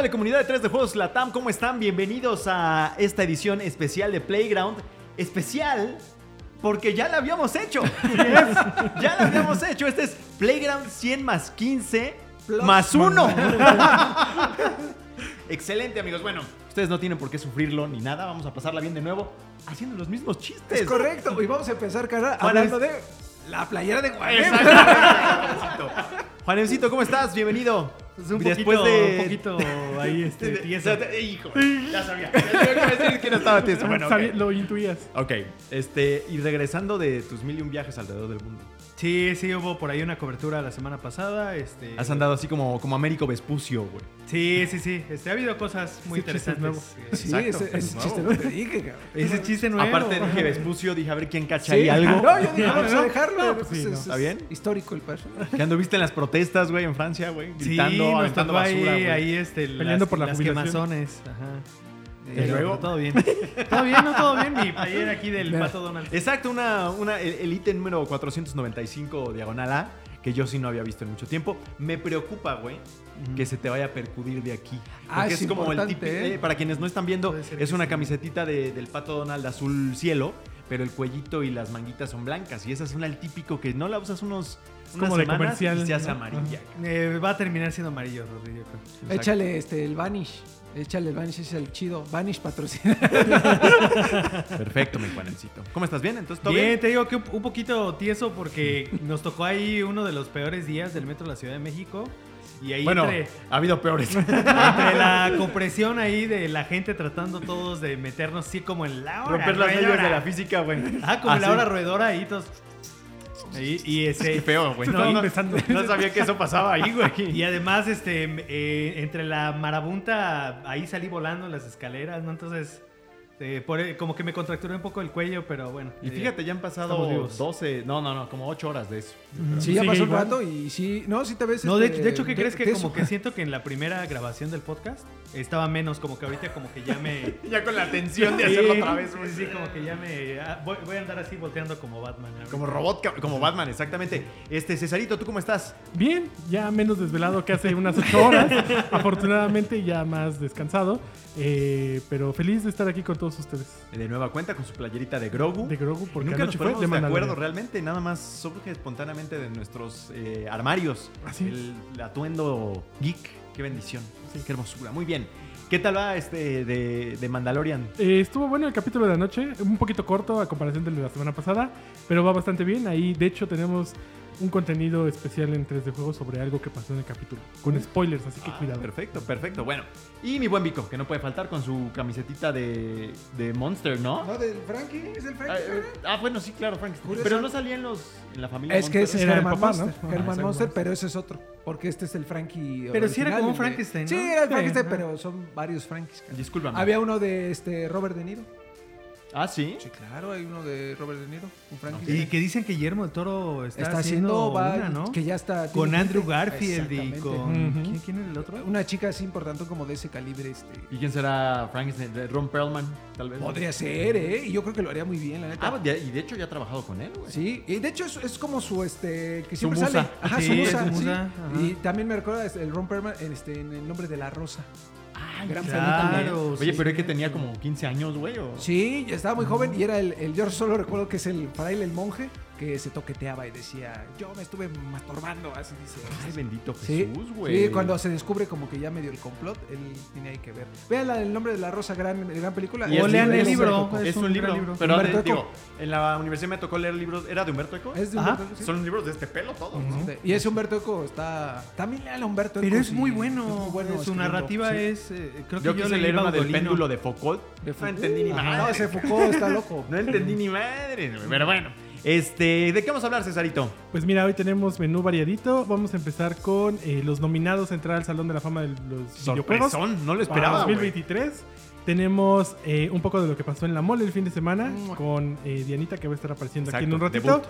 Amable comunidad de 3 de Juegos Latam, ¿cómo están? Bienvenidos a esta edición especial de Playground. Especial porque ya la habíamos hecho. ya la habíamos hecho. Este es Playground 100 más 15 más 1. Excelente, amigos. Bueno, ustedes no tienen por qué sufrirlo ni nada. Vamos a pasarla bien de nuevo haciendo los mismos chistes. Es correcto. Y vamos a empezar, cara, hablando de la playera de. Exacto. Juanemcito, ¿cómo estás? Bienvenido. Pues un Después poquito, de- un poquito ahí este, tieso. Hijo, ya sabía. Ya sabía que iba a decir que no estaba tieso. Bueno, ok. Sabi- Lo intuías. Ok, este, y regresando de tus mil y un viajes alrededor del mundo. Sí, sí, hubo por ahí una cobertura la semana pasada. Este, Has andado así como, como Américo Vespucio, güey. Sí, sí, sí. Este, ha habido cosas muy Sí, interesantes. Eh, Sí, Exacto. ese, ese Nuevo. chiste no te dije, cabrón. Ese chiste nuevo. Aparte dije Vespucio, dije a ver quién cacha Sí. ahí algo. No, yo dije, No, vamos no, a dejarlo. pues, sí, es- no. es ¿Está bien? Histórico el personaje. Que anduviste en las protestas, güey, en Francia, güey. Sí, Gritando, aventando basura, ahí, güey. ahí este, Peleando las, por la las quemazones. Ajá. ¿Y Eh, luego? Todo bien. todo bien, no todo bien. Mi playera aquí del Mira. Pato Donald. Exacto, una, una, el, el ítem número 495 diagonal A, que yo sí no había visto en mucho tiempo. Me preocupa, güey, que se te vaya a percudir de aquí. Ah, Porque es es, como el típico, ¿eh? eh, para quienes no están viendo, es una sí. camisetita de- del pato Donald azul cielo, pero el cuellito y las manguitas son blancas. Y esa es una el típico que no la usas unos, unas como de semanas comercial, y se hace ¿no? amarilla. Eh, va a terminar siendo amarillo, Rodri, yo creo. Exacto. Échale este, el Vanish. Échale el Vanish, es el chido. Vanish patrocina. Perfecto, mi Juanencito. ¿Cómo estás? ¿Bien? Entonces, ¿todo Bien, bien? te digo que un poquito tieso porque nos tocó ahí uno de los peores días del metro de la Ciudad de México. Y ahí Bueno, entre, ha habido peores. entre la compresión ahí de la gente tratando todos de meternos así como en la hora Romper las leyes de la física, güey. Ah, como Ah, en la sí. hora roedora ahí todos... Ahí, y ese... Qué feo, güey. No, sabía que eso pasaba ahí, güey. Y además, este, eh, entre la marabunta, ahí salí volando en las escaleras, ¿no? Entonces, eh, por- como que me contracturé un poco el cuello, pero bueno. Y eh, fíjate, ya han pasado estamos vivos. 12, no, no, no, como 8 horas de eso. Sí, ya pasó un rato y sí. No, sí te ves. No, de, este, de hecho, ¿qué crees que como que siento que en la primera grabación del podcast estaba menos, como que ahorita como que ya me... Ya con la tensión de Sí, hacerlo otra vez, Sí, güey. sí, como que ya me... ah, voy, voy a andar así volteando como Batman. ahorita. Como robot, como Batman, exactamente. Este, Cesarito, ¿tú cómo estás? Bien, ya menos desvelado que hace unas ocho horas. Afortunadamente ya más descansado. Eh, pero feliz de estar aquí con todos ustedes. De nueva cuenta con su playerita de Grogu. De Grogu, porque Nunca nos ponemos de de acuerdo realmente, nada más surge espontáneamente de nuestros eh, armarios. Así. El, el atuendo geek, qué bendición, qué hermosura. Muy bien. ¿Qué tal va este de, de Mandalorian? Eh, estuvo bueno el capítulo de anoche, un poquito corto a comparación del de la semana pasada, pero va bastante bien. Ahí, de hecho, tenemos un contenido especial en 3D Juegos sobre algo que pasó en el capítulo, con spoilers, así que Ah, cuidado. Perfecto, perfecto. Bueno, y mi buen Vico, que no puede faltar con su camisetita de, de Monster, ¿no? No, del Frankie. Es el Ah, Frankie. eh, ah, bueno, sí, claro, Frank. Curioso. Pero no salía en los en la familia Es que ese es Era el Herman papá, ¿no? Monster. Ah, Herman. Monster, pero ese es otro. Porque este es el Frankie. Pero sí era como un Frankenstein, ¿no? Sí, era el Frankenstein, pero son varios Frankies. Discúlpame. Había uno de este Robert De Niro. Ah, sí. Sí, claro, hay uno de Robert De Niro. Un Y Frankenstein. que dicen que Guillermo del Toro está, está haciendo haciendo va- una, ¿no? que ya está Con Andrew. Garfield y con... ¿quién, quién era el otro? una chica así importante como de ese calibre este ¿Y quién será Frankenstein? ¿De Ron Perlman, tal vez. podría ser eh y yo creo que lo haría muy bien la neta Ah, y de hecho ya ha trabajado con él, güey. sí y de hecho es, es como su este que Su siempre musa. sale ajá Sí, su es musa, su sí. musa, ajá. y también me recuerda este, el Ron Perlman este, en el nombre de la rosa Ay, Gran claro, también. Oye, sí. pero es que tenía como 15 años, güey. o- sí estaba muy joven y era el, el yo solo recuerdo que es el fraile el monje que se toqueteaba y decía yo me estuve masturbando así dice Ay, bendito Sí, Jesús, güey. sí, cuando se descubre como que ya medio el complot, él tiene ahí que ver. Vean el nombre de la rosa, gran, gran película. Y O es lean libro, el es libro. Es Es un un libro. libro. Pero de- digo, Eco. en la universidad me tocó leer libros. ¿Era de Humberto Eco? Es de. Humberto Eco, sí. Son libros de este pelo todos, ¿no? Sí. Y ese Humberto Eco está. También lean a Humberto Eco. Pero es sí, muy es bueno. muy bueno su escribiendo. narrativa Sí. es... eh, creo que Yo yo, quise leer una del péndulo de Foucault. De No Foucault. entendí ni madre. No, ese Foucault está loco. No entendí ni madre. Pero bueno. Este, ¿de qué vamos a hablar, Cesarito? Pues mira, hoy tenemos menú variadito. Vamos a empezar con eh, los nominados a entrar al Salón de la Fama de los videojuegos. Sorpresón, no lo esperaba, güey. 2023. Tenemos eh, un poco de lo que pasó en la mole el fin de semana Mua. con eh, Dianita que va a estar apareciendo aquí en un ratito. debut.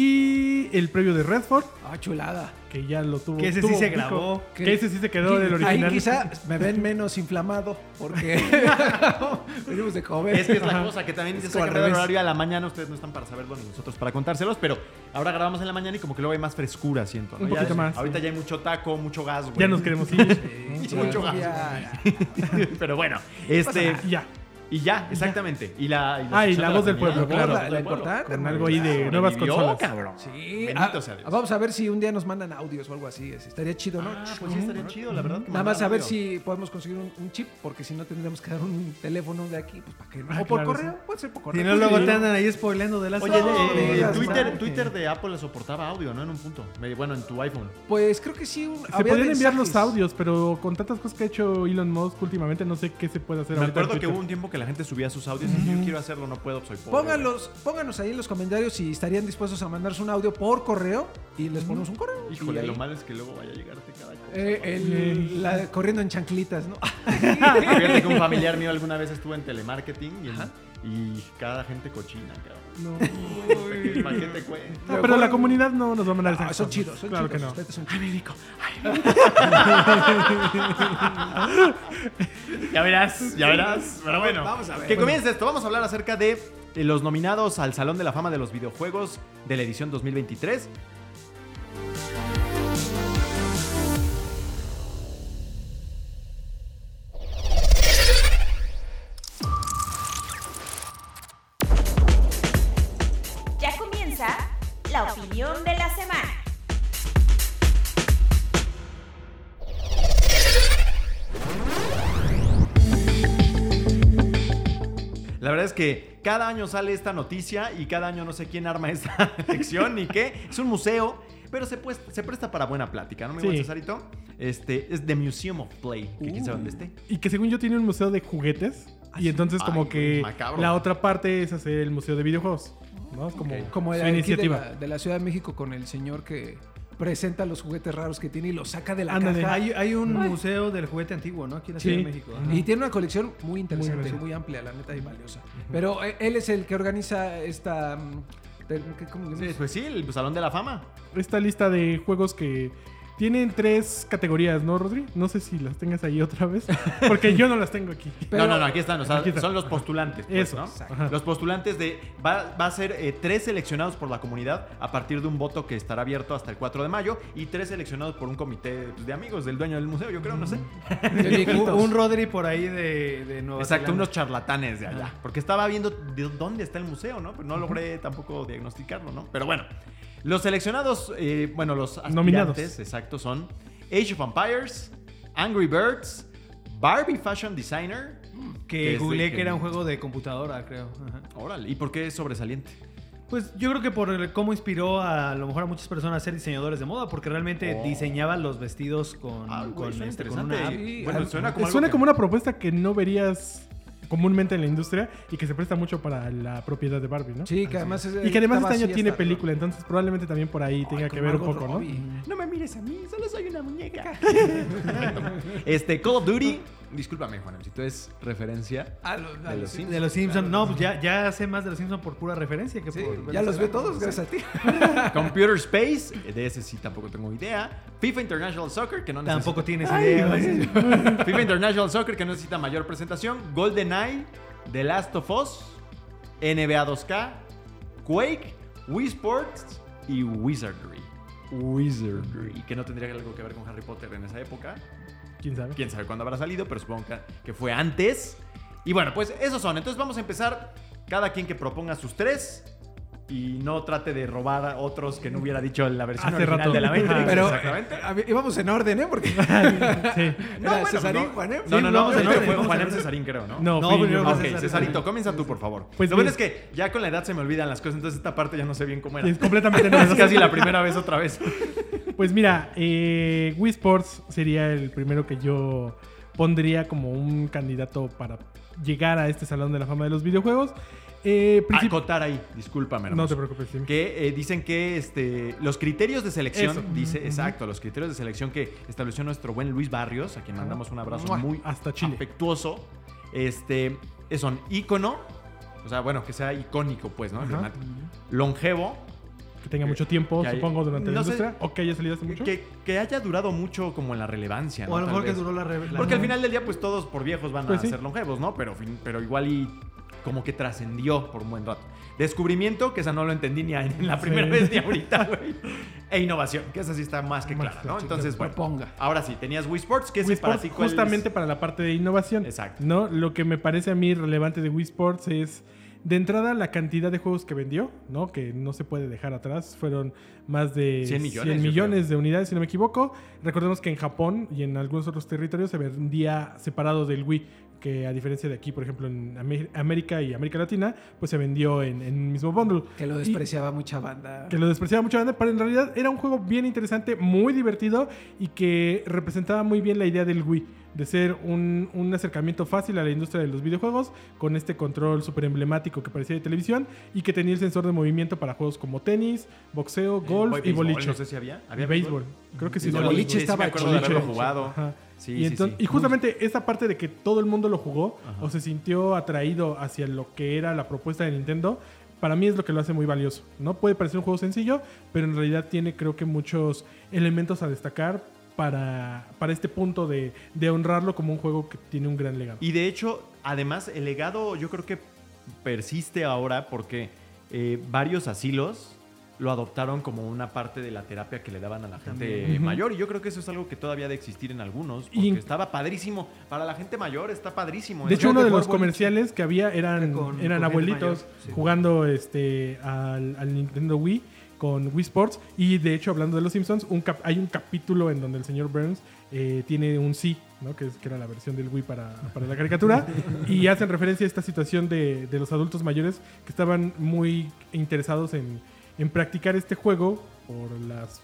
Y el previo de Redford, Ah, chulada. que ya lo tuvo. Que ese sí tuvo se pico. grabó. Que ese sí se quedó del Ahí original. quizá me ven menos inflamado porque venimos de comer. Es que es la Ajá. cosa que también Es se saca el horario a la mañana. Ustedes no están para saberlo ni nosotros para contárselos, pero ahora grabamos en la mañana y como que luego hay más frescura, siento. ¿no? Un poquito más, Ahorita sí. ya hay mucho taco, mucho gas, güey. Ya nos queremos ir. Sí, mucho gas. pero bueno, este. Ya. Y ya, exactamente. Y la, Ah, y la voz del pueblo, claro. La, la importante. Con algo ahí de Claro, nuevas consolas. cabrón. Sí, Bendito ah, sea Dios. vamos a ver si un día nos mandan audios o algo así. es- Estaría chido, ¿no? Ah, pues sí estaría chido, la verdad. que Nada más a ver si podemos conseguir un, un chip, porque si no tendríamos que dar un teléfono de aquí, pues para que no. Ah, o por claro, correo, sí. puede ser por Si correo. no, luego Sí. te andan ahí spoileando de las Oye, No, eh, digas, Twitter. Twitter de Apple le soportaba audio, ¿no? En un punto. Bueno, en tu iPhone. Pues creo que sí. un- Se podían enviar los audios, pero con tantas cosas que ha hecho Elon Musk últimamente, no sé qué se puede hacer Me acuerdo que hubo un tiempo que la gente subía sus audios y yo quiero hacerlo, no puedo, soy pobre. Pónganlos, pónganos ahí en los comentarios si estarían dispuestos a mandarse un audio por correo y les ponemos un correo. Híjole, lo malo es que luego vaya a llegarte cada cosa. eh, el- la- corriendo en chanclitas, ¿no? Fíjate que un familiar mío alguna vez estuvo en telemarketing y, en- y cada gente cochina, cabrón. No. ¿Para qué te cuento? No, pero la comunidad no nos va a mandar Ah, esas son cosas. chidos, son claro chidos. que no. son chidos. Ya verás, ya verás. Pero bueno, Vamos a ver. que comience esto. Vamos a hablar acerca de eh, los nominados al Salón de la Fama de los Videojuegos de la edición 2023. Que cada año sale esta noticia y cada año no sé quién arma esta sección ni qué. Es un museo, pero se, pues- se presta para buena plática, ¿no, mi buen Sí. Cesarito? Este, es The Museum of Play, que quién sabe dónde esté. Y que según yo tiene un museo de juguetes. Y entonces como que macabro. la otra parte es hacer el museo de videojuegos. ¿no? Como, Ok. Como de iniciativa. la, de la Ciudad de México con el señor que presenta los juguetes raros que tiene y los saca de la Ándale. caja. Hay, hay un museo del juguete antiguo, ¿no? Aquí en la Ciudad de México. Y tiene una colección muy interesante, Muy muy, amplia, la neta, y valiosa. Pero eh, él es el que organiza esta... mm, de- ¿qué- ¿Cómo le Sí, pues sí, el Salón de la Fama. Esta lista de juegos que tienen tres categorías, ¿no, Rodri? No sé si las tengas ahí otra vez. Porque yo no las tengo aquí. Pero- no, no, no, aquí están. o sea, Aquí son los postulantes. pues, Eso. ¿no? Los postulantes de. Va, va a ser eh, tres seleccionados por la comunidad a partir de un voto que estará abierto hasta el 4 de mayo y tres seleccionados por un comité pues, de amigos del dueño del museo, yo creo, no sé. Un, un Rodri por ahí de, de Nueva Exacto, Zelanda. unos charlatanes de allá. Porque estaba viendo de dónde está el museo, ¿no? Pero no logré tampoco diagnosticarlo, ¿no? Pero bueno, los seleccionados, eh, bueno, los aspirantes, Nominados. exacto, son Age of Empires, Angry Birds, Barbie Fashion Designer. Que es de- googleé que era un juego de computadora, creo. Ajá. Órale, ¿y por qué es sobresaliente? Pues yo creo que por el- cómo inspiró a, lo mejor a muchas personas a ser diseñadores de moda, porque realmente Oh. diseñaba los vestidos con, Ah, con, suena este, con una app. Sí, bueno, suena como algo Suena que- como una propuesta que no verías comúnmente en la industria y que se presta mucho para la propiedad de Barbie, ¿no? Sí, que además... es- Y que además este año tiene película, entonces probablemente también por ahí tenga que ver un poco, ¿no? No me mires a mí, solo soy una muñeca. este, Call of Duty. Discúlpame, Juanemcito, es referencia. A los, a De los Simpsons. De los Simpsons, no, pues ya, ya sé más de los Simpsons por pura referencia que Sí, por. ya los ve todos gracias a ti. Computer Space, de ese sí tampoco tengo idea. FIFA International Soccer, que no necesita. Tampoco tienes idea. FIFA International Soccer, que no necesita mayor presentación. GoldenEye, The Last of Us, NBA 2K, Quake, Wii Sports y Wizardry. Wizardry. Que no tendría algo que ver con Harry Potter en esa época. ¿Quién sabe? Quién sabe cuándo habrá salido, pero supongo que, que fue antes. Y bueno, pues esos son. Entonces vamos a empezar. Cada quien que proponga sus tres. Y no trate de robar a otros que no hubiera dicho en la versión Hace original rato. de la Matrix. Pero Exactamente. eh, íbamos en orden, ¿eh? Porque Sí. no, bueno, Cesarín, no. Juanem. No, no, no, vamos en orden, fue. Cesarín, creo, ¿no? No, No, primero Ok, César. Cesarito, comienza tú, por favor. Pues Lo bueno es que ya con la edad se me olvidan las cosas, entonces esta parte ya no sé bien cómo era. Es completamente Es novedoso. casi la primera vez otra vez. Pues mira, eh, Wii Sports sería el primero que yo pondría como un candidato para llegar a este Salón de la Fama de los Videojuegos. Eh, Acotar ahí, discúlpame. no hermoso. te preocupes, Jimmy. Que eh, dicen que este, los criterios de selección, Eso. dice, exacto, los criterios de selección que estableció nuestro buen Luis Barrios, a quien mandamos un abrazo Mua. muy Hasta Chile. afectuoso. Este, son ícono, o sea, bueno, que sea icónico, pues, ¿no? Longevo, Que tenga mucho tiempo, que supongo, durante no la sé, industria. O que haya salido hace mucho. que, que haya durado mucho como en la relevancia, ¿no? O a lo mejor que duró la re- la- Porque al final del día, pues todos por viejos van Pues a sí. ser longevos, ¿no? Pero, fin- pero igual y como que trascendió por un buen rato. Descubrimiento, que esa no lo entendí ni en la primera Sí. vez ni ahorita, güey. E innovación, que esa sí está más que Más clara, ¿no? Entonces, bueno. proponga. Ahora sí, tenías Wii Sports, que Wii para ti cuál es? justamente para la parte de innovación. Exacto. ¿no? Lo que me parece a mí relevante de Wii Sports es, de entrada, la cantidad de juegos que vendió, ¿no? Que no se puede dejar atrás. Fueron más de 100 millones, yo millones de unidades, si no me equivoco. Recordemos que en Japón y en algunos otros territorios se vendía separado del Wii. Que a diferencia de aquí, por ejemplo, en Amé- América y América Latina, pues se vendió en, un mismo bundle. Que lo Y- despreciaba mucha banda. que lo despreciaba mucho banda, pero en realidad era un juego bien interesante, muy divertido y que representaba muy bien la idea del Wii, de ser un, un acercamiento fácil a la industria de los videojuegos con este control súper emblemático que parecía de televisión y que tenía el sensor de movimiento para juegos como tenis, boxeo, golf Eh, y béisbol, boliche. No sé si había. ¿Había béisbol. Creo que sí. El no, boliche estaba sí me acuerdo de chido. haberlo jugado. Ajá. Sí, y, sí, entonces- sí. y justamente esa parte de que todo el mundo lo jugó Ajá. o se sintió atraído hacia lo que era la propuesta de Nintendo, para mí es lo que lo hace muy valioso. No puede parecer un juego sencillo, pero en realidad tiene creo que muchos elementos a destacar para, para este punto de, de honrarlo como un juego que tiene un gran legado. Y de hecho, además, el legado yo creo que persiste ahora porque eh, varios asilos lo adoptaron como una parte de la terapia que le daban a la gente También. mayor. Y yo creo que eso es algo que todavía ha de existir en algunos. Porque Y- estaba padrísimo. Para la gente mayor está padrísimo. De eso. hecho, uno de los boliche. comerciales que había eran, Con- eran con abuelitos sí. jugando este, al, al Nintendo Wii con Wii Sports. Y de hecho, hablando de los Simpsons, un cap- hay un capítulo en donde el señor Burns eh, tiene un sí, ¿no? que, es, que era la versión del Wii para, para la caricatura. y hacen referencia a esta situación de, de los adultos mayores que estaban muy interesados en, en practicar este juego por las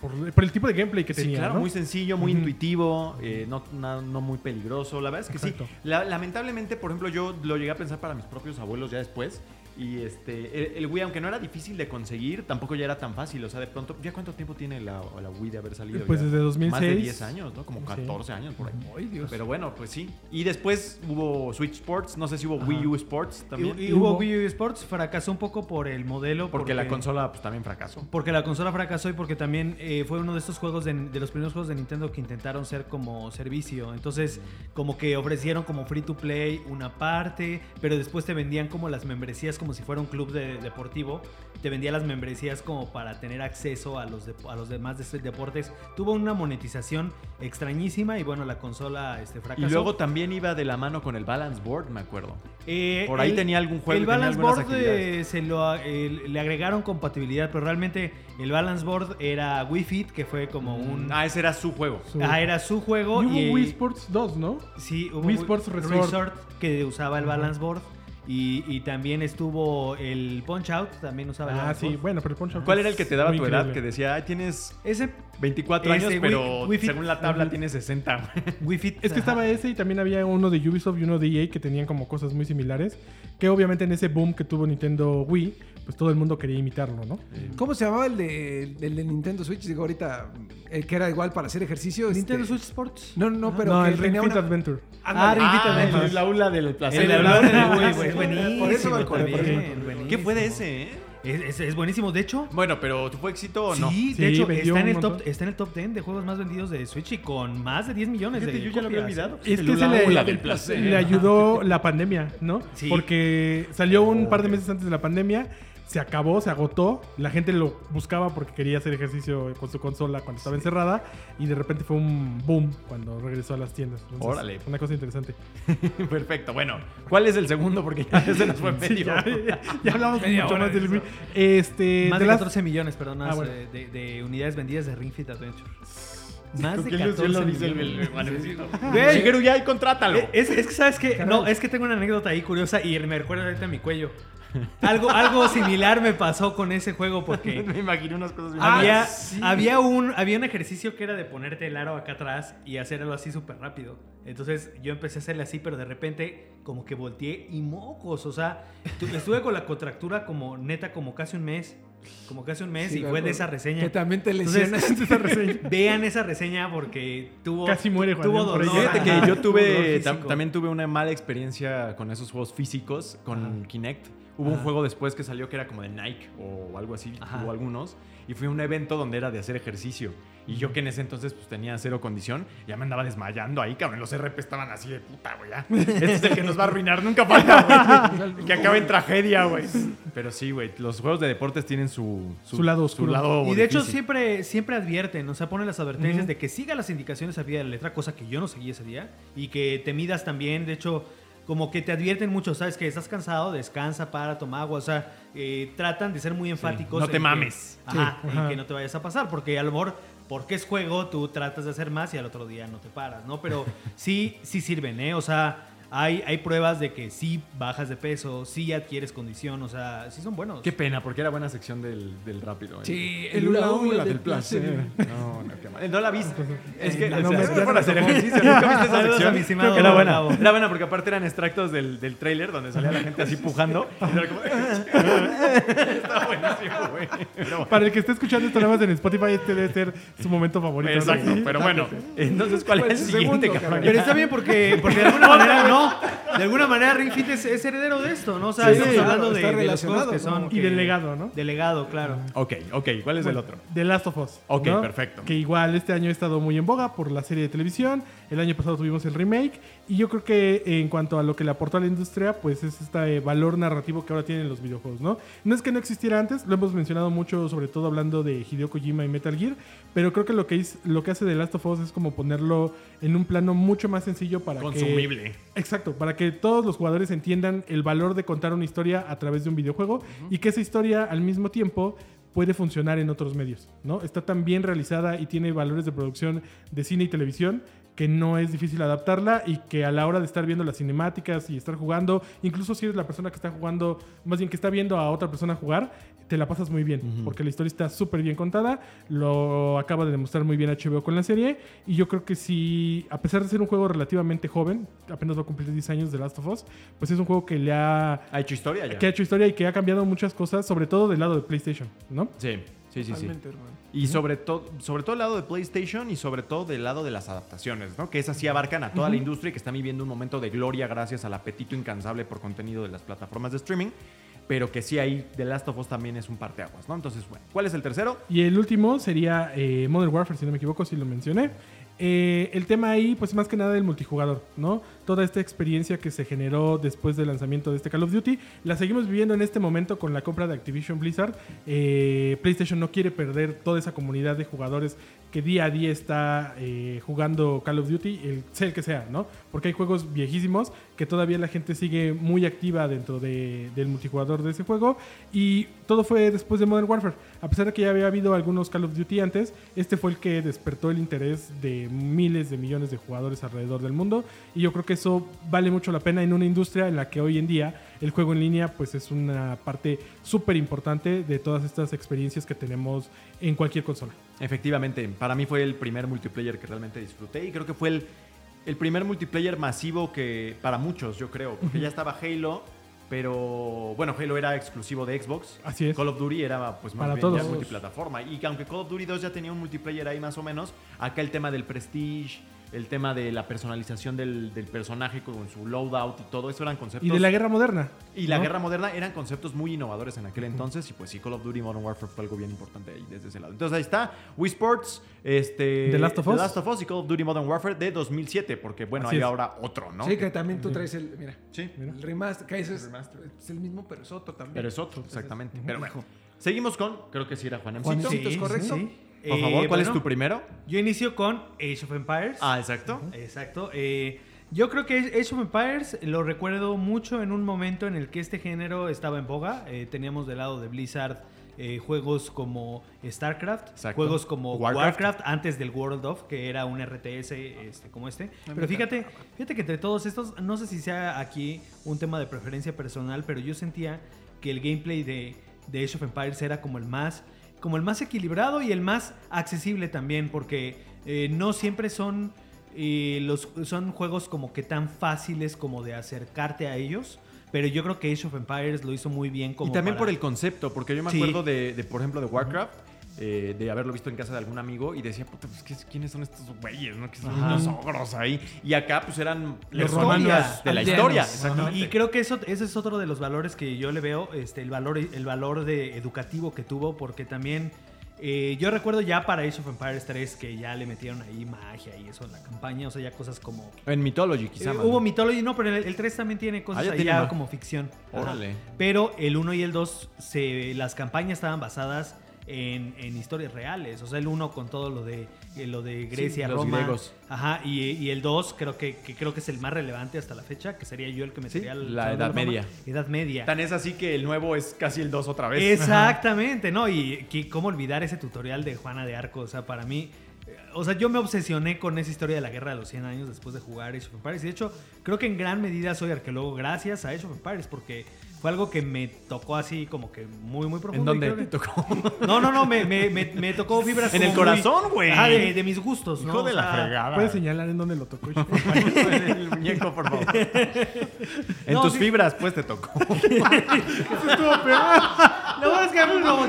por, por el tipo de gameplay que Sí, tenía. claro, ¿no? muy sencillo, muy intuitivo, eh, no, no muy peligroso. La verdad es que Exacto. sí. La- lamentablemente, por ejemplo, yo lo llegué a pensar para mis propios abuelos ya después. Y este, el, el Wii, aunque no era difícil de conseguir, tampoco ya era tan fácil. O sea, de pronto, ¿ya cuánto tiempo tiene la, la Wii de haber salido? Pues Ya desde 2006. Más de 10 años, ¿no? Como Sí. 14 años por ahí. Ay, Dios. Pero bueno, pues sí. Y después hubo Switch Sports, no sé si hubo Ajá. Wii U Sports también. Y, y hubo Wii U Sports, fracasó un poco por el modelo. porque, la consola pues también fracasó. Porque la consola fracasó y porque también eh, fue uno de estos juegos de, de los primeros juegos de Nintendo que intentaron ser como servicio. Entonces, como que ofrecieron como free to play una parte, pero después te vendían como las membresías como si fuera un club de- deportivo. Te vendía las membresías como para tener acceso a los, de- a los demás de- deportes. Tuvo una monetización extrañísima y bueno, la consola este, fracasó. Y luego también iba de la mano con el Balance Board, me acuerdo. Eh, Por ahí tenía algún juego El Balance Board eh, se lo, eh, le agregaron compatibilidad, pero realmente el Balance Board era Wii Fit, que fue como un... Ah, ese era su juego. Su- Ah, era su juego. y hubo y, Wii Sports 2, ¿no? Sí, hubo Wii Sports Resort. que usaba el Balance Board. Y, y también estuvo el Punch Out, también usaba el Ah, sí, bueno, pero el Punch Out ¿Cuál era el que te daba tu edad? Que decía, ay, tienes Ese 24 Ese años, pero Wii según la tabla Wii tienes 60. Wii Fit. Es que estaba ese y también había uno de Ubisoft y uno de EA que tenían como cosas muy similares. Que obviamente en ese boom que tuvo Nintendo Wii, pues todo el mundo quería imitarlo, ¿no? ¿Cómo se llamaba el de, el de Nintendo Switch? Digo, ahorita, el que era igual para hacer ejercicio. Nintendo este- Switch Sports. No, no, pero no, que el Ring Fit una- Adventure. Ah, Ring Fit Ah, Adventure. el aula del placer. El aula del Wii, Ah, güey, sí. buenísimo. Por eso me buenísimo. ¿Qué fue de ese, eh? Es, es- es buenísimo. De hecho, Bueno, pero ¿fue éxito o no? Sí, Sí, de hecho está en, el top, está en el top 10 de juegos más vendidos de Switch y con más de 10 millones Fíjate, de yo ya lo había olvidado. Es El que se aula le, del placer. le ayudó la pandemia, ¿no? Sí. Porque salió un par de meses antes de la pandemia, se acabó, se agotó, la gente lo buscaba porque quería hacer ejercicio con su consola cuando estaba encerrada y de repente fue un boom cuando regresó a las tiendas. Entonces, Órale. Una cosa interesante. Perfecto. Bueno, ¿cuál es el segundo? Porque ya se nos fue Sí, medio. ya, ya hablamos mucho más de del. Este, Más de Last- 14 millones, perdón, Ah, bueno. de, de- de unidades vendidas de Ring Fit Adventure. Más ¿Con de qué 14 ilusión lo dice el- millones. el. Shigeru ya y contrátalo. Eh, Es, es que, ¿sabes qué? No, es que tengo una anécdota ahí curiosa y me recuerda ahorita a mi cuello. Algo, algo similar me pasó con ese juego porque Me imagino unas cosas había, sí. había, un, había un ejercicio que era de ponerte el aro acá atrás y hacerlo así súper rápido. Entonces yo empecé a hacerle así, pero de repente como que volteé y mocos. O sea, tu- estuve con la contractura como neta como casi un mes como que hace un mes Sí, y fue de esa reseña. Que también te Entonces, lesionas. esa reseña. Vean esa reseña porque tuvo Casi muere Juan tuvo dolor. Fíjate que yo tuve, tam- también tuve una mala experiencia con esos juegos físicos, con Kinect. Hubo un Ajá. juego después que salió que era como de Nike o algo así, Ajá. hubo algunos. Y fue un evento donde era de hacer ejercicio. Y yo que en ese entonces pues tenía cero condición, ya me andaba desmayando ahí, cabrón. Los RP estaban así de puta, güey. Este es el que nos va a arruinar, nunca falta, güey. Que acabe en tragedia, güey. Pero sí, güey, los juegos de deportes tienen su, Su lado oscuro. lado Y de hecho siempre, siempre advierten, o sea, ponen las advertencias Ujú. de que siga las indicaciones a pie de la letra, cosa que yo no seguí ese día, y que te midas también, de hecho, como que te advierten mucho, ¿sabes? Que estás cansado, descansa, para, toma agua, o sea, eh, tratan de ser muy enfáticos. no en te que- mames. ajá, Sí, en ajá. que no te vayas a pasar, porque a lo mejor, porque es juego, tú tratas de hacer más y al otro día no te paras, ¿no? Pero sí, sí sirven, ¿eh? O sea... Hay, hay pruebas de que sí bajas de peso, sí adquieres condición, o sea, sí son buenos. Qué pena, porque era buena sección del, del rápido. ¿eh? Sí, El hula hula del No, no, qué mal. No la viste. Es que no, no, me- me ya para no hacer ejercicio. Nunca viste esa sección. estimado Era buena. Era buena porque aparte eran extractos del, del trailer donde salía la gente así pujando. Y era como- Estaba buenísimo, güey. Pero- Para el que esté escuchando esto nada más en Spotify, este debe ser su momento favorito. ¿no? Exacto, pero bueno. Entonces, ¿cuál es el Pues, siguiente, segundo, cabrón? Pero está bien porque, porque de alguna manera no. De alguna manera Ring Fit es, es heredero de esto, ¿no? O sea, Sí, estamos claro, hablando de, está de los juegos relacionado, que son. Y que- del legado, ¿no? Delegado, claro. Ok, ok. ¿Cuál es el otro? The Last of Us. Ok, ¿no? perfecto. Que igual este año ha estado muy en boga por la serie de televisión. El año pasado tuvimos el remake. Y yo creo que en cuanto a lo que le aportó a la industria, pues es este valor narrativo que ahora tienen los videojuegos, ¿no? No es que no existiera antes, lo hemos mencionado mucho, sobre todo hablando de Hideo Kojima y Metal Gear. Pero creo que lo que, es, lo que hace The Last of Us es como ponerlo en un plano mucho más sencillo para que. Consumible. Exacto, para que todos los jugadores entiendan el valor de contar una historia a través de un videojuego y que esa historia al mismo tiempo puede funcionar en otros medios, ¿no? Está tan bien realizada y tiene valores de producción de cine y televisión que no es difícil adaptarla y que a la hora de estar viendo las cinemáticas y estar jugando, incluso si eres la persona que está jugando, más bien que está viendo a otra persona jugar, te la pasas muy bien, porque la historia está súper bien contada, lo acaba de demostrar muy bien HBO con la serie, y yo creo que si, a pesar de ser un juego relativamente joven, apenas va a cumplir 10 años de Last of Us, pues es un juego que le ha, ¿Ha hecho historia ya? que ha hecho historia y que ha cambiado muchas cosas, sobre todo del lado de PlayStation, ¿no? Sí, sí, sí, sí. Hermano. Y sobre todo, sobre todo el lado de PlayStation y sobre todo del lado de las adaptaciones, ¿no? Que esas sí abarcan a toda la industria y que está viviendo un momento de gloria gracias al apetito incansable por contenido de las plataformas de streaming. Pero que sí ahí The Last of Us también es un parteaguas, ¿no? Entonces, bueno, ¿cuál es el tercero? Y el último sería eh, Modern Warfare, si no me equivoco, si lo mencioné. Eh, el tema ahí, pues más que nada el multijugador, ¿no? Toda esta experiencia que se generó después del lanzamiento de este Call of Duty, la seguimos viviendo en este momento con la compra de Activision Blizzard. Eh, PlayStation no quiere perder toda esa comunidad de jugadores que día a día está eh, jugando Call of Duty, sea el que sea, ¿no? Porque hay juegos viejísimos que todavía la gente sigue muy activa dentro de- del multijugador de ese juego. Y todo fue después de Modern Warfare. A pesar de que ya había habido algunos Call of Duty antes, este fue el que despertó el interés de miles de millones de jugadores alrededor del mundo. Y yo creo que eso vale mucho la pena en una industria en la que hoy en día el juego en línea pues es una parte súper importante de todas estas experiencias que tenemos en cualquier consola. Efectivamente, para mí fue el primer multiplayer que realmente disfruté y creo que fue el, el primer multiplayer masivo que para muchos, yo creo, porque ya estaba Halo, pero bueno, Halo era exclusivo de Xbox. Así es. Call of Duty era pues más Para bien todos. ya multiplataforma y que aunque Call of Duty 2 ya tenía un multiplayer ahí más o menos, acá el tema del prestige, el tema de la personalización del, del personaje con su loadout y todo eso eran conceptos Y de la guerra moderna. y la ¿no? guerra moderna eran conceptos muy innovadores en aquel entonces y pues sí, Call of Duty Modern Warfare fue algo bien importante ahí desde ese lado. Entonces ahí está Wii Sports, este, The Last of Us. y Call of Duty Modern Warfare de 2007 porque bueno, Así hay es. ahora otro, ¿no? Sí, que también tú traes el. Mira, Sí, el remaster. Que ese es, El remaster. es el mismo, pero es otro también. pero es otro, exactamente. Pero bueno, seguimos con, creo que sí era Juan Juanemcito, Por ¿es correcto? Favor, ¿cuál es tu primero? Yo inicio con Age of Empires. Ah, exacto. Exacto. eh, yo creo que Age of Empires lo recuerdo mucho en un momento en el que este género estaba en boga. Eh, teníamos del lado de Blizzard eh, juegos como StarCraft, Exacto. juegos como Warcraft. Warcraft. antes del World of, que era un RTS este, como este. Pero fíjate, fíjate que entre todos estos, no sé si sea aquí un tema de preferencia personal, pero yo sentía que el gameplay de, de Age of Empires era como el más como el más equilibrado y el más accesible también, porque eh, no siempre son, eh, los, son juegos como que tan fáciles como de acercarte a ellos, pero yo creo que Age of Empires lo hizo muy bien como Y también para- por el concepto, porque yo me Sí. acuerdo de, de, por ejemplo, de Warcraft, eh, de haberlo visto en casa de algún amigo y decía, puta, pues, ¿qué- ¿quiénes son estos güeyes? ¿no? Que son Ajá. unos ogros ahí. Y acá, pues, eran Los romanos. de la aldeanos. historia. Exactamente. Y creo que eso, ese es otro de los valores que yo le veo, este, el valor, el valor de educativo que tuvo, porque también eh, yo recuerdo ya para Age of Empires 3 que ya le metieron ahí magia y eso en la campaña, o sea, ya cosas como... En Mythology, quizá. Eh, hubo. Mythology, no, pero el, el 3 también tiene cosas Ah, ya ahí tiene como ficción. Ajá. Órale. Pero el 1 y el 2, se, las campañas estaban basadas en, en historias reales. O sea, el 1 con todo lo de, eh, lo de Grecia, los Roma. griegos. Ajá, y, y el 2 creo que, que creo que es el más relevante hasta la fecha, que sería yo el que me Sí, sería el la Edad. Media. Edad Media. Tan es así que el nuevo es casi el 2 otra vez. Exactamente, ¿no? Y que- cómo olvidar ese tutorial de Juana de Arco. O sea, para mí, eh, o sea, yo me obsesioné con esa historia de la guerra de los 100 años después de jugar Age of Empires. Y de hecho, creo que en gran medida soy arqueólogo gracias a Age of Empires, porque fue algo que me tocó así como que muy, muy profundo. ¿En dónde te tocó? No, no, no, me, me, me, me tocó fibras En el corazón, güey. Ajá, de, de mis gustos, ¿no? Hijo de O la sea, fregada. ¿Puedes señalar en dónde lo tocó? el muñeco, por favor. En No, tus sí. fibras, pues, te tocó. Lo bueno es que no ¿no?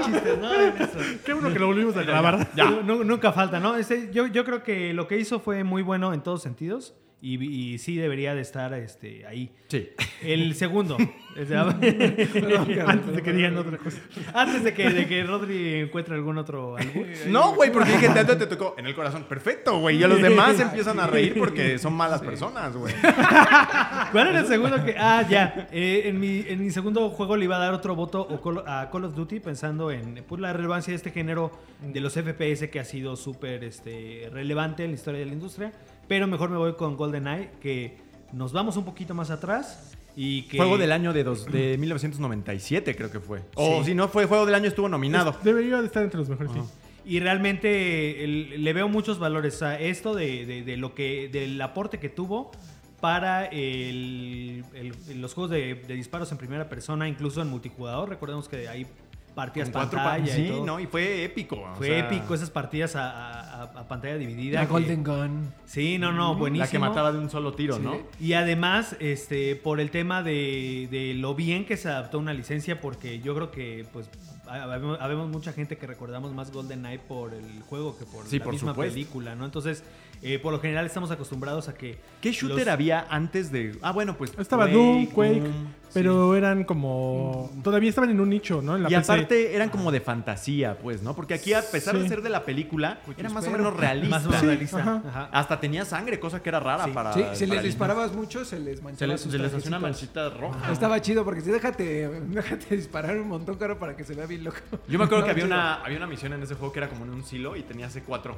En eso. Qué bueno que lo volvimos a grabar. Nu- nunca falta, ¿no? Este, yo, yo creo que lo que hizo fue muy bueno en todos sentidos y, y sí debería de estar este, ahí. Sí. El segundo. Antes de que digan otra cosa. antes de que, de que Rodri encuentre algún otro álbum. No, güey, porque dije, tanto te tocó en el corazón. Perfecto, güey. Y a los demás empiezan a reír porque son malas personas, güey. ¿Cuál era el segundo que.? Ah, ya. Eh, en, mi, en mi segundo juego le iba a dar otro voto a Call of Duty pensando en pues, la relevancia de este género de los FPS que ha sido súper este, relevante en la historia de la industria. Pero mejor me voy con GoldenEye, que nos vamos un poquito más atrás y que. Juego del año de, dos, de 1997, creo que fue. O Sí. si no fue Juego del año, estuvo nominado. Debería de estar entre los mejores, sí. Y realmente el- le veo muchos valores a esto de, de- de lo que del aporte que tuvo para el- el- los juegos de, de disparos en primera persona, incluso en multijugador. Recordemos que hay partidas Con cuatro pa- pantalla y Sí, todo. no, y fue épico. o Fue sea, épico esas partidas a, a- a- a pantalla dividida. La que- Golden Gun. Sí, no, no, buenísimo. La que mataba de un solo tiro, Sí. ¿no? Y además, este, por el tema de, de lo bien que se adaptó una licencia, porque yo creo que, pues, habemos, habemos mucha gente que recordamos más GoldenEye por el juego que por Sí, la por misma supuesto. película, ¿no? Entonces, eh, por lo general estamos acostumbrados a que... ¿Qué shooter los- había antes de.? Ah, bueno, pues. Estaba Doom, Quake, Doom, pero eran como... Todavía estaban en un nicho, ¿no? En la y PC. aparte eran como de fantasía, pues, ¿no? Porque aquí, a pesar de ser de la película, era más o menos realista. Más o menos Sí, realista. ajá. Ajá. Hasta tenía sangre, cosa que era rara Sí. para. Sí, si para les disparabas mucho, se les Se manchaba se les hacía una manchita roja. Estaba chido porque si déjate, déjate disparar un montón, caro, para que se vea bien loco. Yo me acuerdo que había chido. una, había una misión en ese juego que era como en un silo y tenía C4.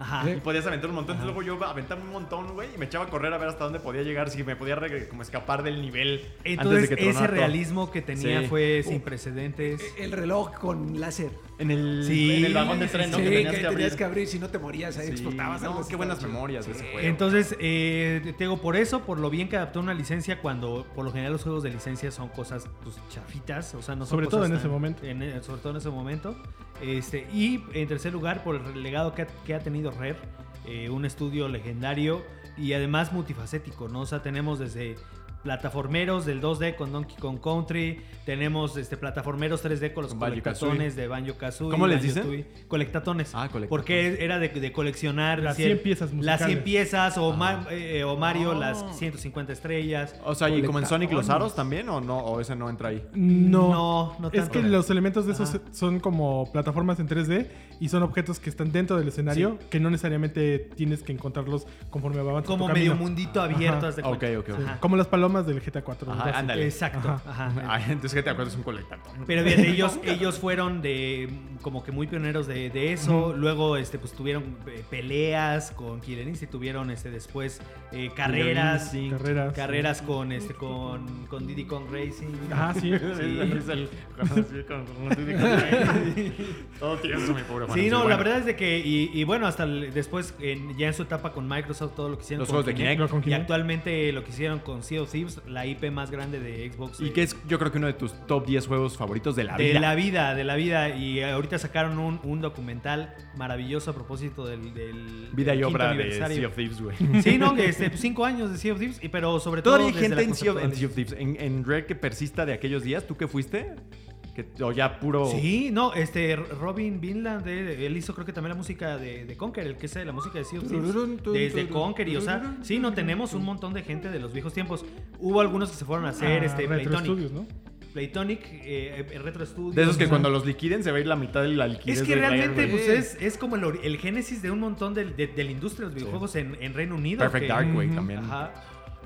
Ajá. Y podías aventar un montón. Entonces luego yo aventaba un montón, güey, y me echaba a correr a ver hasta dónde podía llegar, si me podía como escapar del nivel. Entonces, antes de que ese todo. realismo que tenía Sí. fue Uh, sin precedentes. El reloj con láser. En el, Sí, en el vagón de tren, ¿no? sí, que tenías que tenías abrir. que abrir si no te morías, ahí Sí, explotabas. no, qué buenas memorias de ese juego. Entonces, eh, te digo, por eso, por lo bien que adaptó una licencia, cuando por lo general los juegos de licencia son cosas pues, chafitas, o sea, no son Sobre todo en ese momento. en- eh, sobre todo en ese momento. Este, y en tercer lugar, por el legado que ha, que ha tenido Rare, eh, un estudio legendario y además multifacético, ¿no? O sea, tenemos desde plataformeros del 2D con Donkey Kong Country, tenemos este plataformeros 3D con los colectatones de Banjo Kazooie. ¿Cómo les dicen? Colectatones. Ah, colectatones. Porque era de, de coleccionar Las cien- 100 piezas Las musicales. 100 piezas o, Ma- eh, o Mario Ah. las 150 estrellas. O sea, ¿y como en Sonic los aros también o no? ¿O ese no entra ahí? No. No, no Es tanto. que los elementos de esos Ajá. son como plataformas en 3D y son objetos que están dentro del escenario que no necesariamente tienes que encontrarlos conforme avanzas como tu medio camino. mundito abierto. De Ok, ok. Como las palomas del GTA 4. Ajá, ándale. Exacto. Ajá. ajá. Ay, entonces te acuerdas es un colectator. Pero fíjate, ellos, ellos fueron de como que muy pioneros de, de eso. Luego este, pues tuvieron eh, peleas con Killer Instinct, tuvieron este, después eh, carreras. Carreras. Carreras con este con, con Diddy Kong Racing. Ah, sí. Sí. Es el- sí, con- con- Todo tieso, mi pobre. Sí, no, bueno. la verdad es de que, y, y bueno, hasta el- después, en- ya en su etapa con Microsoft, todo lo que hicieron Los con juegos de Kinect. Con Y actualmente lo que hicieron con Sea of Thieves la IP más grande de Xbox. Y eh, que es, yo creo que uno de tus top 10 juegos favoritos de la de vida. la vida, de la vida. Y ahorita sacaron un, un documental maravilloso a propósito del, del Vida y obra de. Sea of Thieves, güey. Sí, no, que este, cinco años de Sea of Thieves, y- pero sobre todo. Todavía hay desde gente en sea, of, en Sea of. Thieves, en, en Rare que persista de aquellos días. ¿Tú qué fuiste? Que, o ya puro... Sí, no, este Robin Vinland, eh, él hizo creo que también la música de, de Conker, el que es la música de Sea of Thieves, desde Conker y o sea, sí, no tenemos un montón de gente de los viejos tiempos. Hubo algunos que se fueron a hacer Ah, este Retro Playtonic, Studios, ¿no? Playtonic, eh, eh, Retro Studios. De esos que cuando los liquiden se va a ir la mitad de la liquidez es que realmente pues, es, es como el, génesis de un montón de, de la industria de los videojuegos en, en Reino Unido. Perfect que- Dark, güey, también. Ajá.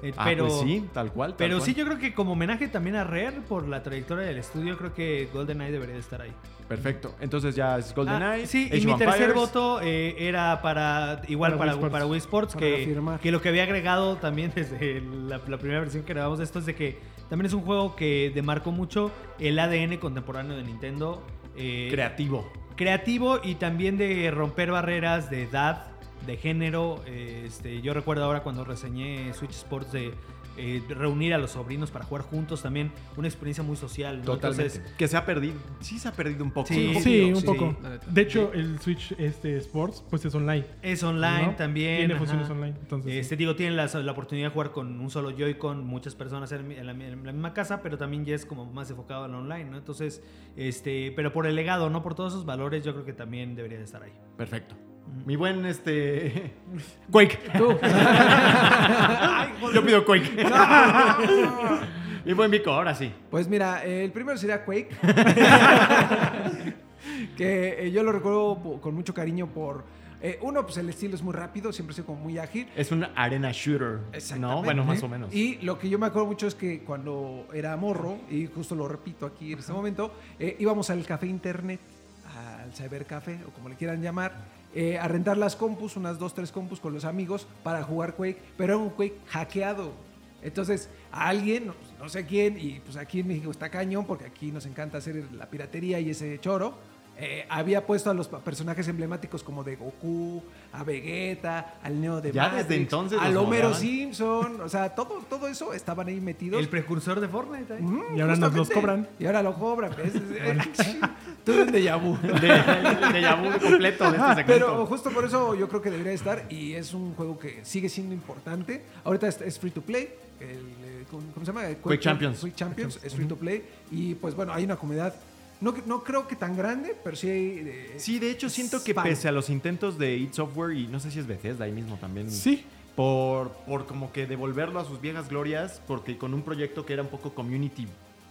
Eh, Ah, pero pues sí, tal cual. tal pero cual. sí, yo creo que como homenaje también a Rare por la trayectoria del estudio, creo que GoldenEye debería de estar ahí. Perfecto. Entonces ya es GoldenEye. Ah, sí, Age y mi tercer voto eh, era para igual Para para, Wii Sports. para Wii Sports, Para que, que lo que había agregado también desde la, la primera versión que grabamos de esto es de que también es un juego que demarcó mucho el ADN contemporáneo de Nintendo. eh, Creativo. creativo y también de romper barreras de edad, de género. eh, este, yo recuerdo ahora cuando reseñé Switch Sports de eh, reunir a los sobrinos para jugar juntos también, una experiencia muy social. ¿no? Totalmente. Entonces, que se ha perdido. Sí se ha perdido un poco. Sí, ¿no? Sí, un sí, poco. De hecho, el Switch este, Sports pues es online. es online ¿no? también. Tiene ajá. funciones online. Entonces, sí. Este digo, tienen la, la oportunidad de jugar con un solo Joy-Con, muchas personas en, en la, en la misma casa, pero también ya es como más enfocado en online, ¿no? Entonces, este, pero por el legado, no por todos esos valores, yo creo que también debería de estar ahí. Perfecto. Mi buen este. Quake. Yo pido Quake. Mi buen Vico, ahora sí. Pues mira, el primero sería Quake. que eh, yo lo recuerdo con mucho cariño por... eh, uno, pues el estilo es muy rápido, siempre ha sido como muy ágil. Es un arena shooter. ¿No? Bueno, más o menos. Y lo que yo me acuerdo mucho es que cuando era morro, y justo lo repito aquí en este momento, eh, íbamos al café internet, al cybercafé, o como le quieran llamar, eh, a rentar las compus, unas dos, tres compus con los amigos para jugar Quake, pero era un Quake hackeado. Entonces, a alguien, no, no sé quién, y pues aquí en México está cañón, porque aquí nos encanta hacer la piratería y ese choro. Eh, había puesto a los personajes emblemáticos como de Goku, a Vegeta, al Neo de Ya desde entonces al Homero. Simpson, o sea, todo, todo eso estaban ahí metidos. El precursor de Fortnite. ¿eh? Mm, Y ahora nos los cobran. Y ahora lo cobran. ¿ves? Tú eres de Yabu. De, de Yabu completo de este. Pero justo por eso yo creo que debería estar y es un juego que sigue siendo importante. Ahorita es, free to play. el, eh, ¿cómo, cómo se llama? Quake Champions. Quake Champions es free to play y pues bueno, hay una comunidad no, no creo que tan grande, pero sí hay... eh, Sí, de hecho siento que pese a los intentos de id Software y no sé si es Bethesda ahí mismo también. Sí. Por, por como que devolverlo a sus viejas glorias, porque con un proyecto que era un poco community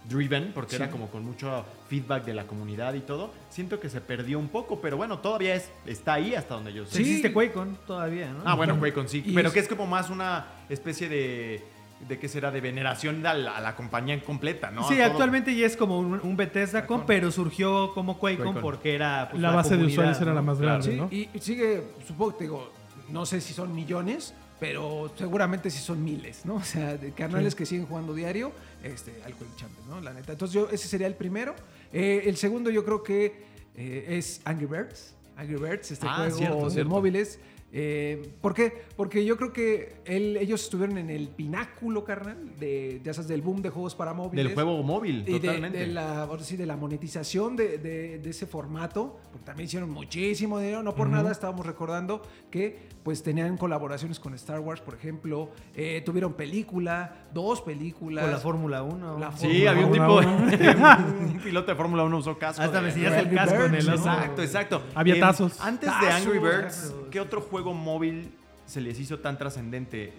driven, porque era como con mucho feedback de la comunidad y todo, siento que se perdió un poco, pero bueno, todavía es, está ahí hasta donde yo sé. Sí. Existe QuakeCon todavía, ¿no? Ah, bueno, Quake sí, pero es- que es como más una especie de, de qué será, de veneración a la, a la compañía completa, ¿no? sí, A todo. actualmente ya es como un, un Bethesda Con, pero surgió como QuakeCon porque era pues, la base de usuarios era la más grande, Sí, ¿no? y y sigue, supongo, te digo, no sé si son millones, pero seguramente sí son miles, ¿no? O sea, de carnales Sí. que siguen jugando diario este, al Quake Champions, ¿no? La neta. Entonces, yo, ese sería el primero. Eh, el segundo, yo creo que eh, es Angry Birds. Angry Birds, este Ah, juego cierto, de cierto. móviles. Eh, ¿Por qué? Porque yo creo que él- ellos estuvieron en el pináculo, carnal, de, ya sabes, del boom de juegos para móviles. Del juego móvil, Y de, totalmente. de la, sí, de la monetización de, de- de ese formato, porque también hicieron muchísimo dinero, no por nada estábamos recordando que pues tenían colaboraciones con Star Wars, por ejemplo, eh, tuvieron película, dos películas. Con la Fórmula 1. La Sí, Fórmula había un tipo, un piloto de Fórmula 1 usó casco. Hasta me enseñaste el casco en el. Exacto, exacto. Había Em, tazos. Antes de Angry Birds, tazos. ¿qué otro juego móvil se les hizo tan trascendente?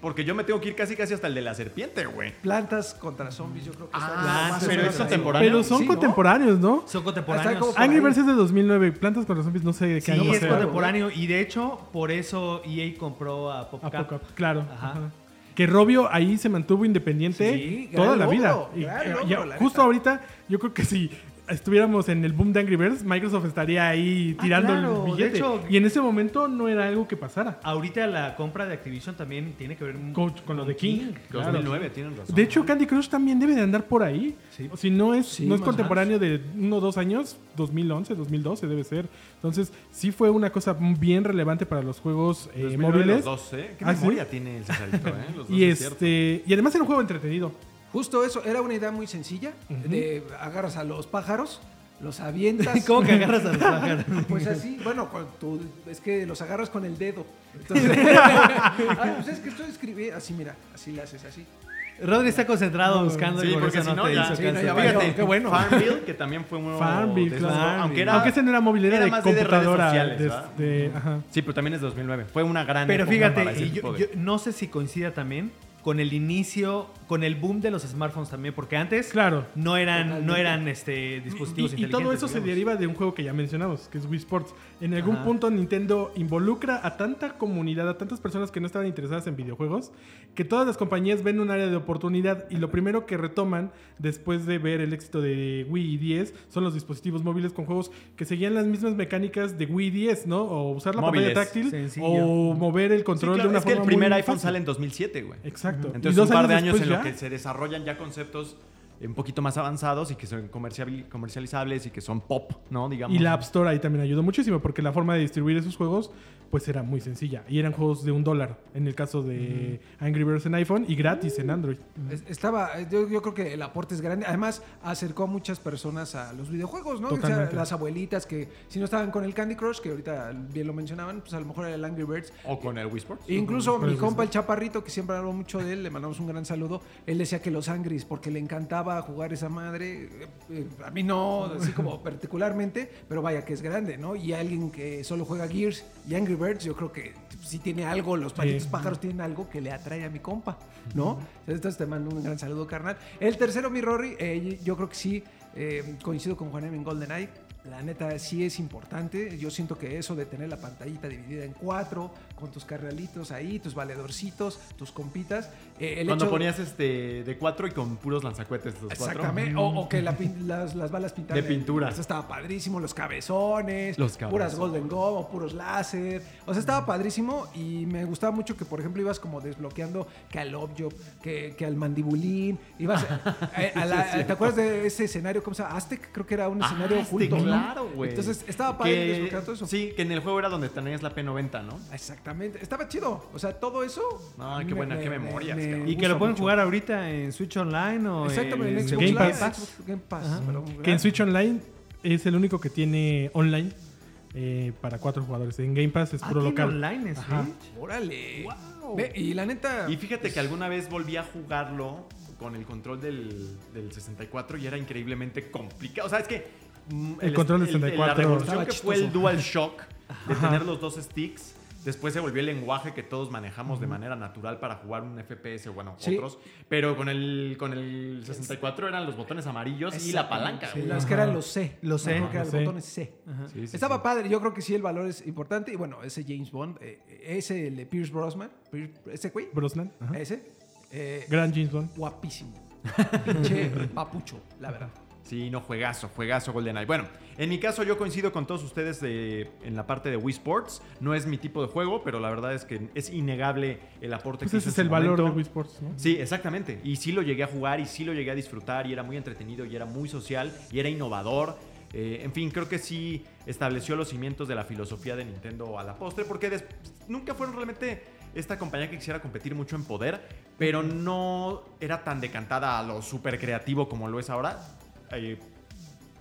Porque yo me tengo que ir casi casi hasta el de la serpiente, güey. Plantas contra zombies, yo creo que está Ah, más o pero es contemporáneo. Son Sí, contemporáneos, ¿no? Son Está contemporáneos. Angry. Birds es de 2009. Plantas contra zombies, no sé de qué Sí, año es sea. contemporáneo. Y de hecho, por eso EA compró a A PopCap. poco, claro. Ajá. ajá. Que Robio ahí se mantuvo independiente Sí, toda la vida. Y, gran eh, la justo neta. ahorita, yo creo que si estuviéramos en el boom de Angry Birds, Microsoft estaría ahí Ah, tirando claro, el billete. hecho- y en ese momento no era algo que pasara. Ahorita la compra de Activision también tiene que ver Con, con lo de King. claro. 2009, tienen razón. De hecho, Candy Crush también debe de andar por ahí. Sí. Si no es, Sí, no es contemporáneo de uno o dos años, 2011, 2012 debe ser. Entonces, sí fue una cosa bien relevante para los juegos eh, 2009 móviles. Los dos, ¿eh? ¿Qué ¿Ah, sí? memoria tiene el Cesarito, eh? Los dos, Y es cierto. este y además era un juego entretenido. Justo eso, era una idea muy sencilla. de agarras a los pájaros, los avientas. ¿Cómo que agarras a los pájaros? Pues así, bueno, es que los agarras con el dedo. Entonces, Ay, pues es que estoy escribiendo, así mira, así le haces así. Rodri está concentrado buscando Sí, y por porque eso si no no, te ya, hizo sí, caso. no, ya valió. Fíjate, qué bueno. Farmville, que también fue uno Farmville, de claro. aunque era... Aunque ese no era movilidad era de más de redes sociales, de- ajá. Sí, pero también es 2009. Fue una gran Pero época fíjate, para ese y tipo yo, de- yo no sé si coincida también con el inicio, con el boom de los smartphones también, porque antes Claro. no eran, no eran este, Y, dispositivos y inteligentes. todo eso se deriva de un juego que ya mencionamos, que es Wii Sports. En algún Ajá. punto Nintendo involucra a tanta comunidad, a tantas personas que no estaban interesadas en videojuegos, que todas las compañías ven un área de oportunidad y lo primero que retoman después de ver el éxito de Wii y 10 son los dispositivos móviles con juegos que seguían las mismas mecánicas de Wii y 10, ¿no? O usar la Móviles, pantalla táctil sencillo. o mover el Sí, control claro, de una es que forma el primer muy iPhone fácil. sale en 2007, güey. Exacto. Y Entonces un par de años en lo ya- que se desarrollan ya conceptos un poquito más avanzados y que son comercializables y que son pop, ¿no? Digamos. Y la App Store ahí también ayudó muchísimo porque la forma de distribuir esos juegos pues era muy sencilla. Y eran juegos de un dólar en el caso de Angry Birds en iPhone y gratis en Android. Es- Estaba, yo, yo creo que el aporte es grande. Además, acercó a muchas personas a los videojuegos, ¿no? O sea, las abuelitas que, si no estaban con el Candy Crush, que ahorita bien lo mencionaban, pues a lo mejor era el Angry Birds. O con el Wii Sports. E incluso mi el compa, el chaparrito, que siempre habló mucho de él, le mandamos un gran saludo. Él decía que los Angries, porque le encantaba jugar esa madre. eh, eh, a mí no, así como particularmente, pero vaya que es grande, ¿no? Y alguien que solo juega Gears y Angry Birds, yo creo que sí tiene algo, los palitos Sí. pájaros tienen algo que le atrae a mi compa, ¿no? Entonces te mando un gran saludo, carnal. El tercero, mi Rory, eh, yo creo que sí eh, coincido con Juan en GoldenEye. La neta sí es importante. Yo siento que eso de tener la pantallita dividida en cuatro, con tus carnalitos ahí, tus valedorcitos, tus compitas. eh, el Cuando hecho- ponías este de cuatro y con puros lanzacuetes los cuatro. Exactamente. O, o que la pin- las, las balas pintadas. De pintura. Eso estaba padrísimo. Los cabezones. Los Puras cabezones. Golden Go o puros láser. O sea, estaba padrísimo. Y me gustaba mucho que, por ejemplo, ibas como desbloqueando que al Objob, que, que al Mandibulín. Ibas. eh, a la- ¿Te acuerdas de ese escenario? ¿Cómo se llama? Aztec, creo que era un escenario Ah, oculto. claro, güey. Entonces estaba padre Que- desbloquear todo eso. Sí, que en el juego era donde tenías la P90, ¿no? Exactamente. Estaba chido. O sea, todo eso. Ay, qué buena- qué memorias, cabrón. Y que lo pueden mucho. jugar ahorita en Switch Online o Exactamente, en en Xbox Game Pass. Xbox Game Pass. Pero Que en Switch Online es el único que tiene online eh, para cuatro jugadores. En Game Pass es Ah, puro ¿tiene local. online en. Switch? Órale. Wow. Ve, y la neta. Y fíjate que alguna vez volví a jugarlo con el control del, del 64 y era increíblemente complicado. O sea, es que. mm, El control del el- la 64 revolución que fue el. Dual Shock de Ajá. tener los dos sticks. Después se volvió el lenguaje que todos manejamos de manera natural para jugar un FPS, bueno, Sí. otros. Pero con el, con el 64 eran los botones amarillos y la palanca. Sí, güey. las que eran los C. Los C. Acuerdo que eran Los botones C. Sí, sí, Estaba sí. padre. Yo creo que sí, el valor es importante. Y bueno, ese James Bond, eh, ese el de Pierce Brosnan, Pierce- ese güey, Brosnan. ajá. ese, eh, Gran James Bond. guapísimo. Pinche papucho, la verdad. Sí, no, juegazo, juegazo GoldenEye. Bueno, en mi caso yo coincido con todos ustedes de- en la parte de Wii Sports. No es mi tipo de juego, pero la verdad es que es innegable el aporte Pues que ese es el valor de Wii Sports, ¿no? Sí, exactamente. Y sí lo llegué a jugar y sí lo llegué a disfrutar y era muy entretenido y era muy social y era innovador. Eh, en fin, creo que sí estableció los cimientos de la filosofía de Nintendo a la postre porque nunca fueron realmente esta compañía que quisiera competir mucho en poder, pero no era tan decantada a lo súper creativo como lo es ahora. Eh,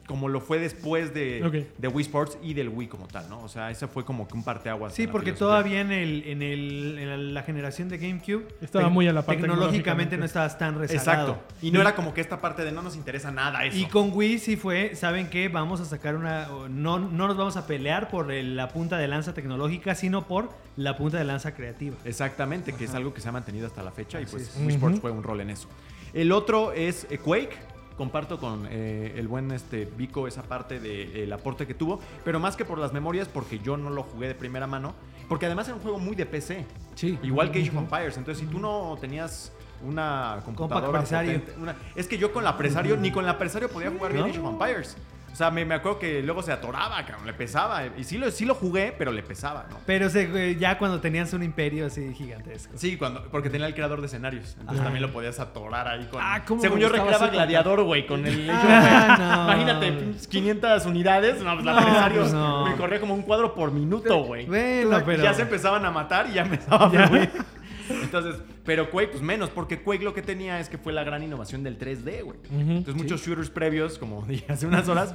como lo fue después de, Wii Sports y del Wii como tal, ¿no? O sea, ese fue como que un parteaguas. Sí, porque filosofía. todavía en, el, en, el, en la generación de GameCube Estaba muy a la par Tecnológicamente tecnológicamente. no estabas tan rezagado. Exacto. Y no era como que esta parte de no nos interesa nada eso. Y con Wii sí fue, ¿saben qué? Vamos a sacar una... No, no nos vamos a pelear por el- la punta de lanza tecnológica, sino por la punta de lanza creativa. Exactamente, que es algo que se ha mantenido hasta la fecha y pues es. Wii Sports Ujú. fue un rol en eso. El otro es eh, Quake. Comparto con eh, el buen este, Vico esa parte del aporte que tuvo, pero más que por las memorias, porque yo no lo jugué de primera mano, porque además era un juego muy de PC, Sí. igual que Age of Empires. Entonces, si tú no tenías una computadora presario. potente, una- Es que yo con la presario, ni con la presario podía jugar bien ¿No? Age of Empires. O sea, me, me acuerdo que luego se atoraba, cabrón, le pesaba. Y sí lo, sí lo jugué, pero le pesaba, ¿no? Pero se- eh, ya cuando tenías un imperio así gigantesco. Sí, cuando, porque tenía el creador de escenarios. Entonces Ah. también lo podías atorar ahí con. Ah, cómo Según yo recreaba gladiador, güey, con el. Ah, no. Imagínate, pinches 500 unidades. No, pues la No, presario pues no. me corría como un cuadro por minuto, güey. Bueno, pero- Ya se empezaban a matar y ya empezaba a. Entonces, pero Quake, pues menos, porque Quake lo que tenía es que fue la gran innovación del 3D, güey. Entonces, muchos shooters previos, como dije hace unas horas,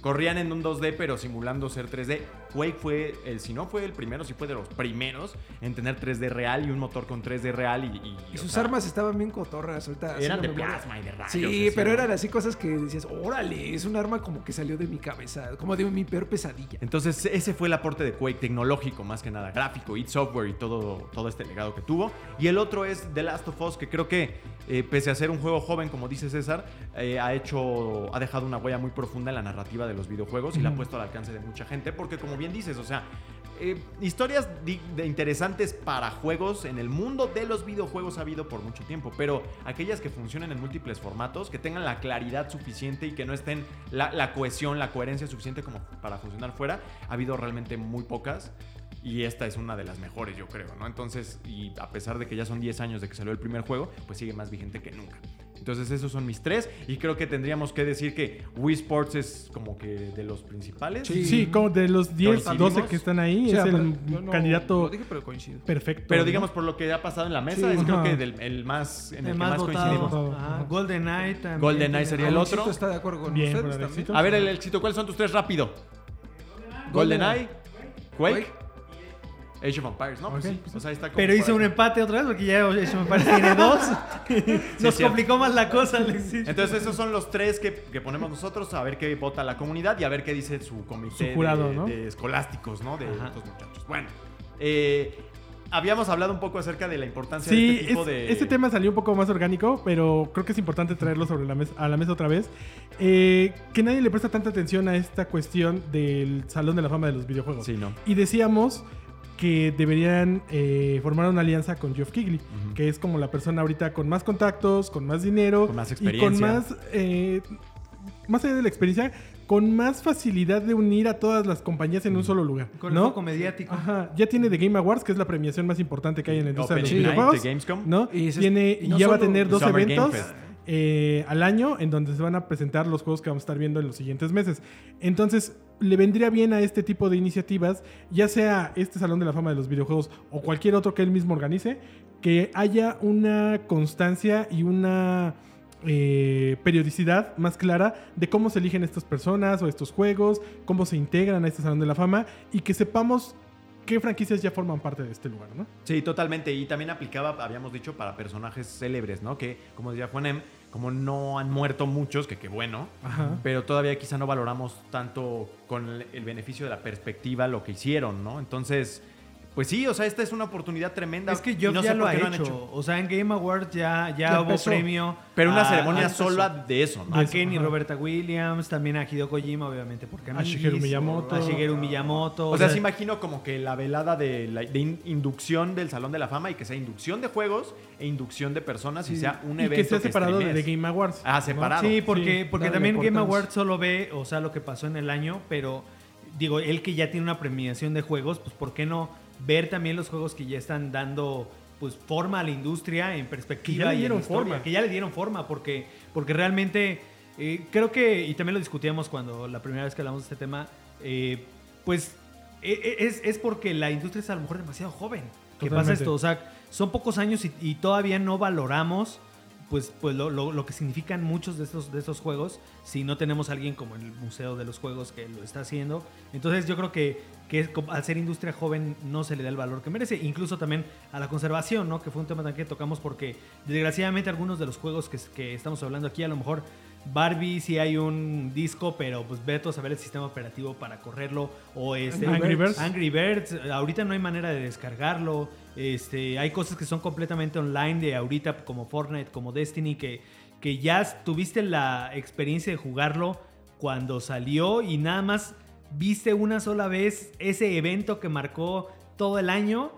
corrían en un 2D, pero simulando ser 3D. Quake fue, el, si no fue el primero, sí fue de los primeros en tener 3D real y un motor con 3D real. Y, y, sus sea, armas estaban bien cotorras. Ahorita Eran de memoria. plasma y de rayos. Sí, pero eran así cosas que decías, órale, es un arma como que salió de mi cabeza, como de mi peor pesadilla. Entonces, ese fue el aporte de Quake, tecnológico más que nada, gráfico, id Software y todo, todo este legado que tuvo. Y el otro es The Last of Us, que creo que, eh, pese a ser un juego joven, como dice César, eh, ha hecho, ha dejado una huella muy profunda en la narrativa de los videojuegos y la ha puesto al alcance de mucha gente, porque como bien dices, o sea, eh, historias de interesantes para juegos en el mundo de los videojuegos ha habido por mucho tiempo, pero aquellas que funcionen en múltiples formatos, que tengan la claridad suficiente y que no estén la, la cohesión, la coherencia suficiente como para funcionar fuera, ha habido realmente muy pocas. Y esta es una de las mejores, yo creo, ¿no? Entonces, y a pesar de que ya son 10 años de que salió el primer juego, pues sigue más vigente que nunca. Entonces, esos son mis tres. Y creo que tendríamos que decir que Wii Sports es como que de los principales. Sí, como de los 10, ¿Coincidimos? 12 que están ahí, O sea, es pero el no candidato Lo dije, pero coincido. perfecto. Pero ¿no? digamos, por lo que ha pasado en la mesa, Sí. es creo que del, el más, en el, El que más coincidimos. Ajá. Golden Knight también. Golden Knight sería el otro. está de acuerdo con Bien. A ver, el éxito, ¿cuáles son tus tres rápido? GoldenEye, Quake, Age of Empires, ¿no? Pues sí, pues, o sea, está como Pero hizo un empate otra vez porque ya Age of Empires tiene dos. Nos complicó más la cosa, Alexis. Entonces esos son los tres que, que ponemos nosotros a ver qué vota la comunidad y a ver qué dice su comité Su jurado, de, ¿no? de escolásticos, ¿no? De Ajá. estos muchachos. Bueno, eh, habíamos hablado un poco acerca de la importancia Sí, de este tipo es- de... este tema salió un poco más orgánico, pero creo que es importante traerlo sobre la mesa, a la mesa otra vez. Eh, que nadie le presta tanta atención a esta cuestión del Salón de la Fama de los videojuegos. Sí, ¿no? Y decíamos que deberían eh, formar una alianza con Geoff Keighley, que es como la persona ahorita con más contactos, con más dinero Con más y experiencia. con más, eh, más allá de la experiencia, con más facilidad de unir a todas las compañías en un solo lugar. Con el ¿no? foco mediático. Ajá, ya tiene The Game Awards, que es la premiación más importante que hay en la industria de los videojuegos. de Gamescom. ¿no? Y Tiene, y y no ya va a tener dos Summer eventos eh, al año en donde se van a presentar los juegos que vamos a estar viendo en los siguientes meses. Entonces, le vendría bien a este tipo de iniciativas, ya sea este Salón de la Fama de los Videojuegos o cualquier otro que él mismo organice, que haya una constancia y una eh, periodicidad más clara de cómo se eligen estas personas o estos juegos, cómo se integran a este Salón de la Fama y que sepamos qué franquicias ya forman parte de este lugar, ¿no? Sí, totalmente. Y también aplicaba, habíamos dicho, para personajes célebres, ¿no? Que, como decía Juanem, como no han muerto muchos, que qué bueno, Ajá. pero todavía quizá no valoramos tanto con el, el beneficio de la perspectiva lo que hicieron, ¿no? Entonces, pues sí, o sea, esta es una oportunidad tremenda. Es que y Geoff no ya sé lo por ha qué no han hecho. O sea, en Game Awards ya, ya, Ya hubo empezó. premio. Pero una a- ceremonia a- sola de eso, ¿no? A Eso, Ken y ajá. Roberta Williams, también a Hideo Kojima, obviamente, porque A Shigeru Miyamoto. A Shigeru Miyamoto. O sea, sí imagino como que la velada de, la- de in- inducción del Salón de la Fama y que sea inducción de juegos e inducción de personas y sea un y evento que sea separado de streamees. The Game Awards. Ah, ¿no? separado. Sí, porque, Sí, porque también Game. Awards solo ve, o sea, lo que pasó en el año, pero digo, él que ya tiene una premiación de juegos, pues ¿por qué no ver también los juegos que ya están dando pues forma a la industria en perspectiva Que ya le y en historia? forma. que ya le dieron forma porque porque realmente eh, creo que y también lo discutíamos cuando la primera vez que hablamos de este tema eh, pues e- e- es, es porque la industria es a lo mejor demasiado joven que pasa esto o sea son pocos años y, y todavía no valoramos pues, pues lo, lo- lo que significan muchos de estos, de estos juegos si no tenemos a alguien como el Museo de los Juegos que lo está haciendo. Entonces yo creo que, que al ser industria joven no se le da el valor que merece. Incluso también a la conservación, ¿no? que fue un tema también que tocamos porque desgraciadamente algunos de los juegos que, que estamos hablando aquí a lo mejor... Barbie sí hay un disco, pero pues veto a saber el sistema operativo para correrlo. O este, Angry Birds. Angry Birds, ahorita no hay manera de descargarlo. Este, hay cosas que son completamente online de ahorita, como Fortnite, como Destiny, que, que ya tuviste la experiencia de jugarlo cuando salió y nada más viste una sola vez ese evento que marcó todo el año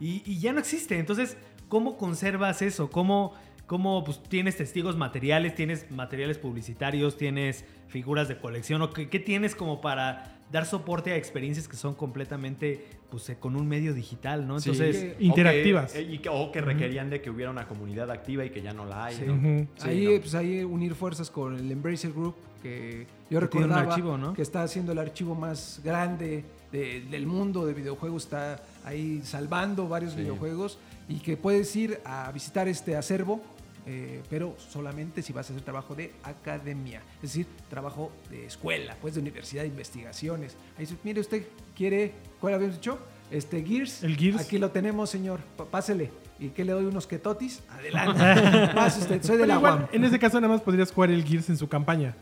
y, y ya no existe. Entonces, ¿cómo conservas eso? ¿Cómo cómo pues, tienes testigos materiales, tienes materiales publicitarios, tienes figuras de colección, o qué, qué tienes como para dar soporte a experiencias que son completamente pues, eh, con un medio digital, ¿no? Sí. Entonces, que- O que- Interactivas. eh, y que, o que requerían de que hubiera una comunidad activa y que ya no la hay. Sí. ¿no? Sí, ahí, no. pues ahí unir fuerzas con el Embracer Group, que yo Que tiene un recordaba archivo, ¿no? que está haciendo el archivo más grande de- del mundo de videojuegos, está ahí salvando varios Sí. videojuegos y que puedes ir a visitar este acervo, eh, pero solamente si vas a hacer trabajo de academia, es decir, trabajo de escuela, pues de universidad, de investigaciones. Ahí dice, mire usted, ¿quiere, cuál habíamos dicho? Este Gears. El Gears. Aquí lo tenemos, señor, pásele. ¿Y qué le doy unos ketotis? Adelante. Pase usted, soy de Pero la igual, UAM. en ese caso nada más podrías jugar el Gears en su campaña.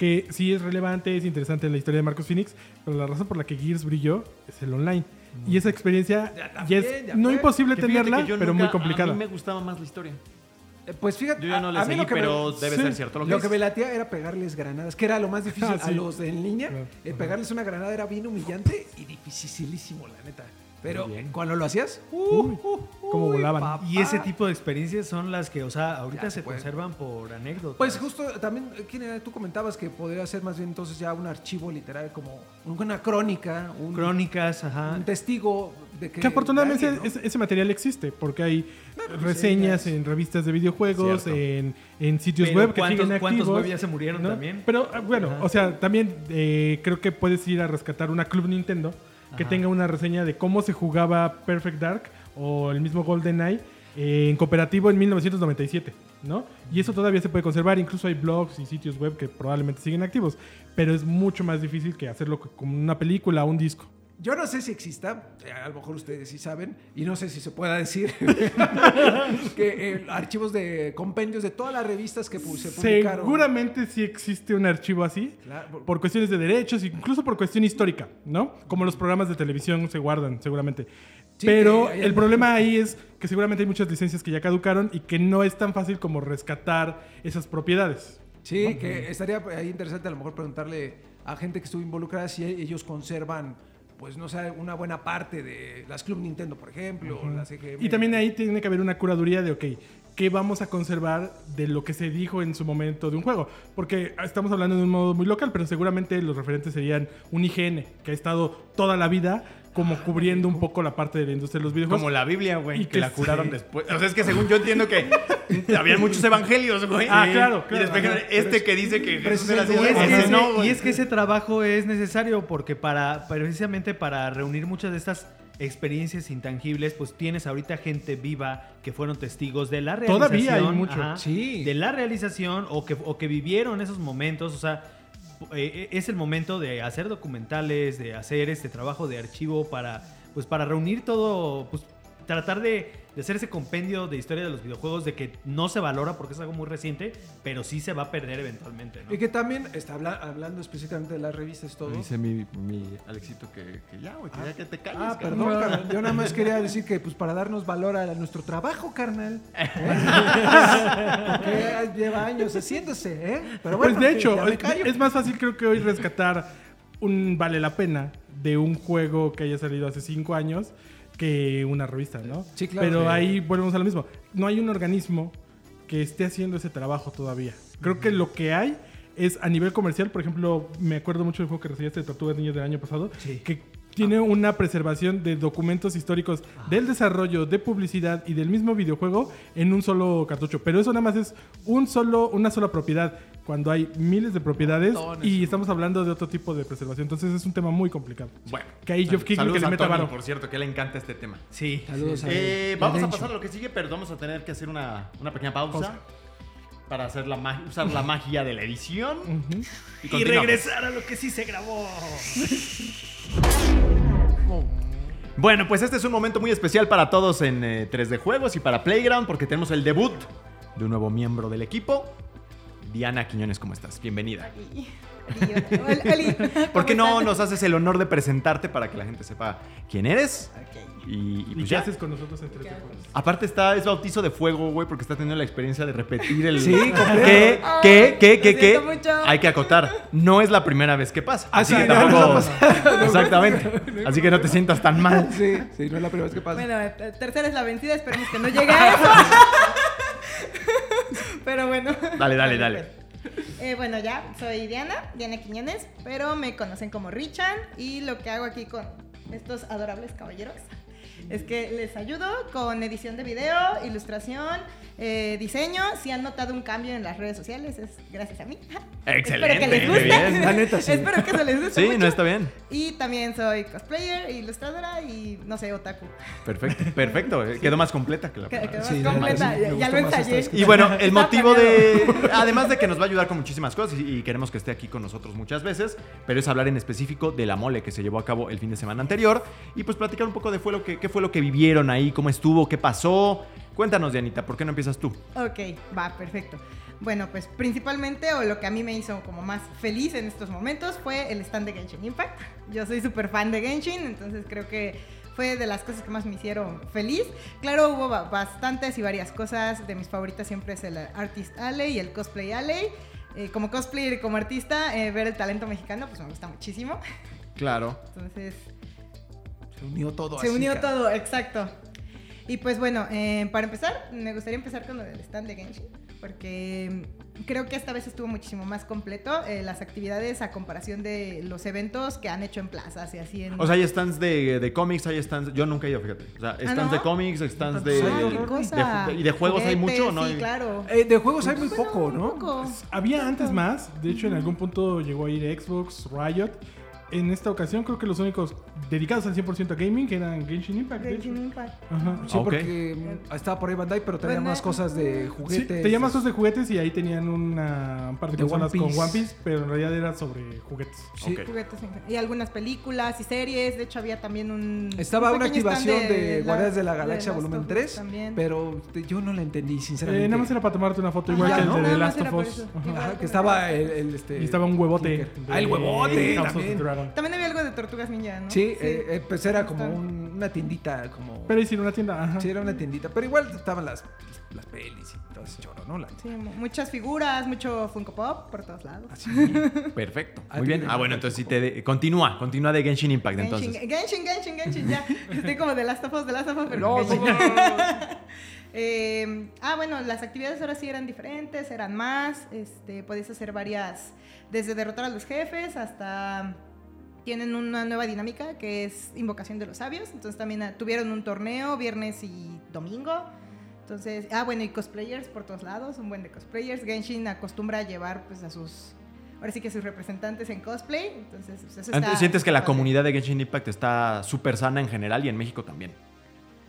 Que sí es relevante, es interesante en la historia de Marcos Phoenix, pero la razón por la que Gears brilló es el online. Y esa experiencia Ya ya, también, es ya no imposible tenerla, que yo pero nunca- muy complicada. A mí me gustaba más la historia. Eh, Pues fíjate, Yo ya no a- le a mí seguí, lo que me- pero debe sí. ser cierto lo que Lo que me latía era pegarles granadas, que era lo más difícil Ah, a los de en línea. Claro. Eh, pegarles una granada era bien humillante y dificilísimo, la neta. Pero cuando lo hacías, uh, uh, cómo uy, volaban. papá. y ese tipo de experiencias son las que, o sea, ahorita Ya se conservan por anécdotas. Pues justo también, eh, ¿quién era? Tú comentabas que podría ser más bien entonces ya un archivo literal, como una crónica, un, Crónicas, ajá. un testigo de que. Que afortunadamente de alguien, ¿no? ese, ese material existe, porque hay reseñas sí, en revistas de videojuegos, en, en sitios Pero web que ¿cuántos- siguen cuántos activos. web ya se murieron ¿no? también? Pero ah, bueno, Ajá. o sea, también eh, creo que puedes ir a rescatar una Club Nintendo que Ajá. tenga una reseña de cómo se jugaba Perfect Dark o el mismo GoldenEye en cooperativo en 1997, ¿no? Y eso todavía se puede conservar, incluso hay blogs y sitios web que probablemente siguen activos, pero es mucho más difícil que hacerlo como una película o un disco. Yo no sé si exista, eh, a lo mejor ustedes sí saben, y no sé si se pueda decir, que eh, archivos de compendios de todas las revistas que se publicaron. Seguramente sí existe un archivo así, Claro. por cuestiones de derechos, incluso por cuestión histórica, ¿no? Como los programas de televisión se guardan, seguramente. Sí, Pero el problema ahí es que seguramente hay muchas licencias que ya caducaron y que no es tan fácil como rescatar esas propiedades. Sí, que estaría ahí interesante a lo mejor preguntarle a gente que estuvo involucrada si ellos conservan, pues no sé, una buena parte de las Club Nintendo, por ejemplo, o las EGM. Y también ahí tiene que haber una curaduría de, ok, ¿qué vamos a conservar de lo que se dijo en su momento de un juego? Porque estamos hablando de un modo muy local, pero seguramente los referentes serían un IGN, que ha estado toda la vida como cubriendo un poco la parte de la industria de los videojuegos. Como la Biblia, güey, Y que, que la curaron sí. después. O sea, es que según yo entiendo que habían muchos evangelios, güey. Ah, claro, Y después este que dice que Jesús era así, Y es, que ese no, y es que ese trabajo es necesario porque para precisamente para reunir muchas de estas experiencias intangibles, pues tienes ahorita gente viva que fueron testigos de la realización. Todavía hay mucho. ajá, Sí. De la realización o que, o que vivieron esos momentos. O sea, eh, es el momento de hacer documentales, de hacer este trabajo de archivo para, pues, para reunir todo, pues tratar de, de hacer ese compendio de historia de los videojuegos de que no se valora porque es algo muy reciente, pero sí se va a perder eventualmente, ¿no? Y que también está habla- hablando específicamente de las revistas y todo. Dice mi, mi Alexito que, que ya, güey, que ya que te calles. Ah, cabrón. perdón, carnal. Yo nada más quería decir que pues para darnos valor a nuestro trabajo, carnal. ¿eh? que lleva años haciéndose, ¿eh? Pero bueno, pues de hecho, es más fácil creo que hoy rescatar un vale la pena de un juego que haya salido hace cinco años que una revista, ¿no? Sí, claro. Pero Sí. ahí volvemos a lo mismo. No hay un organismo que esté haciendo ese trabajo todavía. Creo que lo que hay es a nivel comercial, por ejemplo, me acuerdo mucho del juego que recibiste de Tortugas Niñas del año pasado, Sí. que tiene una preservación de documentos históricos del desarrollo, de publicidad y del mismo videojuego en un solo cartucho. Pero eso nada más es un solo, una sola propiedad, cuando hay miles de propiedades Montones. y estamos hablando de otro tipo de preservación. Entonces es un tema muy complicado. Bueno, Que ahí Geoff Keighley saludos que le a meta Tony, por cierto, que le encanta este tema. Sí. Saludos a Eh, a vamos a pasar a lo que sigue, pero vamos a tener que hacer una, una pequeña pausa, Pausa. para hacer la usar la magia de la edición. Y, regresar a lo que sí se grabó. Bueno, pues este es un momento muy especial para todos en eh, 3D Juegos y para Playground porque tenemos el debut de un nuevo miembro del equipo. Diana Quiñones, ¿cómo estás? Bienvenida. ¿Por qué no nos haces el honor de presentarte para que la gente sepa quién eres? Y, y ¿Y pues qué ya. haces con nosotros en 3D Juegos? Aparte está, es bautizo de fuego, güey, porque está teniendo la experiencia de repetir el... Sí. ¿Qué? ¿Qué? ¿Qué? ¿Qué? ¿Qué? Hay que acotar. No es la primera vez que pasa. Ah, Así sí, que tampoco... no. Exactamente. Así que no te sientas tan mal. Sí, sí, no es la primera vez que pasa. Bueno, tercera es la vencida, esperemos que no llegue a eso. Pero bueno. Dale, dale, dale. Eh, bueno, ya, soy Diana, Diana Quiñones, pero me conocen como Richan y lo que hago aquí con estos adorables caballeros es que les ayudo con edición de video, ilustración, eh, diseño. Si han notado un cambio en las redes sociales, es gracias a mí. Excelente, Espero que les guste. bien. La neta, sí. Espero que se les guste Sí, mucho. no está bien. Y también soy cosplayer, ilustradora y, no sé, otaku. Perfecto, perfecto. Quedó más completa que la Que- primera. que más Sí, completa, sí, ya, lo ensayé. Y bueno, el motivo de. Además de que nos va a ayudar con muchísimas cosas y, y queremos que esté aquí con nosotros muchas veces, pero es hablar en específico de la mole que se llevó a cabo el fin de semana anterior y pues platicar un poco de fue lo que, qué fue lo que vivieron ahí, cómo estuvo, qué pasó. Cuéntanos, Dianita, ¿por qué no empiezas tú? Ok, va, perfecto. Bueno, pues principalmente, o lo que a mí me hizo como más feliz en estos momentos fue el stand de Genshin Impact. Yo soy súper fan de Genshin, entonces creo que fue de las cosas que más me hicieron feliz. Claro, hubo ba- bastantes y varias cosas. De mis favoritas siempre es el Artist Alley y el Cosplay Alley. Eh, como cosplayer y como artista, eh, ver el talento mexicano, pues me gusta muchísimo. Claro. Entonces, Se unió todo se así, unió cara. todo, exacto. Y pues bueno, eh, para empezar, me gustaría empezar con lo del stand de Genshin, porque mm, creo que esta vez estuvo muchísimo más completo eh, las actividades a comparación de los eventos que han hecho en plazas y así en... O sea, hay stands de, de cómics, hay stands. Yo nunca he ido, fíjate. O sea, stands ¿no? de cómics, stands de. Ah, de- ¿Y de juegos hay mucho o no? Sí, claro. Eh, de juegos hay muy Bueno, poco, ¿no? poco. Había antes más, de hecho en algún punto llegó a ir Xbox, Riot. En esta ocasión creo que los únicos dedicados al 100% a gaming eran Genshin Impact, de. Genshin Impact. Ajá. Sí, porque mm, estaba por ahí Bandai, pero Bandai. más cosas de Sí, juguetes. te llamas cosas de juguetes y ahí tenían una, un par de, De consolas One con. One Piece, pero en realidad era sobre juguetes. Sí. Ok. Juguetes en- y algunas películas y series. De hecho, había también un. Estaba un una activación de, la- Guardianes de la de Galaxia Last volumen of Us 3, también. pero yo no la entendí, sinceramente. Eh, nada más era para tomarte una foto Ah, igual ya, que el ¿no? de The Last of Us. Ajá. Que estaba el, el, este, Y estaba un huevote. de Ah, el huevote también. También había algo de Tortugas Ninja, ¿no? Sí, eh, eh, pues era como un- una tiendita, como... Pero hicieron una tienda, ajá. Sí, era una tiendita, pero igual estaban las, las pelis y todo ese choro, ¿no? La- Sí, mu- muchas figuras, mucho Funko Pop por todos lados. Así. Perfecto. Ah, Muy bien. Ah, bueno, entonces sí te. de- Continúa, continúa de Genshin Impact Genshin, entonces. Genshin, Genshin, Genshin, ya. Estoy como de Last of Us, de Last of Us, pero No, no, Eh, ah, bueno, las actividades ahora sí eran diferentes, eran más. Este, podías hacer varias, desde derrotar a los jefes hasta tienen una nueva dinámica que es invocación de los sabios. Entonces también ah, tuvieron un torneo viernes y domingo. Entonces, ah, bueno, y cosplayers por todos lados, un buen de cosplayers. Genshin acostumbra a llevar pues a sus, ahora sí que sus representantes en cosplay. Entonces, pues, eso está- ¿Sientes que la comunidad de Genshin Impact está súper sana en general y en México también?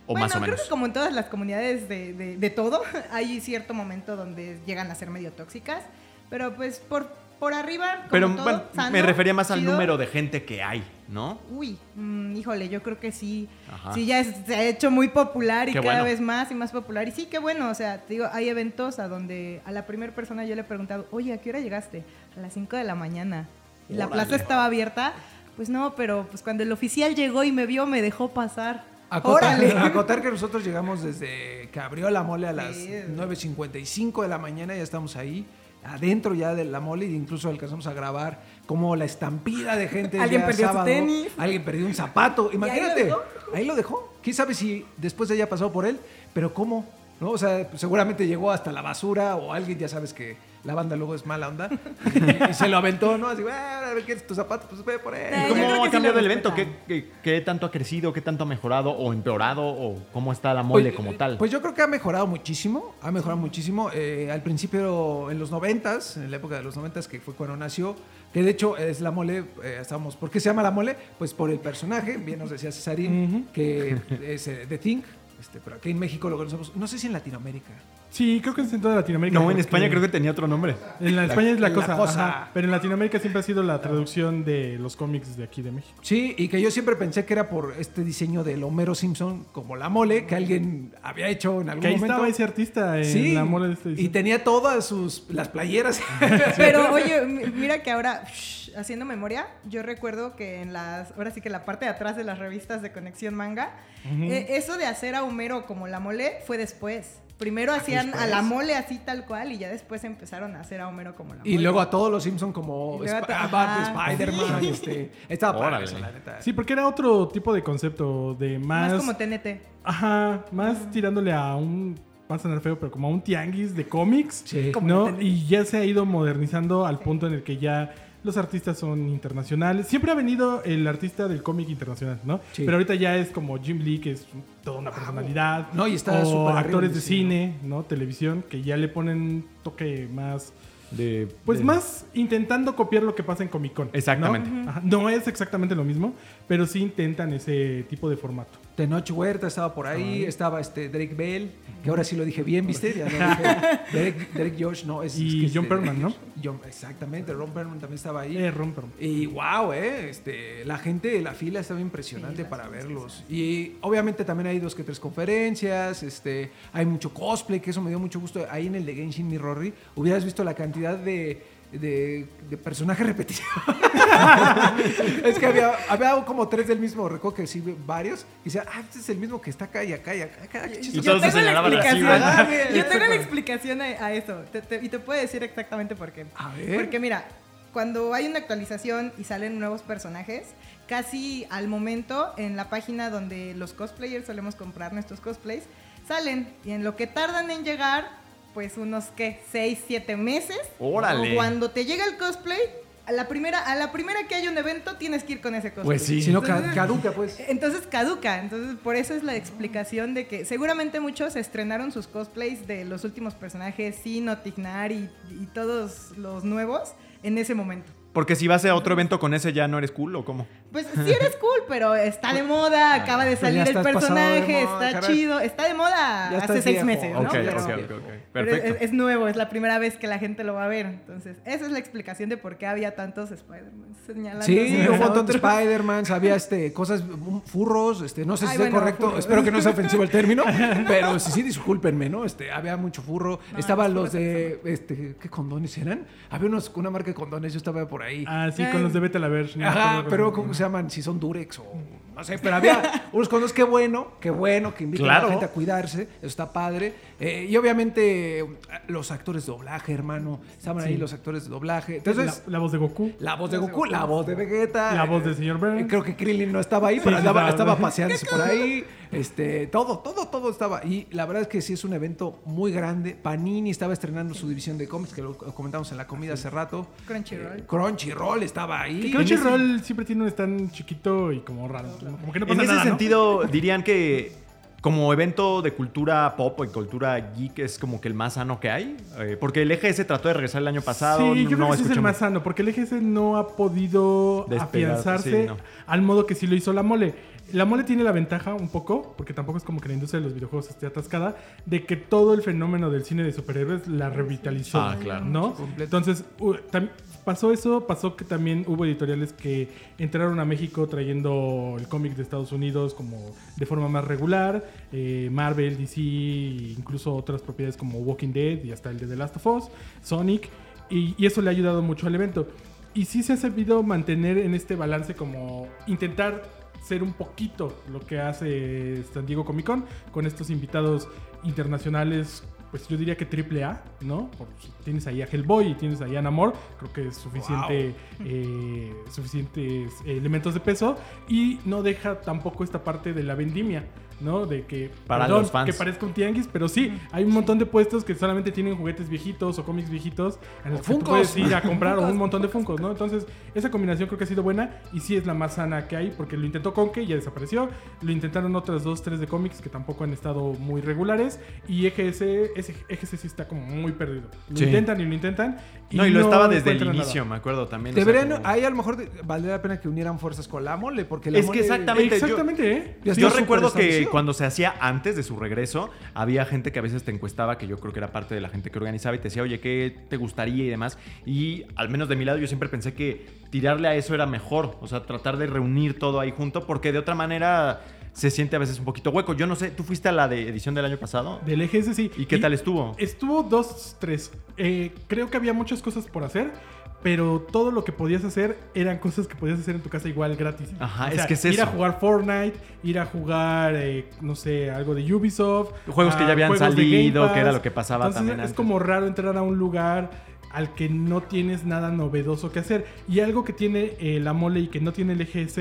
O bueno, más o creo menos. que como en todas las comunidades de, de- de todo, hay cierto momento donde llegan a ser medio tóxicas, pero pues por, por arriba, como Pero todo, bueno, sano, me refería más al chido. número de gente que hay, ¿no? Uy, mm, híjole, yo creo que sí, Ajá. sí ya es- se ha hecho muy popular y Qué cada bueno. vez más y más popular. Y sí, qué bueno, o sea, te digo, hay eventos a donde a la primera persona yo le he preguntado, oye, ¿a qué hora llegaste? A las 5 de la mañana. Y la plaza estaba abierta. Pues no, pero pues cuando el oficial llegó y me vio, me dejó pasar. Acotar, Órale. acotar que nosotros llegamos desde que abrió la mole a las Sí. 9.55 de la mañana, ya estamos ahí, adentro ya de la mole, incluso alcanzamos a grabar como la estampida de gente. Alguien perdió su sábado, tenis. Alguien perdió un zapato, ahí lo imagínate. Ahí lo dejó. ¿Quién sabe si después haya pasado por él? Pero ¿cómo? ¿No? O sea, seguramente llegó hasta la basura o alguien, ya sabes que la banda luego es mala onda, y, se lo aventó, ¿no? Así, "Bueno, a ver qué es tu zapato, pues ve por él. Eh, ¿Y yo creo ¿Cómo ha cambiado el evento? ¿Qué, qué, qué tanto ha crecido? ¿Qué tanto ha mejorado o empeorado? ¿O cómo está la mole Pues, como tal? Pues yo creo que ha mejorado muchísimo, ha mejorado muchísimo. Eh, al principio, en los noventas, en la época de los noventas, que fue cuando nació, que de hecho es la mole, eh, estamos, ¿por qué se llama la mole? Pues por el personaje, bien nos decía Cesarín, que es eh, The Think, este, pero aquí en México lo conocemos, no sé si en Latinoamérica. Sí, creo que es en toda Latinoamérica. no, en España creo que tenía otro nombre. En la España es la, la cosa, cosa. ajá, pero en Latinoamérica siempre ha sido la traducción de los cómics de aquí de México. Sí, y que yo siempre pensé que era por este diseño del Homero Simpson como la mole, que alguien había hecho en algún Que ahí momento. estaba ese artista en Sí, la mole de este y diseño. tenía todas sus las playeras. Pero oye, mi- mira que ahora, shh, haciendo memoria, yo recuerdo que en las, ahora sí que la parte de atrás de las revistas de Conexión Manga, eh, eso de hacer a Homero como la mole fue después. Primero hacían a la mole así tal cual y ya después empezaron a hacer a Homero como la mole. Y luego a todos los Simpson como Sp- ah. Spider-Man, este, estaba padre Órale. eso, la neta. Sí, porque era otro tipo de concepto, de más... más como TNT. Ajá, más tirándole a un va a sonar feo, pero como a un tianguis de cómics, Sí. ¿no? Y ya se ha ido modernizando al punto en el que ya los artistas son internacionales. Siempre ha venido el artista del cómic internacional, ¿no? Sí. Pero ahorita ya es como Jim Lee, que es toda una personalidad. No, y está o arriba actores de cine, ¿no? Televisión, que ya le ponen un toque más... De, Pues de- más intentando copiar lo que pasa en Comic Con. ¿no? Exactamente. No es exactamente lo mismo, pero sí intentan ese tipo de formato. Tenoch Huerta estaba por ahí, estaba este Drake Bell, que ahora sí lo dije bien, ¿viste? Ya no dije Derek, Derek Josh, no, es, Y es que John de- Perlman, ¿no? John- exactamente, Ron Perlman también estaba ahí. Eh, romper. Y wow, eh, este, la gente de la fila estaba impresionante para verlos. Y obviamente también hay dos que tres conferencias, este, hay mucho cosplay, que eso me dio mucho gusto. Ahí en el de Genshin Mirrorri, hubieras visto la cantidad de, de, de personajes repetidos. es que había, había como tres del mismo, recuerdo que sí, varios. Y decía, ah, este es el mismo que está acá y acá y acá. acá, qué Y chistoso". todos se tengo la explicación. ¿verdad? Yo tengo la explicación a, a eso. Te- te- y te puedo decir exactamente por qué. A ver. Porque mira, cuando hay una actualización y salen nuevos personajes, casi al momento en la página donde los cosplayers solemos comprar nuestros cosplays, salen. Y en lo que tardan en llegar, pues unos, ¿qué? 6, 7 meses. Órale. O Cuando te llega el cosplay, a la primera, a la primera que hay un evento, tienes que ir con ese cosplay. Pues sí. Si no, caduca, pues. entonces caduca, entonces por eso es la explicación de que seguramente muchos estrenaron sus cosplays de los últimos personajes, Sino, Tignar y, y todos los nuevos en ese momento. Porque si vas a otro evento con ese ya no eres cool o cómo. Pues sí eres cool, pero está de moda, acaba de salir el personaje, moda, está caray. chido, está de moda Ya hace seis viejo. meses, ¿no? Ok, Pero- es, es nuevo, es la primera vez que la gente lo va a ver. Entonces, esa es la explicación de por qué había tantos Spider-Man señalando. Sí, un montón de otro. Spider-Man, había este, cosas, um, furros, este, no sé si Ay, bueno, correcto, furros. espero que no sea ofensivo el término, pero sí, sí, discúlpenme, ¿no? Este, había mucho furro, estaban los los de, este, ¿qué condones eran? Había unos, una marca de condones, yo estaba por ahí. Ah, sí, Ay. con los de la no me Ajá, pero ¿cómo se llaman? Si son Durex o no sé, pero había unos condones, qué bueno, qué bueno, que invitan a la gente a cuidarse, eso está padre. Eh, y obviamente los actores de doblaje, hermano, estaban ahí los actores de doblaje. La, Entonces, la voz de Goku. la voz de Goku, la voz de Vegeta. La voz del señor Burns. eh, Creo que Krillin no estaba ahí, Sí, pero estaba. estaba paseándose por ahí. Este, todo, todo, todo estaba. Y la verdad es que sí es un evento muy grande. Panini estaba estrenando su división de cómics, que lo comentamos en la comida hace rato. Crunchyroll. Eh, Crunchyroll estaba ahí. Que Crunchyroll siempre tiene un stand chiquito y como raro. Como que no En ese nada, ¿no? sentido, dirían que como evento de cultura pop o cultura geek es como que el más sano que hay. Eh, porque el EGS trató de regresar el año pasado. Sí, yo creo no que ese es el más sano, porque el EGS no ha podido Despegar, afianzarse sí, no. al modo que sí lo hizo la mole. La mole tiene la ventaja un poco, porque tampoco es como que la industria de los videojuegos esté atascada, de que todo el fenómeno del cine de superhéroes la revitalizó. Ah, claro. ¿No? Entonces, u- tam- pasó eso, pasó que también hubo editoriales que entraron a México trayendo el cómic de Estados Unidos como de forma más regular, eh, Marvel, DC, incluso otras propiedades como Walking Dead y hasta el de The Last of Us, Sonic, y, y eso le ha ayudado mucho al evento. Y sí se ha sabido mantener en este balance como intentar ser un poquito lo que hace San Diego Comic Con con estos invitados internacionales, pues yo diría que triple A, ¿no? Porque tienes ahí a Hellboy y tienes ahí a Namor, creo que es suficiente, eh, suficientes elementos de peso y no deja tampoco esta parte de la vendimia. ¿No? De que, Para los fans. que parezca un tianguis, pero sí, hay un montón de puestos que solamente tienen juguetes viejitos o cómics viejitos en los O que tú puedes ir a comprar o un montón de Funkos, ¿no? Entonces, esa combinación creo que ha sido buena y sí es la más sana que hay porque lo intentó Conke y ya desapareció. Lo intentaron otras dos, tres de cómics que tampoco han estado muy regulares y EGS, ese EGS sí está como muy perdido. Lo Sí. intentan y lo intentan. No, y lo estaba desde el inicio, nada. me acuerdo también. o sea, Deberían, como- ahí a lo mejor valdría la pena que unieran fuerzas con la mole, porque la Es que exactamente. yo- Exactamente, ¿eh? Yo recuerdo que. Cuando se hacía antes de su regreso, había gente que a veces te encuestaba, que yo creo que era parte de la gente que organizaba y te decía, oye, ¿qué te gustaría y demás? Y al menos de mi lado, yo siempre pensé que tirarle a eso era mejor, o sea, tratar de reunir todo ahí junto, porque de otra manera se siente a veces un poquito hueco. Yo no sé, ¿tú fuiste a la de edición del año pasado? Del EGS sí. ¿Y qué tal estuvo? Estuvo dos, tres. Eh, creo que había muchas cosas por hacer, pero todo lo que podías hacer eran cosas que podías hacer en tu casa igual gratis. Ajá, O es que es Ir a eso. jugar Fortnite, ir a jugar, eh, no sé, algo de Ubisoft. Juegos que ya habían salido, que era lo que pasaba Entonces, también Es antes. como raro entrar a un lugar al que no tienes nada novedoso que hacer. Y algo que tiene eh, la mole y que no tiene el EGS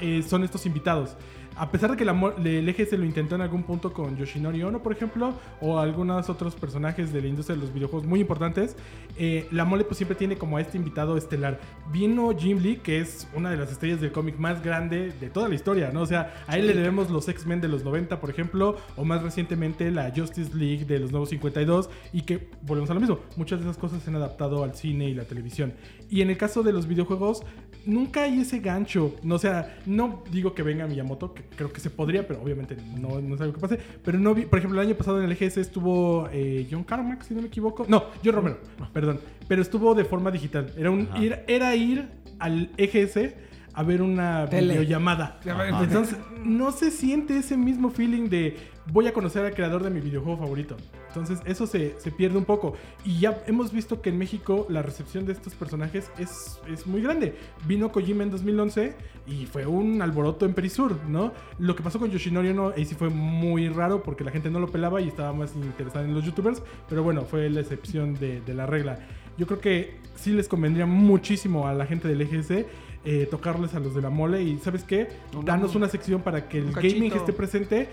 eh, son estos invitados. A pesar de que la el eje se lo intentó en algún punto con Yoshinori Ono, por ejemplo, o algunos otros personajes de la industria de los videojuegos muy importantes, eh, la mole pues siempre tiene como a este invitado estelar. Vino Jim Lee, que es una de las estrellas del cómic más grande de toda la historia, ¿no? O sea, a él le debemos los X-Men de los 90, por ejemplo, o más recientemente la Justice League de los nuevos 52, y que volvemos a lo mismo, muchas de esas cosas se han adaptado al cine y la televisión. Y en el caso de los videojuegos, nunca hay ese gancho. No, o sea, no digo que venga Miyamoto, que creo que se podría, pero obviamente no, no es algo que pase. Pero no vi, por ejemplo, el año pasado en el EGS estuvo eh, John Carmack, si no me equivoco. No, John Romero, perdón. Pero estuvo de forma digital. Era, un, ir, era ir al EGS a ver una Tele. videollamada. Ajá. Entonces, no se siente ese mismo feeling de voy a conocer al creador de mi videojuego favorito. Entonces, eso se, se pierde un poco. Y ya hemos visto que en México la recepción de estos personajes es, es muy grande. Vino Kojima en 2011 y fue un alboroto en Perisur, ¿no? Lo que pasó con Yoshinori no, ahí sí fue muy raro porque la gente no lo pelaba y estaba más interesada en los youtubers. Pero bueno, fue la excepción de, de la regla. Yo creo que sí les convendría muchísimo a la gente del EGS eh, tocarles a los de la mole y ¿sabes qué? Danos una sección para que el gaming esté presente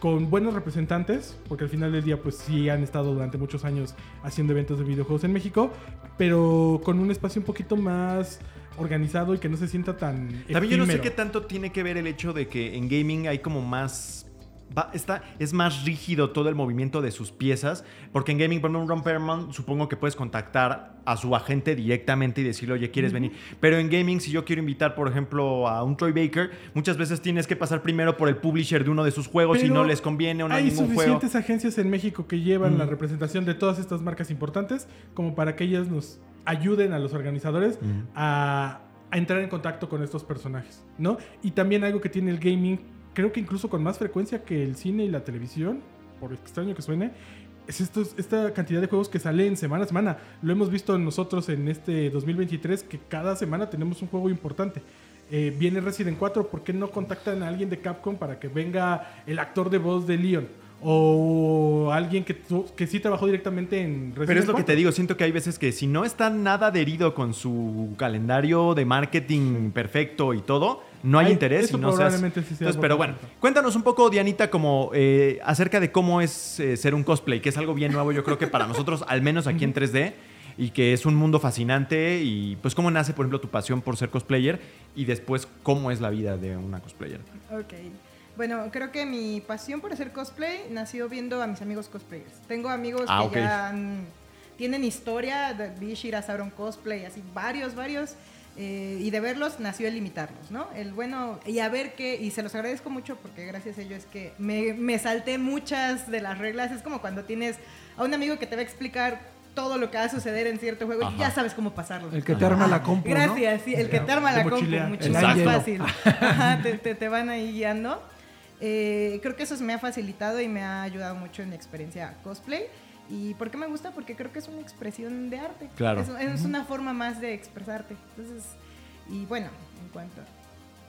con buenos representantes, porque al final del día pues sí han estado durante muchos años haciendo eventos de videojuegos en México, pero con un espacio un poquito más organizado y que no se sienta tan También yo no sé qué tanto tiene que ver el hecho de que en gaming hay como más... va- está, es más rígido todo el movimiento de sus piezas, porque en gaming, por ejemplo, un Ron Perlman, supongo que puedes contactar a su agente directamente y decirle, oye, ¿quieres venir? Pero en gaming, si yo quiero invitar, por ejemplo, a un Troy Baker, muchas veces tienes que pasar primero por el publisher de uno de sus juegos y no les conviene o no hay, hay ningún juego. suficientes agencias en México que llevan la representación de todas estas marcas importantes como para que ellas nos ayuden a los organizadores Mm. a, a entrar en contacto con estos personajes, ¿no? Y también algo que tiene el gaming, creo que incluso con más frecuencia que el cine y la televisión, por extraño que suene, es estos- esta cantidad de juegos que salen semana a semana. Lo hemos visto nosotros en este 2023, que cada semana tenemos un juego importante. Eh, viene Resident 4, ¿por qué no contactan a alguien de Capcom para que venga el actor de voz de Leon? O alguien que, que sí trabajó directamente en Resident Pero es lo que 4. te digo, siento que hay veces que si no está nada adherido con su calendario de marketing perfecto y todo, no hay Ay, interés y no seas... probablemente sí Entonces, pero bueno, cuéntanos un poco, Dianita, como eh, acerca de cómo es eh, ser un cosplay, que es algo bien nuevo, yo creo que para nosotros, al menos aquí en 3D, y que es un mundo fascinante y pues cómo nace, por ejemplo, tu pasión por ser cosplayer y después cómo es la vida de una cosplayer. Ok. Bueno, creo que mi pasión por hacer cosplay nació viendo a mis amigos cosplayers. Tengo amigos Ah, que ok. ya han- tienen historia, de vi Shira Sauron cosplay, así varios, varios. Eh, y de verlos nació el imitarlos, ¿no? El bueno, y a ver qué, y se los agradezco mucho porque gracias a ello es que me, me salté muchas de las reglas. Es como cuando tienes a un amigo que te va a explicar todo lo que va a suceder en cierto juego Ajá. y ya sabes cómo pasarlo. El que te arma la compu, ¿no? Gracias, sí, el que te arma la compu, mucho más fácil. Ajá, te, te- te van ahí guiando. Eh, creo que eso se me ha facilitado y me ha ayudado mucho en mi experiencia cosplay. ¿Y por qué me gusta? Porque creo que es una expresión de arte. Claro. Es, es una forma más de expresarte. Entonces, y bueno, en cuanto,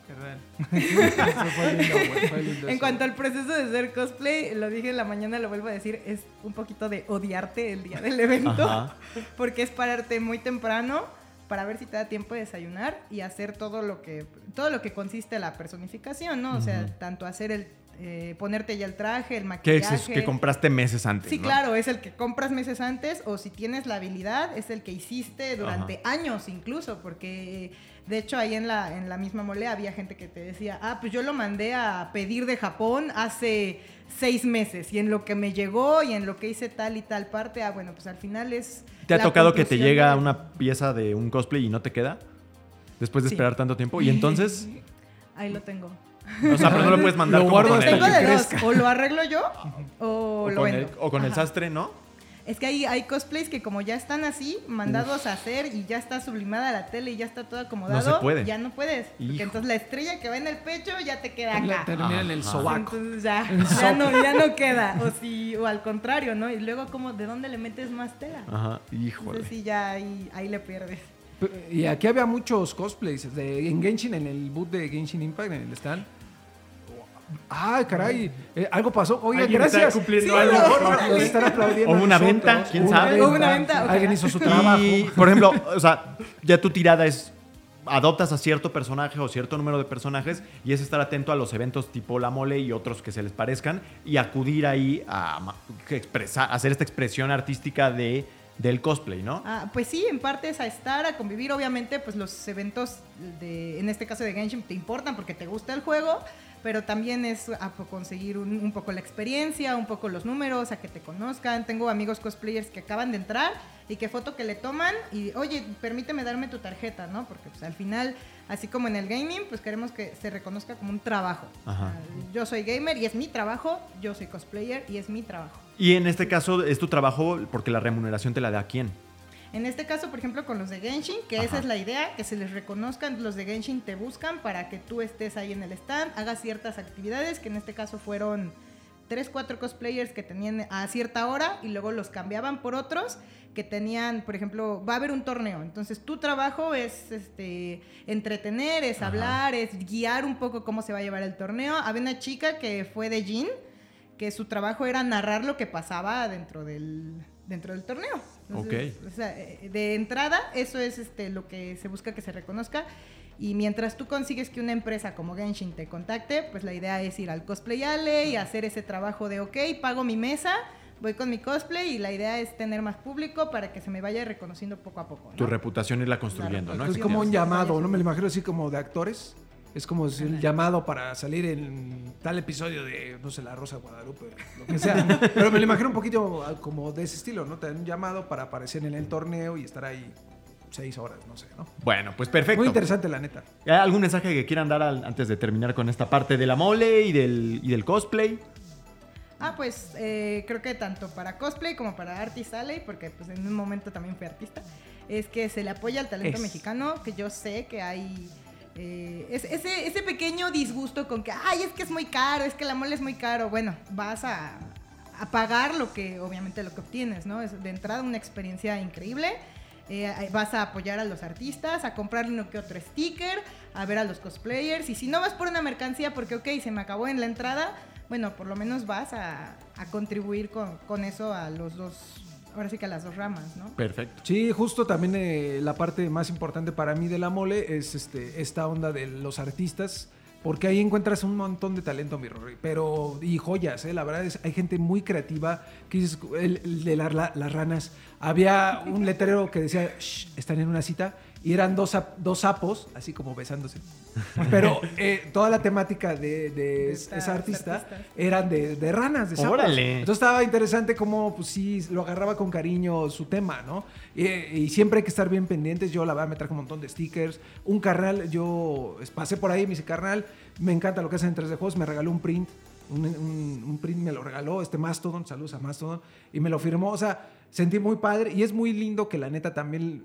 Eso fue lindo, güey, fue lindo en cuanto al proceso de ser cosplay, lo dije en la mañana, lo vuelvo a decir, es un poquito de odiarte el día del evento. Ajá. porque es pararte muy temprano para ver si te da tiempo de desayunar y hacer todo lo que todo lo que consiste la personificación, ¿no? O sea, tanto hacer el eh, ponerte ya el traje, el Que, maquillaje. es- que compraste meses antes. Sí, ¿no? claro, es el que compras meses antes o si tienes la habilidad es el que hiciste durante años incluso, porque de hecho ahí en la, en la misma mole había gente que te decía, ah, pues yo lo mandé a pedir de Japón hace seis meses y en lo que me llegó y en lo que hice tal y tal parte, ah, bueno, pues al final es... ¿Te ha tocado que te llega de- una pieza de un cosplay y no te queda? Después de Sí. esperar tanto tiempo. Y entonces, Ahí lo tengo. O sea, pero no lo puedes mandar Lo como guardo con hasta que crezca. o lo arreglo yo o, o lo con el, o con el sastre, ¿no? Es que hay, hay cosplays que como ya están así, mandados a hacer y ya está sublimada la tele y ya está todo acomodado, No se puede. ya no puedes. Porque entonces la estrella que va en el pecho ya te queda La- acá. Termina en el sobaco. Entonces ya, El ya, no, ya no queda. O, si, o al contrario, ¿no? Y luego como, ¿de dónde le metes más tela? Ajá, híjole. Entonces sí, ya ahí, ahí le pierdes. Y aquí había muchos cosplays de, en Genshin, en el boot de Genshin Impact, en el stand. Ay, caray, eh, algo pasó. Oye, Alguien está gracias. cumpliendo Sí, algo. no, aplaudiendo O una nosotros. venta, quién sabe. O una venta. Alguien hizo su trabajo. Y, por ejemplo, o sea, ya tu tirada es adoptas a cierto personaje o cierto número de personajes y es estar atento a los eventos tipo La Mole y otros que se les parezcan y acudir ahí a expresar, hacer esta expresión artística de, del cosplay, ¿no? Ah, pues sí, en parte es a estar, a convivir. Obviamente, pues los eventos, de, en este caso de Genshin, te importan porque te gusta el juego, pero también es a conseguir un, un poco la experiencia, un poco los números, a que te conozcan. Tengo amigos cosplayers que acaban de entrar y que foto que le toman y, oye, permíteme darme tu tarjeta, ¿no? Porque pues, al final, así como en el gaming, pues queremos que se reconozca como un trabajo. Ajá. Yo soy gamer y es mi trabajo, yo soy cosplayer y es mi trabajo. Y en este caso es tu trabajo porque la remuneración te la da quién. En este caso, por ejemplo, con los de Genshin, que Ajá. esa es la idea, que se les reconozcan, los de Genshin te buscan para que tú estés ahí en el stand, hagas ciertas actividades, que en este caso fueron tres, cuatro cosplayers que tenían a cierta hora y luego los cambiaban por otros que tenían, por ejemplo, va a haber un torneo. Entonces, tu trabajo es este entretener, es Ajá. hablar, es guiar un poco cómo se va a llevar el torneo. Había una chica que fue de Jin, que su trabajo era narrar lo que pasaba dentro del, dentro del torneo. Entonces, Ok. o sea, eh, de entrada, eso es este, lo que se busca que se reconozca. Y mientras tú consigues que una empresa como Genshin te contacte, pues la idea es ir al Cosplay Alley y hacer ese trabajo de, ok, pago mi mesa, voy con mi cosplay y la idea es tener más público para que se me vaya reconociendo poco a poco. ¿no? Tu reputación irla construyendo, ¿no? reputación. Es como un llamado, ¿no? Me lo imagino así como de actores. Es como si el llamado para salir en tal episodio de, no sé, La Rosa de Guadalupe, lo que sea. Pero me lo imagino un poquito ah, como de ese estilo, ¿no? Te dan un llamado para aparecer en el torneo y estar ahí seis horas, no sé, ¿no? Bueno, pues perfecto. Muy interesante, la neta. ¿Hay ¿Algún mensaje que quieran dar al- antes de terminar con esta parte de la mole y del, y del cosplay? Ah, pues eh, creo que tanto para cosplay como para Artist Alley, porque pues en un momento también fui artista, es que se le apoya al talento Es. mexicano, que yo sé que hay eh, es- ese, pequeño disgusto con que, ay, es que es muy caro, es que la mole es muy caro. Bueno, vas a, pagar lo que, obviamente, lo que obtienes, ¿no? Es de entrada una experiencia increíble. Eh, vas a apoyar a los artistas, a comprarle uno que otro sticker, a ver a los cosplayers. Y si no vas por una mercancía porque, ok, se me acabó en la entrada, bueno, por lo menos vas a, contribuir con, con eso a los dos, ahora sí que a las dos ramas, ¿no? Perfecto. Sí, justo también eh, la parte más importante para mí de la mole es este, esta onda de los artistas. Porque ahí encuentras un montón de talento, mi Rory. Pero, y joyas, ¿eh? La verdad es, hay gente muy creativa. Que dices, el, el de la- la- las ranas. Había un letrero que decía, "Shh, están en una cita. Y eran dos, dos sapos, así como besándose. Pero eh, toda la temática de, de es- Estas esa artista artistas. eran de, de ranas, de sapos. Órale. Entonces estaba interesante cómo, pues sí, lo agarraba con cariño su tema, ¿no? Y, y siempre hay que estar bien pendientes. Yo la verdad me traje un montón de stickers. Un carnal, yo pasé por ahí, me dice, carnal, me encanta lo que hacen en 3D Juegos. Me regaló un print. Un, un- un print me lo regaló, este Mastodon, saludos a Mastodon, y me lo firmó. O sea, sentí muy padre. Y es muy lindo que la neta también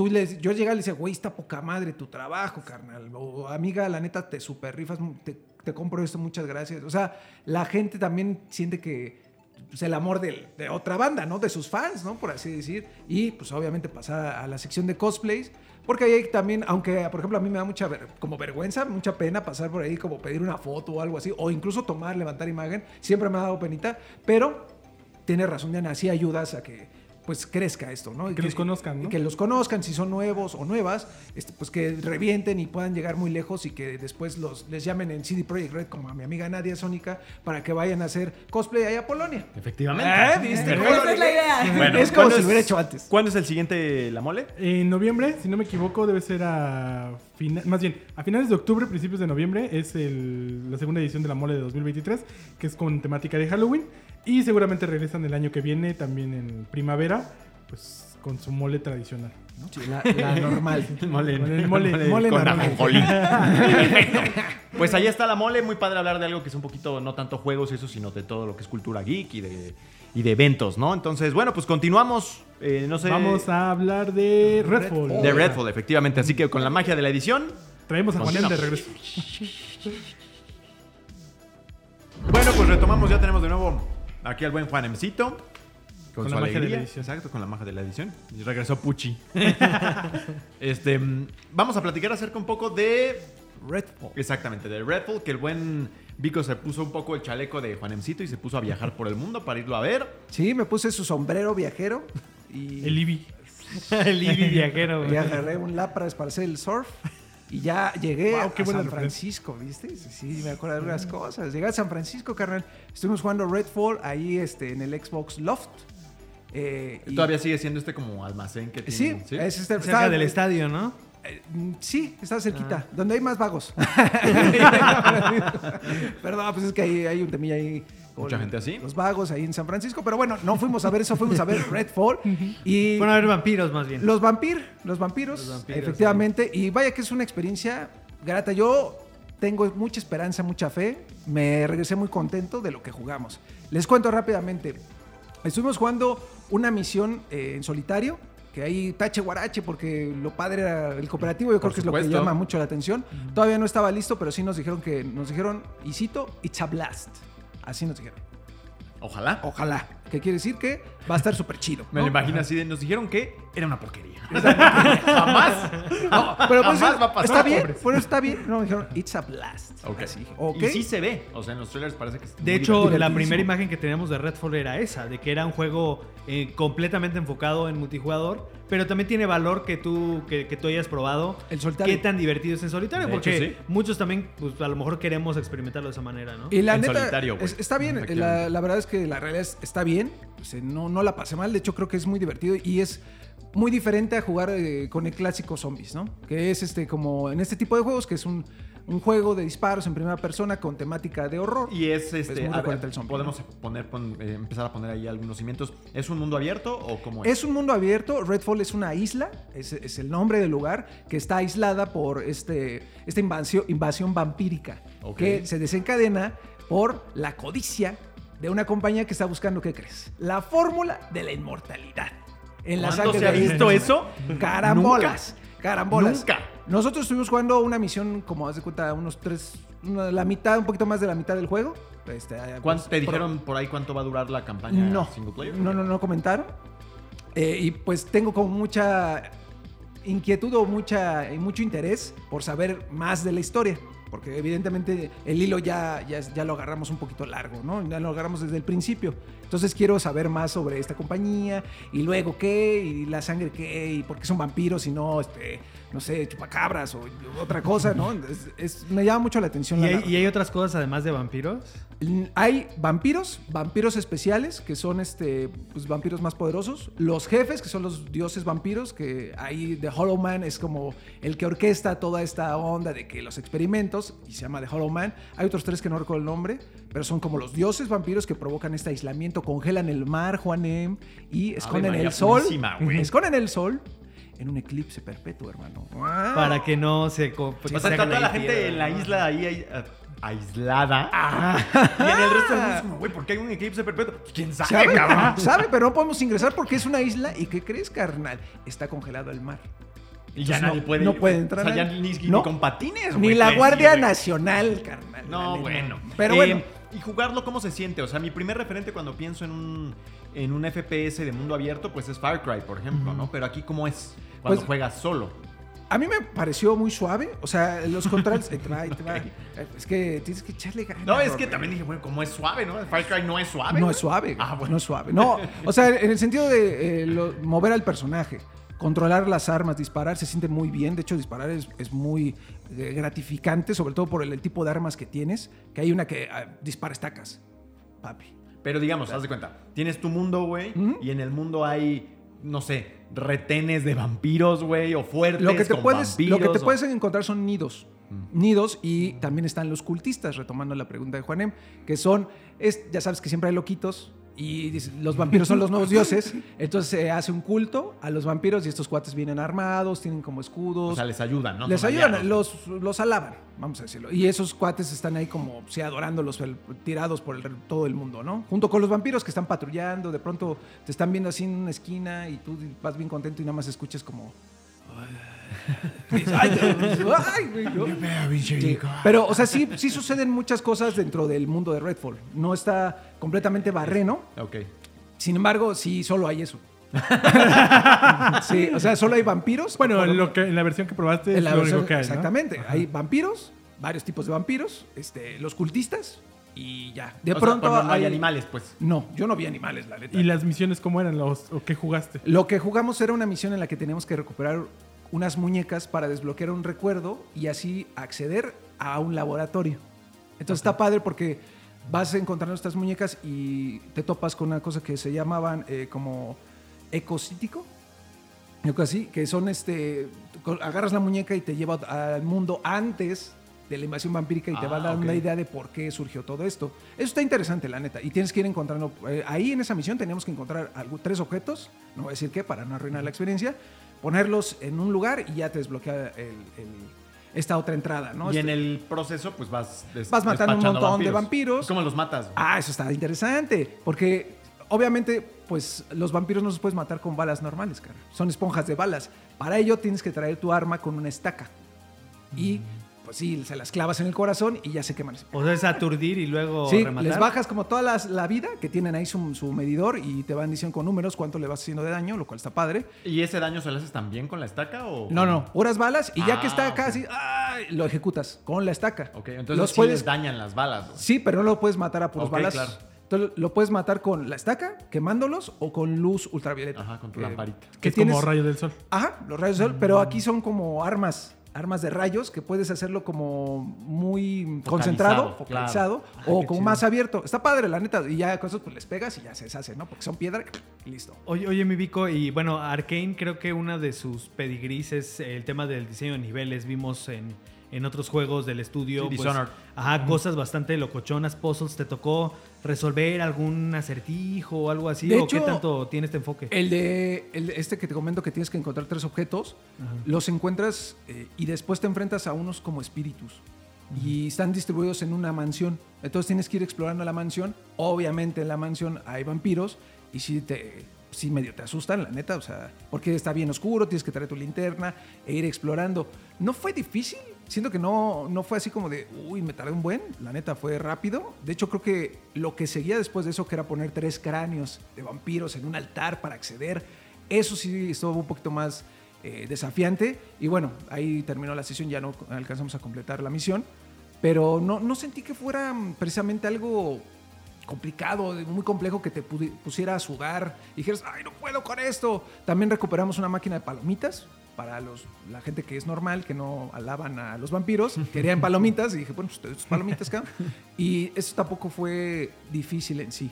tú le, yo llegaba y le decía, güey, está poca madre tu trabajo, carnal. O amiga, la neta, te super rifas, te, te compro esto, muchas gracias. O sea, la gente también siente que pues, el amor del- de otra banda, ¿no? De sus fans, ¿no? Por así decir. Y pues obviamente pasar a la sección de cosplays. Porque ahí también, aunque por ejemplo a mí me da mucha ver- como vergüenza, mucha pena pasar por ahí como pedir una foto o algo así, o incluso tomar, levantar imagen, siempre me ha dado penita, pero tienes razón, Diana, sí ayudas a que pues crezca esto, ¿no? Y Que los conozcan, ¿no? que los conozcan, si son nuevos o nuevas, este, pues que revienten y puedan llegar muy lejos y que después los, les llamen en CD Projekt Red, como a mi amiga Nadia Sónica, para que vayan a hacer cosplay allá a Polonia. Efectivamente. ¿Eh? ¿Viste? Es la idea. Bueno, es como ¿cuándo si lo hubiera hecho antes. ¿Cuándo es el siguiente La Mole? En noviembre, si no me equivoco, debe ser a fina- más bien a finales de octubre, principios de noviembre, es el- la segunda edición de la mole de 2023, que es con temática de Halloween. Y seguramente regresan el año que viene, también en primavera, pues con su mole tradicional. ¿no? Sí, la, la normal. El mole, Con el mole- mole con normal. ajonjolí. Perfecto. Pues ahí está la mole. Muy padre hablar de algo que es un poquito, no tanto juegos y eso, sino de todo lo que es cultura geek y de, y de eventos, ¿no? Entonces, bueno, pues continuamos. Eh, no sé. Vamos a hablar de Redfall. De Redfall, efectivamente. Así que con la magia de la edición. Traemos a Juanen de regreso. Bueno, pues retomamos. Ya tenemos de nuevo aquí al buen Juanemcito. Con, Con su la magia de la edición. Exacto, con la magia de la edición. Y regresó Pucci. este, mm, vamos a platicar acerca un poco de Redfall. Exactamente, de Redfall, que el buen Vico se puso un poco el chaleco de Juanemcito y se puso a viajar por el mundo para irlo a ver. Sí, me puse su sombrero viajero y... El Ibi. el Eevee viajero, güey. Y agarré un Lapras para hacer el surf. Y ya llegué Wow, qué a San. Francisco, ¿viste? Sí, sí, me acuerdo de algunas cosas. Llegué a San Francisco, carnal. Estuvimos jugando Redfall ahí este, en el Xbox Loft. Eh, y- Todavía sigue siendo este como almacén que Sí, tiene. es este, Cerca está- del estadio, ¿no? eh, mm, sí, está cerquita, Ah. donde hay más vagos. Perdón, pues es que hay, hay un temilla ahí. Mucha gente así. Los vagos ahí en San Francisco. Pero bueno, no fuimos a ver eso, fuimos a ver Redfall. y Bueno, a ver vampiros más bien. los vampir, los vampiros, Los vampiros, efectivamente. Y vaya que es una experiencia grata. Yo tengo mucha esperanza, mucha fe. Me regresé muy contento de lo que jugamos. Les cuento rápidamente. Estuvimos jugando una misión eh, en solitario. Que ahí tache guarache, porque lo padre era el cooperativo. Yo Por creo que es lo que llama mucho la atención. Todavía no estaba listo, pero sí nos dijeron que nos dijeron, y cito, it's a blast. Así nos dijeron. Ojalá. Ojalá. Que quiere decir que va a estar súper chido. Me lo imagino así de, nos dijeron que era una porquería. Jamás. No, pero pues Jamás va a pasar, está bien, pobres. pero está bien. No, me dijeron, it's a blast. Ok. Así dije, ok. Y sí se ve. O sea, en los trailers parece que es De hecho, divertido. la primera imagen que teníamos de Redfall era esa, de que era un juego eh, completamente enfocado en multijugador, pero también tiene valor que tú, que, que tú hayas probado. El solitario. Qué tan divertido es en solitario, De porque hecho, sí. muchos también, pues a lo mejor queremos experimentarlo de esa manera, ¿no? Y la En neta, solitario, es- está bien. La, verdad es que la realidad es- está bien. O sea, no, no la pasé mal. De hecho, creo que es muy divertido y es muy diferente a jugar eh, con el clásico Zombies, ¿no? Que es este como en este tipo de juegos, que es un, un juego de disparos en primera persona con temática de horror. Y es este. ver, el zombie, podemos poner, pon- eh, empezar a poner ahí algunos cimientos. ¿Es un mundo abierto o cómo es? Es un mundo abierto. Redfall es una isla, es, es el nombre del lugar, que está aislada por este, esta invasión, invasión vampírica, que se desencadena por la codicia de una compañía que está buscando, ¿qué crees? La fórmula de la inmortalidad. En la ¿Cuándo se ha visto eso? Carambolas. Carambolas. Nunca. Nosotros estuvimos jugando una misión, como haz de cuenta, unos tres, una- la mitad, un poquito más de la mitad del juego. Este, ¿Cuánto, pues, ¿Te dijeron por ahí cuánto va a durar la campaña no, single player? no, no, no comentaron. Eh, y pues tengo como mucha inquietud o mucha, mucho interés por saber más de la historia. Porque evidentemente el hilo ya, ya, ya lo agarramos un poquito largo, ¿no? Ya lo agarramos desde el principio. Entonces quiero saber más sobre esta compañía y luego qué, y la sangre qué, y por qué son vampiros y no, este, no sé, chupacabras o otra cosa, ¿no? Es- es- me llama mucho la atención. ¿Y la hay, y hay otras cosas además de vampiros? Hay vampiros, vampiros especiales, que son este, pues, vampiros más poderosos. Los jefes, que son los dioses vampiros, que ahí The Hollow Man es como el que orquesta toda esta onda de que los experimentos, y se llama The Hollow Man. Hay otros tres que no recuerdo el nombre, pero son como los dioses vampiros que provocan este aislamiento, congelan el mar, Juanem, y esconden el sol. Esconden el sol en un eclipse perpetuo, hermano. Para que no se... O se sea, toda la gente en la isla ahí, ahí, ah, aislada. Y en el resto del mundo es como, güey, ¿por qué hay un eclipse perpetuo? Pues, ¿Quién sabe, Sabe, cabrón? sabe, pero no podemos ingresar porque es una isla y ¿qué crees, carnal? Está congelado el mar. Y ya Entonces, nadie no- puede no puede entrar O sea, ya nadie. ni, ni No. con patines, Ni la puedes ir, Guardia. Nacional, carnal. No, bueno. Pero Eh, bueno. ¿Y jugarlo cómo se siente? O sea, mi primer referente cuando pienso en un, en un FPS de mundo abierto, pues es Far Cry, por ejemplo, ¿no? Pero aquí, ¿cómo es cuando Pues- juegas solo? A mí me pareció muy suave. O sea, los controles. ahí te va, ahí te va. Eh, Es que tienes que echarle ganas. No, es que también dije, bueno, ¿cómo es suave, no? Far Cry no es suave. No es suave. Ah, bueno. No es suave. No, o sea, en el sentido de eh, lo- mover al personaje, controlar las armas, disparar, se siente muy bien. De hecho, disparar es, es muy eh, gratificante, sobre todo por el, el tipo de armas que tienes. Que hay una que ah, dispara estacas. Papi. Pero digamos, haz de cuenta, tienes tu mundo, güey, y en el mundo hay, no sé, retenes de vampiros, güey, o fuertes Lo que te con puedes, lo que te o- puedes encontrar son nidos. Nidos y también están los cultistas, retomando la pregunta de Juanem, que son, es, ya sabes que siempre hay loquitos y dice, los vampiros son los nuevos dioses, entonces se hace un culto a los vampiros y estos cuates vienen armados, tienen como escudos. O sea, les ayudan, ¿no? les Son ayudan, aliados. los, los alaban, vamos a decirlo. Y esos cuates están ahí como, sí, adorándolos, el- tirados por el- todo el mundo, ¿no? Junto con los vampiros que están patrullando, de pronto te están viendo así en una esquina y tú vas bien contento y nada más escuchas como... Ay, Pero, o sea, sí, sí suceden muchas cosas dentro del mundo de Redfall. No está completamente barreno. Ok. Sin embargo, sí, solo hay eso. sí, o sea, solo hay vampiros. Bueno, en, lo que, en la versión que probaste en es la lo versión- único que hay, ¿no? Exactamente. Hay vampiros, varios tipos de vampiros. Este, los cultistas, y ya. De O sea, pronto hay animales, pues. No, yo no vi animales, la neta. ¿Y las misiones cómo eran? Los, ¿O qué jugaste? Lo que jugamos era una misión en la que teníamos que recuperar unas muñecas para desbloquear un recuerdo y así acceder a un laboratorio. Entonces está padre porque vas encontrando estas muñecas y te topas con una cosa que se llamaban eh, como ecocítico. Algo así, que son este. Agarras la muñeca y te lleva al mundo antes de la invasión vampírica y te va a Ah, dar ok. una idea de por qué surgió todo esto. Eso está interesante, la neta. Y tienes que ir encontrando. eh, ahí en esa misión teníamos que encontrar algo- tres objetos, no voy a decir qué, para no arruinar la experiencia, ponerlos en un lugar y ya te desbloquea el- el- esta otra entrada, ¿no? y Este- en el proceso, pues vas. des- Vas matando un montón de vampiros. ¿Cómo los matas? güey? Ah, eso está interesante. Porque obviamente, pues los vampiros no los puedes matar con balas normales, cara. Son esponjas de balas. Para ello tienes que traer tu arma con una estaca. Y pues sí, se las clavas en el corazón y ya se queman. O sea, es aturdir y luego Sí, rematar. les bajas como toda las- la vida, que tienen ahí su, su medidor y te van diciendo con números cuánto le vas haciendo de daño, lo cual está padre. ¿Y ese daño se lo haces también con la estaca o.? No, no, puras balas y ya que Ah, está ok. casi, ¡ay! lo ejecutas con la estaca. Ok, entonces Los sí puedes, les dañan las balas. güey. Sí, pero no lo puedes matar a puros Ok, balas. claro. Entonces lo puedes matar con la estaca, quemándolos o con luz ultravioleta. Ajá, con tu Que- lamparita. Que es tienes, como rayo del sol. Ajá, los rayos de sol, pero aquí son como armas, armas de rayos que puedes hacerlo como muy concentrado, focalizado claro. o como chido. más abierto. Está padre, la neta. Y ya con eso pues les pegas y ya se deshace, ¿no? Porque son piedra y listo. Oye, oye, mi Vico, y bueno, Arkane creo que una de sus pedigris es el tema del diseño de niveles. Vimos en, en otros juegos del estudio. Sí, pues, Dishonored. ajá, cosas bastante locochonas, puzzles. ¿Te tocó resolver algún acertijo o algo así? De ¿O qué tanto tiene este enfoque? El de el este que te comento que tienes que encontrar tres objetos, los encuentras eh, y después te enfrentas a unos como espíritus. Y están distribuidos en una mansión. Entonces tienes que ir explorando la mansión. Obviamente en la mansión hay vampiros. Y si te. Sí, medio te asustan, la neta. O sea, porque está bien oscuro, tienes que traer tu linterna e ir explorando. No fue difícil. Siento que no, no fue así como de, uy, me tardé un buen. La neta fue rápido. De hecho, creo que lo que seguía después de eso, que era poner tres cráneos de vampiros en un altar para acceder, eso sí estuvo un poquito más eh, desafiante. Y bueno, ahí terminó la sesión, ya no alcanzamos a completar la misión. Pero no, no sentí que fuera mm, precisamente algo complicado, muy complejo que te pusiera a sudar y dijeras, ay, no puedo con esto. También recuperamos una máquina de palomitas para los, la gente que es normal, que no alaban a los vampiros, querían palomitas y dije, bueno, pues palomitas, cabrón. Y eso tampoco fue difícil en sí,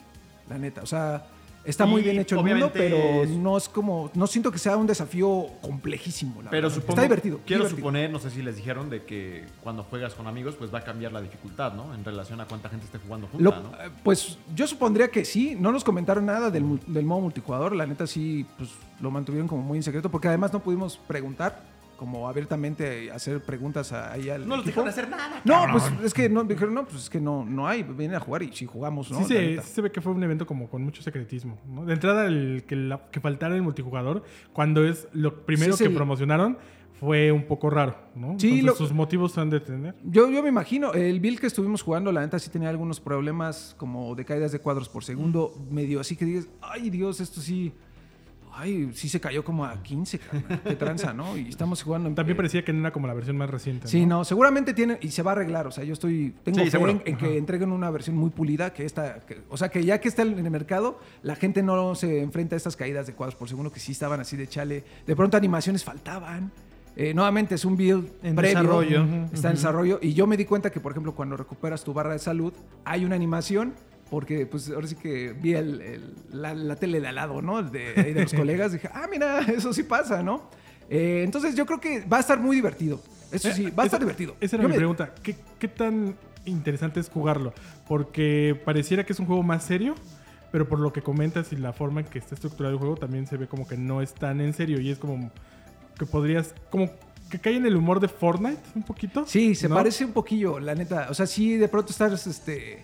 la neta. O sea, está muy bien hecho el mundo, pero es- no es como, no siento que sea un desafío complejísimo. La Pero supongo. está divertido. Quiero divertido. suponer, no sé si les dijeron, de que cuando juegas con amigos, pues va a cambiar la dificultad, ¿no? En relación a cuánta gente esté jugando junta, Lo- ¿no? eh, Pues yo supondría que sí. No nos comentaron nada del, del modo multijugador. La neta sí, pues lo mantuvieron como muy en secreto porque además no pudimos preguntar, como abiertamente hacer preguntas a- ahí al No los dejaron hacer nada. No, pues es que no, dijeron, no, pues es que no, no hay, vienen a jugar y sí jugamos, ¿no? sí, se, neta. sí se ve que fue un evento como con mucho secretismo. ¿no? De entrada, el que, la- que faltara el multijugador, cuando es lo primero Sí, que sí. promocionaron, fue un poco raro. ¿no? Sí, Entonces, lo- sus motivos han de tener. Yo, yo me imagino, el build que estuvimos jugando, la neta sí tenía algunos problemas como de caídas de cuadros por segundo, medio así que dices, ay Dios, esto sí, ay, sí se cayó como a 15, carnal, qué tranza, ¿no? Y estamos jugando en También parecía que no era como la versión más reciente. Sí, ¿no? no, seguramente tienen y se va a arreglar. O sea, yo estoy. Tengo Sí, fe seguro. en, en que entreguen una versión muy pulida. Que esta. que- o sea, que ya que está en el mercado, la gente no se enfrenta a estas caídas de cuadros por segundo que sí estaban así de chale. De pronto animaciones faltaban. Eh, nuevamente es un build En previo. desarrollo. Está en desarrollo. Y yo me di cuenta que, por ejemplo, cuando recuperas tu barra de salud, hay una animación. Porque, pues, ahora sí que vi el- el- la, la tele de al lado, ¿no? De, de los colegas. Dije, ah, mira, eso sí pasa, ¿no? Eh, entonces, yo creo que va a estar muy divertido. Eso sí, va a estar divertido. Esa era Yo mi me- pregunta. ¿Qué, qué tan interesante es jugarlo? Porque pareciera que es un juego más serio, pero por lo que comentas y la forma en que está estructurado el juego, también se ve como que no es tan en serio y es como que podrías, como que cae en el humor de Fortnite un poquito. Sí, se ¿no? parece un poquillo, la neta. O sea, sí, de pronto estás, este...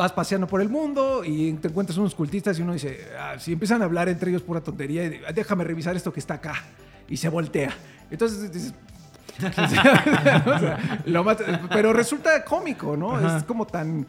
Vas paseando por el mundo y te encuentras unos cultistas y uno dice, ah, si empiezan a hablar entre ellos pura tontería, y de, "Ah, déjame revisar esto que está acá. Y se voltea. Entonces dices... o sea, lo mata- pero resulta cómico, ¿no? Ajá. Es como tan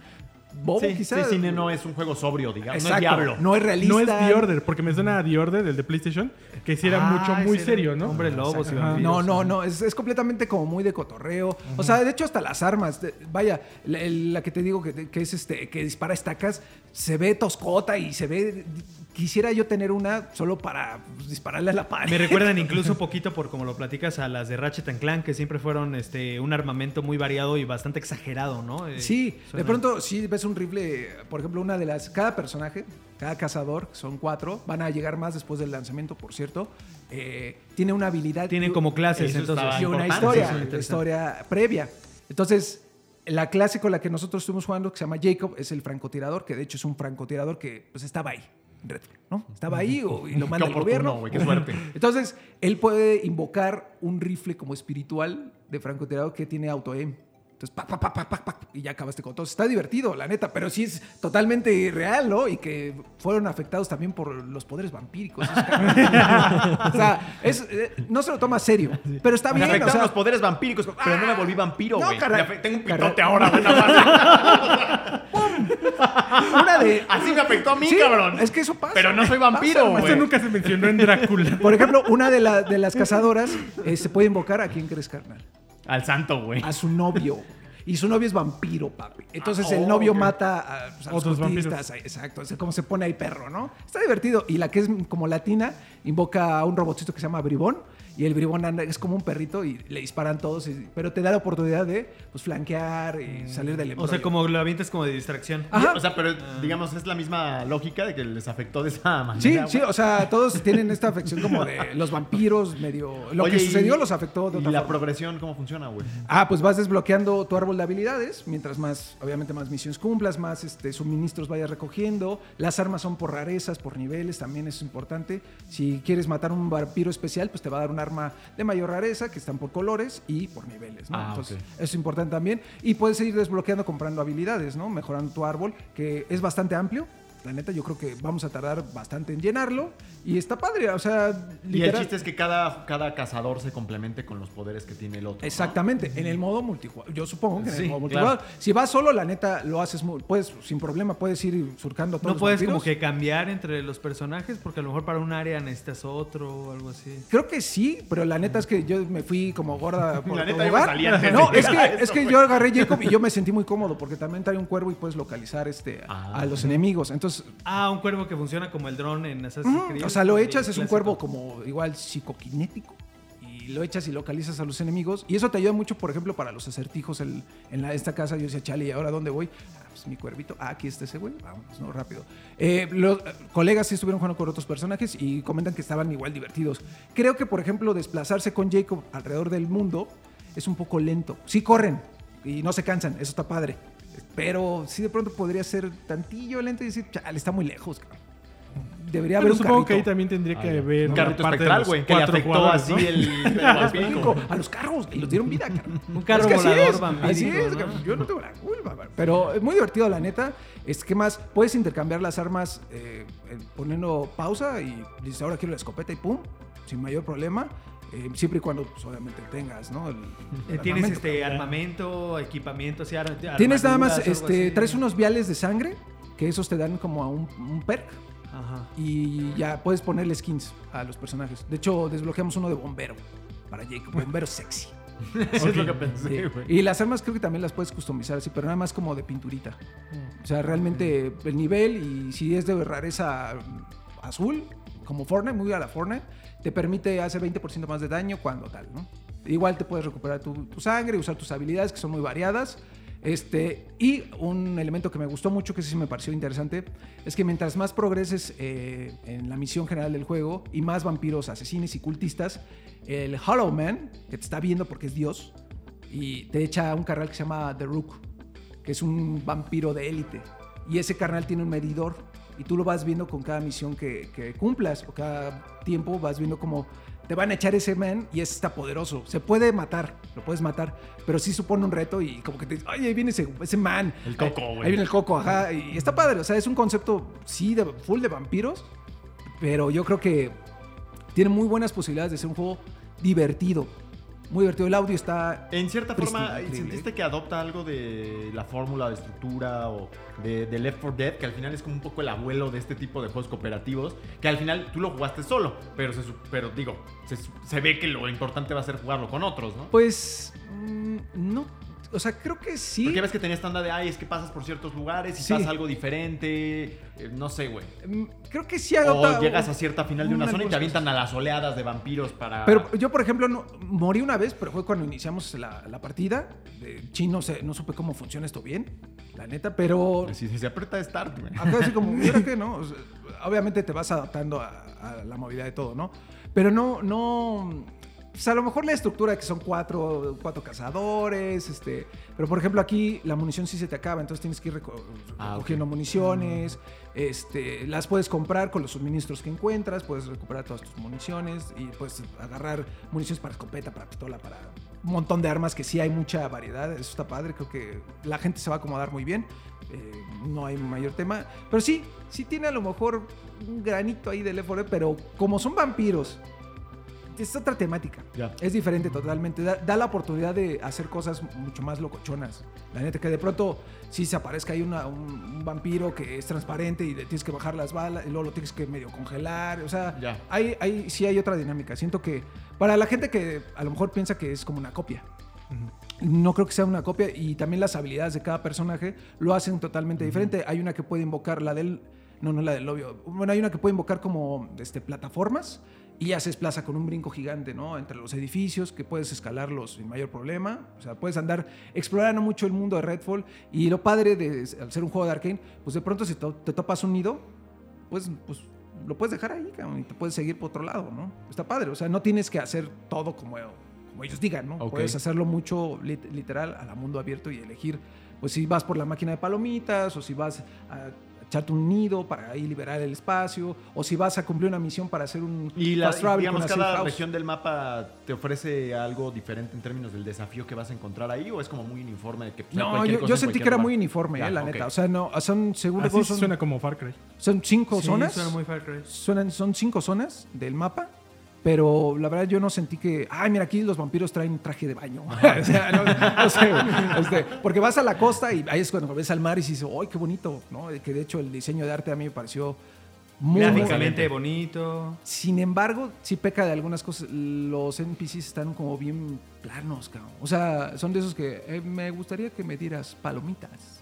bobo, Sí, quizás. sí, sí, no es un juego sobrio, digamos. Exacto, No es Diablo. No es realista. No es The Order, porque me suena a The Order, el de PlayStation, que sí era Ah, mucho, muy serio, ¿no? Hombre lobos y vampiros. No, no, no, es, es completamente como muy de cotorreo. O sea, de hecho hasta las armas, de- vaya, la, que te digo que, que es este, que dispara estacas, se ve toscota y se ve, quisiera yo tener una solo para pues, dispararle a la pared. Me recuerdan incluso un poquito por como lo platicas a las de Ratchet and Clank, que siempre fueron este un armamento muy variado y bastante exagerado, ¿no? Eh, Sí, de pronto si ves un rifle, por ejemplo, una de las, cada personaje, cada cazador, que son cuatro, van a llegar más después del lanzamiento, por cierto, eh, tiene una habilidad. Tienen como clases, entonces. y una historia, una historia previa. Entonces, la clase con la que nosotros estuvimos jugando, que se llama Jacob, es el francotirador, que de hecho es un francotirador que pues estaba ahí, en Redfall, ¿no? Estaba ahí o, y lo manda Qué el gobierno. güey, qué suerte. Entonces, él puede invocar un rifle como espiritual de francotirador que tiene auto-aim. Entonces, pa, pa, pa, pa, pa, pa, y ya acabaste con todo. Está divertido, la neta, pero sí es totalmente real, ¿no? Y que fueron afectados también por los poderes vampíricos. o sea, es, eh, no se lo toma serio, pero está Me bien. o afectaron sea, los poderes vampíricos, pero no me volví vampiro, güey. Me Tengo un pitote ahora, güey, una de... Así me afectó a mí, Sí, cabrón. Es que eso pasa. Pero no soy vampiro, Pasa, güey. Esto nunca se mencionó en Drácula. Por ejemplo, una de, la- de las cazadoras eh, se puede invocar a quién crees, carnal. Al santo, güey. a su novio. Y su novio es vampiro, papi. Entonces Ah, el novio mata a, pues, a Otros vampiros. Exacto. Es como se pone ahí perro, ¿no? Está divertido. Y la que es como latina invoca a un robotcito que se llama Bribón. Y el bribón anda, es como un perrito y le disparan todos, y- pero te da la oportunidad de pues, flanquear y salir del O sea, embrollo. como lo avientas como de distracción. Ajá. O sea, pero digamos, es la misma lógica de que les afectó de esa manera. Sí, sí, o sea, todos tienen esta afección como de los vampiros, medio... Lo Oye, que y- sucedió los afectó de ¿Y otra la forma. progresión cómo funciona, güey? Ah, pues vas desbloqueando tu árbol de habilidades, mientras más, obviamente, más misiones cumplas, más este, suministros vayas recogiendo. Las armas son por rarezas, por niveles, también es importante. Si quieres matar un vampiro especial, pues te va a dar un arma de mayor rareza, que están por colores y por niveles, ¿no? Ah, Entonces, eso es importante también. Y puedes seguir desbloqueando comprando habilidades, ¿no? Mejorando tu árbol, que es bastante amplio. La neta, yo creo que vamos a tardar bastante en llenarlo. Y está padre, o sea, Y el chiste es que cada, cada cazador se complemente con los poderes que tiene el otro. ¿no? Exactamente, en el modo multijugador. Yo supongo que en Sí, el modo claro. multijugador. Si vas solo, la neta, lo haces muy, puedes, sin problema, puedes ir surcando todos No los puedes vampiros. como que cambiar entre los personajes porque a lo mejor para un área necesitas otro o algo así. Creo que sí, pero la neta es que yo me fui como gorda por La neta, yo me No, es que, es que yo agarré Jacob y yo me sentí muy cómodo porque también trae un cuervo y puedes localizar este, Ah. a los enemigos. Entonces, Ah, un cuervo que funciona como el dron en Assassin's Creed. o sea, lo echas, es un cuervo como igual psicoquinético. Y lo echas y localizas a los enemigos. Y eso te ayuda mucho, por ejemplo, para los acertijos. El- en la, esta casa yo decía, chale, ¿y ahora dónde voy? Ah, pues mi cuervito. Ah, aquí está ese güey. Vámonos, ¿no? Rápido. Eh, los eh, colegas sí estuvieron jugando con otros personajes y comentan que estaban igual divertidos. Creo que, por ejemplo, desplazarse con Jacob alrededor del mundo es un poco lento. Sí corren y no se cansan, eso está padre. Pero sí de pronto podría ser tantillo lento y decir, chale, está muy lejos. cabrón". Debería haber Pero un supongo que ahí carrito. también tendría que Ah, haber Un carrito espectral, güey, que le cuatro afectó así ¿no? el, el a los carros y los dieron vida, cabrón. Un carro Es que así volador es, vampírico, Así es, ¿no? cabrón. yo no tengo la culpa, cabrón. pero es muy divertido, la neta. Es que más, puedes intercambiar las armas eh, eh, poniendo pausa y dices, ahora quiero la escopeta y pum, sin mayor problema. Eh, siempre y cuando, pues, obviamente, tengas, ¿no? El- el Tienes armamento, este armamento, equipamiento, así, Tienes nada más, este, traes unos viales de sangre, que esos te dan como a un, un perk. Ajá. Y ya puedes ponerle skins a los personajes. De hecho, desbloqueamos uno de bombero para Jacob. Bombero sexy. Eso es lo que pensé, güey. Y las armas creo que también las puedes customizar así, pero nada más como de pinturita. O sea, realmente el nivel y si es de rareza azul, como Fortnite, muy a la Fortnite, te permite hacer 20% más de daño cuando tal. Igual te puedes recuperar tu, tu sangre, usar tus habilidades que son muy variadas. Este, y un elemento que me gustó mucho, que sí me pareció interesante, es que mientras más progreses eh, en la misión general del juego y más vampiros, asesinos y cultistas, el Hollow Man, que te está viendo porque es Dios, y te echa un carnal que se llama The Rook, que es un vampiro de élite. Y ese carnal tiene un medidor y tú lo vas viendo con cada misión que, que cumplas o cada tiempo vas viendo como te van a echar ese man y ese está poderoso. Se puede matar, lo puedes matar, pero sí supone un reto y como que te oye, ahí viene ese, ese man. El coco, Ahí- güey. Ahí viene el coco, ajá. Y está padre, o sea, es un concepto, sí, de, full de vampiros, pero yo creo que tiene muy buenas posibilidades de ser un juego divertido. Muy divertido. El audio está... En cierta forma, increíble. ¿sentiste que adopta algo de la fórmula de estructura o de, de Left 4 Dead? Que al final es como un poco el abuelo de este tipo de juegos cooperativos. Que al final tú lo jugaste solo, pero, se, pero digo, se, se ve que lo importante va a ser jugarlo con otros, ¿no? Pues... mm, no... O sea, creo que sí. Porque ves que tenías tanda de, ay, es que pasas por ciertos lugares y Sí. pasa algo diferente, eh, no sé, güey. Mm, Creo que sí adopta... O llegas a cierta final de una zona y te avientan a las oleadas de vampiros para... Pero yo, por ejemplo, no, morí una vez, pero fue cuando iniciamos la, la partida. De chino, no, sé, no supe cómo funciona esto bien, la neta, pero Si se aprieta Start, güey. acá así como, mira que no. O sea, obviamente te vas adaptando a, a la movilidad de todo, ¿no? Pero no, no. Pues a lo mejor la estructura que son cuatro, cuatro cazadores, este. Pero por ejemplo, aquí la munición sí se te acaba, entonces tienes que ir reco- Ah, recogiendo municiones. Este, las puedes comprar con los suministros que encuentras, puedes recuperar todas tus municiones y puedes agarrar municiones para escopeta, para pistola, para un montón de armas que sí hay mucha variedad. Eso está padre, creo que la gente se va a acomodar muy bien. eh, no hay mayor tema. Pero sí, sí tiene a lo mejor un granito ahí de Left 4 Dead, pero como son vampiros, es otra temática. Ya. Es diferente totalmente. Da, da la oportunidad de hacer cosas mucho más locochonas. La neta, que de pronto sí se aparezca ahí una- un, un vampiro que es transparente y le tienes que bajar las balas y luego lo tienes que medio congelar. O sea, Ya. hay, hay, sí hay otra dinámica. Siento que para la gente que a lo mejor piensa que es como una copia. No creo que sea una copia y también las habilidades de cada personaje lo hacen totalmente diferente. Hay una que puede invocar la del... No, no la del obvio. Bueno, hay una que puede invocar como este, plataformas y ya se desplaza con un brinco gigante, ¿no? Entre los edificios que puedes escalarlos sin mayor problema. O sea, puedes andar explorando mucho el mundo de Redfall y lo padre de al ser un juego de Arkane, pues de pronto si te topas un nido, pues, pues lo puedes dejar ahí, cabrón, y te puedes seguir por otro lado, ¿no? Está padre, o sea, no tienes que hacer todo como, como ellos digan, ¿no? Puedes hacerlo mucho lit- literal a la mundo abierto y elegir, pues si vas por la máquina de palomitas o si vas a echarte un nido para ahí liberar el espacio o si vas a cumplir una misión para hacer un Y la, fast travel digamos, con la safe cada house. región del mapa te ofrece algo diferente en términos del desafío que vas a encontrar ahí o es como muy uniforme que pues, No, yo, sentí que era lugar? muy uniforme, Ya, eh, la neta. O sea, no, son según Así son, suena como Far Cry. son cinco Sí, zonas. suena muy Far Cry. Suenan- son cinco zonas del mapa, pero la verdad yo no sentí que, ay, mira, aquí los vampiros traen traje de baño. o sea, no, no sé, este, porque vas a la costa y ahí es cuando ves al mar y dices, ¡ay, qué bonito! ¿no? Que de hecho el diseño de arte a mí me pareció muy Gráficamente bonito. Sin embargo, sí peca de algunas cosas. Los NPCs están como bien planos, cabrón. O sea, son de esos que eh, me gustaría que me dieras palomitas.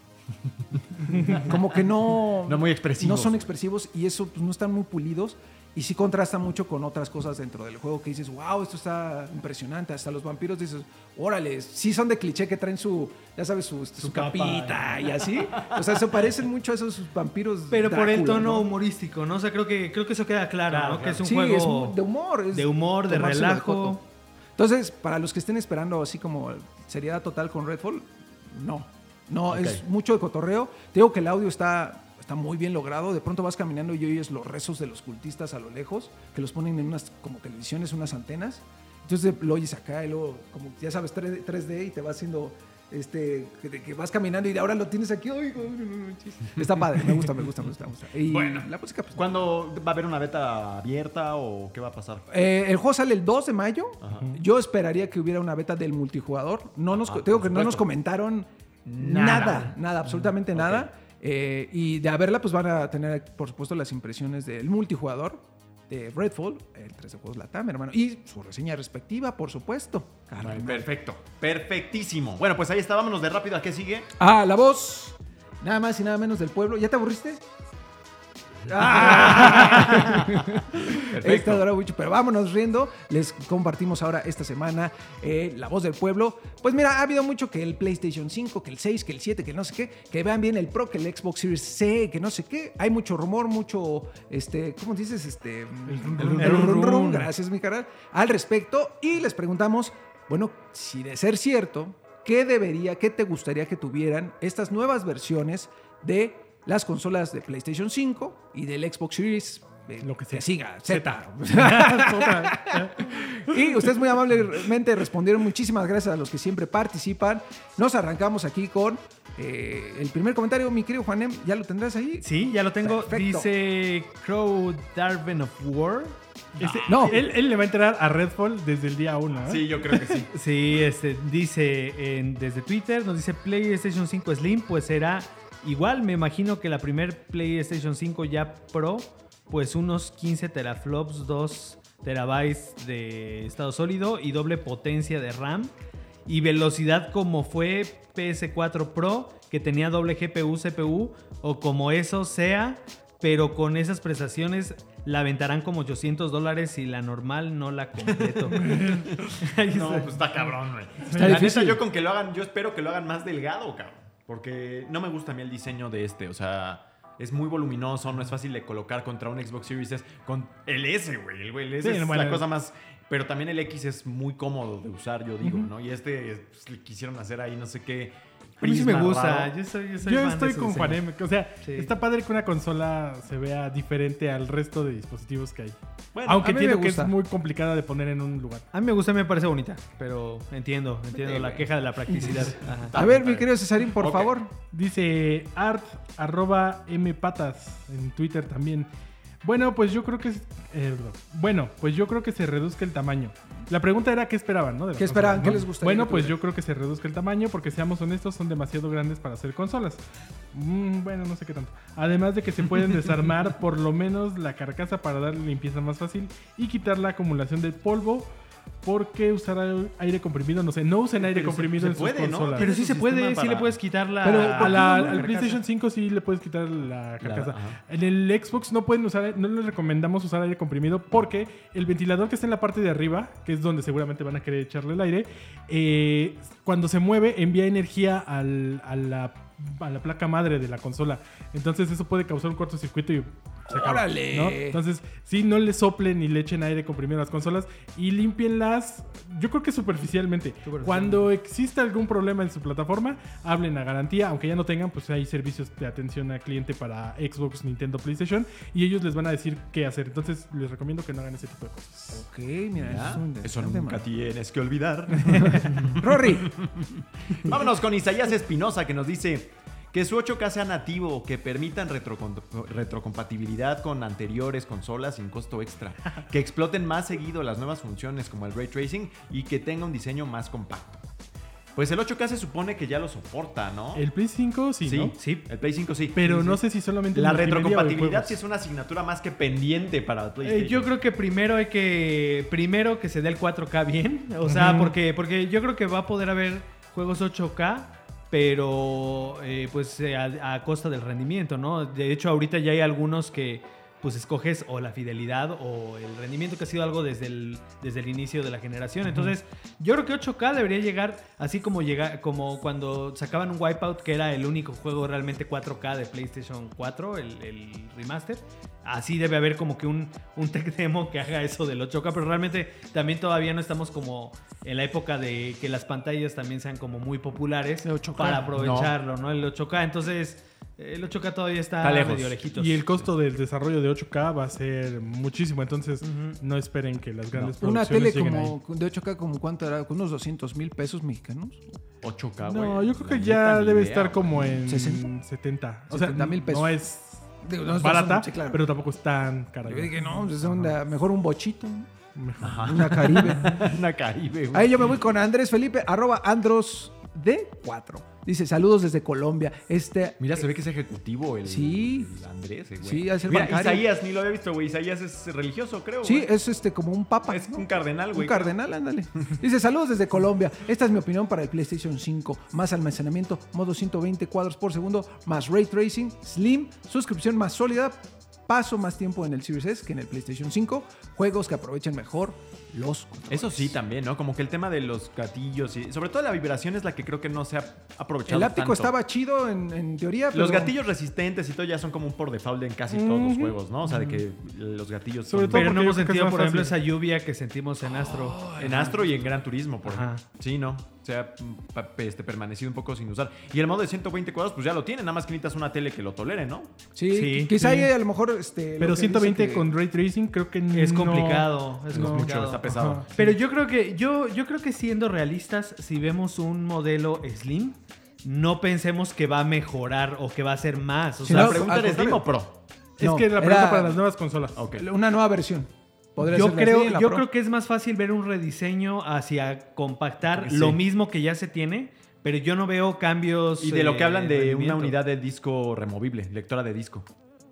como que no. No muy expresivos. No son expresivos y eso pues, no están muy pulidos. Y sí contrasta mucho con otras cosas dentro del juego que dices, wow, esto está impresionante. Hasta los vampiros dices, órale, sí son de cliché que traen su, ya sabes, su, su, Su capa. capita y así. O sea, se parecen mucho a esos vampiros. Pero por el tono ¿no? humorístico, ¿no? O sea, creo que, creo que eso queda claro, Claro, ¿no? Que es un sí, juego es de humor. es de humor, de relajo. Entonces, para los que estén esperando así como seriedad total con Redfall, no. No, es mucho de cotorreo. Te digo que el audio está, está muy bien logrado. De pronto vas caminando y oyes los rezos de los cultistas a lo lejos, que los ponen en unas como televisiones, unas antenas. Entonces lo oyes acá y luego, como ya sabes, 3D 3D y te va haciendo este que, que vas caminando y ahora lo tienes aquí. Ay. Está padre, me gusta, me gusta, me gusta. me gusta. Y Bueno. la música, pues, ¿Cuándo va a haber una beta abierta o qué va a pasar? Eh, el juego sale el 2 de mayo. Ajá. Yo esperaría que hubiera una beta del multijugador. No nos, Ah, te digo por que no nos comentaron Nada. nada, nada, absolutamente nada. Eh, y de haberla, pues van a tener, por supuesto, las impresiones del multijugador de Redfall, el 3 de juegos Latam, hermano. Y su reseña respectiva, por supuesto. Perfecto. Perfectísimo. Bueno, pues ahí está. Vámonos de rápido. ¿A qué sigue? Ah, la voz. Nada más y nada menos del pueblo. ¿Ya te aburriste? Está adorado mucho, pero vámonos riendo. Les compartimos ahora esta semana eh, la voz del pueblo. Pues mira, ha habido mucho que el PlayStation 5, que el 6, que el 7, que no sé qué, que vean bien el Pro, que el Xbox Series C, que no sé qué. Hay mucho rumor, mucho, este, ¿cómo dices? Este, el rum. Gracias, mi canal. Al respecto y les preguntamos, bueno, si de ser cierto, ¿qué debería, qué te gustaría que tuvieran estas nuevas versiones de las consolas de PlayStation 5 y del Xbox Series? eh, Lo que sea. siga, Z. y ustedes muy amablemente respondieron. Muchísimas gracias a los que siempre participan. Nos arrancamos aquí con Eh, el primer comentario, mi querido Juanem, ¿ya lo tendrás ahí? Sí, ya lo tengo. Perfecto. Dice Crow Darwin of War. Este- No. Él, él le va a entrar a Redfall desde el día 1. Sí, yo creo que sí. Sí, este, dice en- desde Twitter, nos dice PlayStation 5 Slim, pues será igual, me imagino que la primer PlayStation 5 ya Pro, pues unos 15 teraflops, 2 terabytes de estado sólido y doble potencia de RAM y velocidad como fue PS4 Pro, que tenía doble GPU, CPU, o como eso sea, pero con esas prestaciones la aventarán como 800 dólares y la normal no la completo. No, está. pues está cabrón, güey. Está la difícil. neta, yo con que lo hagan, yo espero que lo hagan más delgado, cabrón. Porque no me gusta a mí el diseño de este. O sea, es muy voluminoso, no es fácil de colocar contra un Xbox Series S. Con el S, güey. El, güey, el S Sí, es bueno. la cosa más. Pero también el X es muy cómodo de usar, yo digo, ¿no? Y este pues, le quisieron hacer ahí no sé qué. A mí sí me gusta. raro. Yo soy, yo soy Yo fan de estoy con diseño. Juanem. O sea, Sí. está padre que una consola se vea diferente al resto de dispositivos que hay. Bueno, Aunque entiendo que es muy complicada de poner en un lugar. A mí me gusta, me parece bonita, pero entiendo, entiendo Sí, la queja de la practicidad. Ajá. A ver, mi querido Cesarín, por favor. Dice art arroba mpatas en Twitter también. Bueno, pues yo creo que eh, bueno, pues yo creo que se reduzca el tamaño. La pregunta era qué esperaban, ¿no? De ¿Qué esperaban? ¿Qué les gustaría Bueno, pues yo creo que se reduzca el tamaño porque seamos honestos, son demasiado grandes para hacer consolas. Mm, bueno, no sé qué tanto. Además de que se pueden desarmar por lo menos la carcasa para darle limpieza más fácil y quitar la acumulación de polvo. Porque usar aire- comprimido, no sé, no usen aire Pero se- comprimido se en sus puede, ¿no? consolas. Pero sí se puede, sí le puedes quitar la. Pero ¿por a qué la- no? al Carcasa. PlayStation 5 sí le puedes quitar la carcasa. en el Xbox no pueden usar, no les recomendamos usar aire comprimido porque el ventilador que está en la parte de arriba, que es donde seguramente van a querer echarle el aire, eh, cuando se mueve envía energía al- a, la, a la placa madre de la consola. Entonces eso puede causar un cortocircuito y se acaba, ¡Órale! ¿no? Entonces, sí, no le soplen ni le echen aire comprimido a las consolas y límpienlas, yo creo que superficialmente. Cuando exista algún problema en su plataforma, hablen a garantía, aunque ya no tengan, pues hay servicios de atención al cliente para Xbox, Nintendo, PlayStation y ellos les van a decir qué hacer. Entonces, les recomiendo que no hagan ese tipo de cosas. Ok, mira, Ya, eso es un Eso nunca man. tienes que olvidar. Rory, Vámonos con Isaías Espinosa que nos dice que su 8K sea nativo, que permitan retrocompatibilidad con anteriores consolas sin costo extra, que exploten más seguido las nuevas funciones como el ray tracing y que tenga un diseño más compacto. Pues el 8K se supone que ya lo soporta, ¿no? El Play 5 sí, sí, ¿no? sí, el Play 5 sí. Pero Sí, no sí. sé si solamente en La retrocompatibilidad sí es una asignatura más que pendiente para Eh, PlayStation. yo creo que primero hay que. Primero que se dé el 4K bien. O sea, porque, porque yo creo que va a poder haber juegos 8K. Pero eh, pues eh, a, a costa del rendimiento, ¿no? De hecho, ahorita ya hay algunos que pues escoges o la fidelidad o el rendimiento que ha sido algo desde el, desde el inicio de la generación. Entonces, yo creo que 8K debería llegar así como llega, como cuando sacaban un Wipeout, que era el único juego realmente 4K de PlayStation 4, el, el remaster. Así debe haber como que un, un tech demo que haga eso del 8K, pero realmente también todavía no estamos como en la época de que las pantallas también sean como muy populares De 8K. para aprovecharlo, ¿no? El 8K, entonces el 8K todavía está, Está lejos. medio lejitos. Y el costo del desarrollo de 8K va a ser muchísimo, entonces no esperen que las grandes una producciones tele lleguen como de 8K, como cuánto era, con unos 200 mil pesos mexicanos. 8K, ahí. güey. No, yo creo que ya debe idea, estar como en 60. 70. O sea, 70,000 pesos. no es Digo, no es- barata, sí, claro. pero tampoco es tan cara. Yo dije, no, pues es una- mejor un bochito, Mejor. una Caribe. Una Caribe, güey. Ahí yo me voy con Andrés Felipe, arroba Andros D4. Dice, saludos desde Colombia. Este, Mira, se ve que es ejecutivo el, Sí. el Andrés, eh, güey. Sí, de ser Mira, bancario. Isaías, ni lo había visto, güey. Isaías es religioso, creo. sí, güey. es este como un papa. Es ¿no? un cardenal, güey. Un cardenal, ándale. Dice, saludos desde Colombia. Esta es mi opinión para el PlayStation 5. Más almacenamiento, modo 120 cuadros por segundo, más ray tracing, slim, suscripción más sólida, paso más tiempo en el Series S que en el PlayStation 5, juegos que aprovechen mejor los controles. Eso sí, también, ¿no? Como que el tema de los gatillos y sobre todo la vibración es la que creo que no se ha aprovechado. El áptico tanto. estaba chido en, en teoría, pero... Los gatillos resistentes y todo ya son como un por default en casi todos los juegos, ¿no? O sea, de que los gatillos Sobre son- todo Pero no hemos sentido, por ejemplo, fácil. esa lluvia que sentimos en Astro. en Astro y en Gran Turismo, por Ajá. ejemplo. Sí, ¿no? Se ha este, permanecido un poco sin usar. Y el modo de 120 cuadros, pues ya lo tiene. Nada más que necesitas una tele que lo tolere, ¿no? Sí, Sí, quizá sí. ahí a lo mejor... Este, Pero que 120 dice que- con ray tracing creo que Es no- complicado, es no. complicado. Mucho, está pesado. Ajá. Pero yo creo que yo, yo creo que siendo realistas, si vemos un modelo Slim, no pensemos que va a mejorar o que va a ser más. O Si sea, no, La pregunta es Slim o Pro. Es No, que la pregunta era- para las nuevas consolas. Una nueva versión. Yo creo, yo Pro. creo que es más fácil ver un rediseño hacia compactar Sí. lo mismo que ya se tiene, pero yo no veo cambios. Y de lo que eh, hablan de una unidad de disco removible, lectora de disco.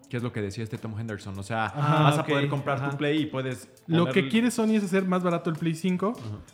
Que es lo que decía este Tom Henderson. O sea, Ajá, vas a poder comprar ajá. tu Play y puedes. Lo poner- que quiere Sony es hacer más barato el Play 5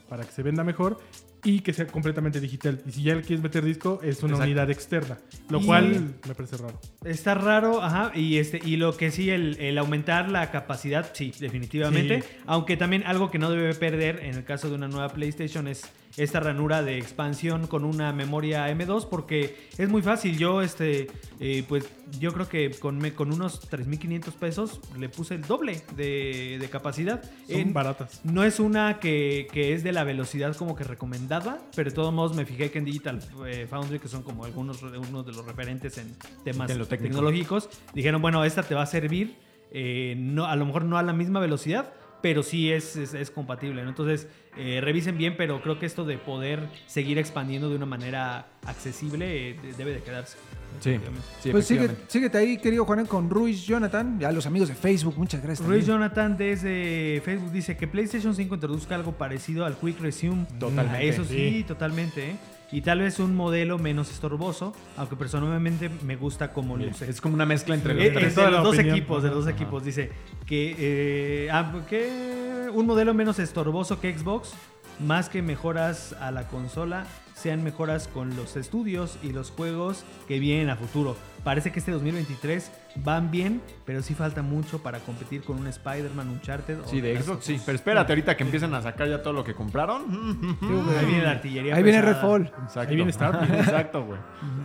para que se venda mejor y que sea completamente digital. Y si ya le quieres meter disco, es una Exacto. unidad externa. Lo Y- cual me parece raro. Está raro, ajá, y este y lo que sí el, el aumentar la capacidad, sí, definitivamente, Sí. aunque también algo que no debe perder en el caso de una nueva PlayStation es esta ranura de expansión con una memoria M2 porque es muy fácil. Yo este eh, pues yo creo que con, me- con unos 3500 pesos le puse el doble de, de capacidad. Son En- baratas. no es una que, que es de la velocidad como que recomendada, pero de todos modos me fijé que en Digital eh, Foundry, que son como algunos uno de los referentes en temas lo tecnológicos, dijeron, bueno, esta te va a servir, eh, no, a lo mejor no a la misma velocidad, pero sí es, es, es compatible. ¿no? Entonces, eh, revisen bien, pero creo que esto de poder seguir expandiendo de una manera accesible eh, de- debe de quedarse. Sí, sí, Pues sigue, efectivamente. síguete ahí, querido Juan, con Ruiz Jonathan, y a los amigos de Facebook, muchas gracias. Ruiz también. Jonathan desde Facebook dice que PlayStation 5 introduzca algo parecido al Quick Resume. Totalmente. Eso sí, Sí. totalmente. ¿eh? Y tal vez un modelo menos estorboso, aunque personalmente me gusta como luce. Es como una mezcla entre los Eh, de Toda los dos opinión. equipos, de los dos Ajá. equipos. Dice que, eh, ah, que un modelo menos estorboso que Xbox, más que mejoras a la consola, sean mejoras con los estudios y los juegos que vienen a futuro. Parece que este 2023 van bien, pero sí falta mucho para competir con un Spider-Man, Uncharted. o Sí, de Xbox, sí. Pero espérate ahorita que empiecen a sacar ya todo lo que compraron. Ahí viene la artillería. Ahí viene. Redfall. Exacto. Ahí viene Starfield. Exacto, güey.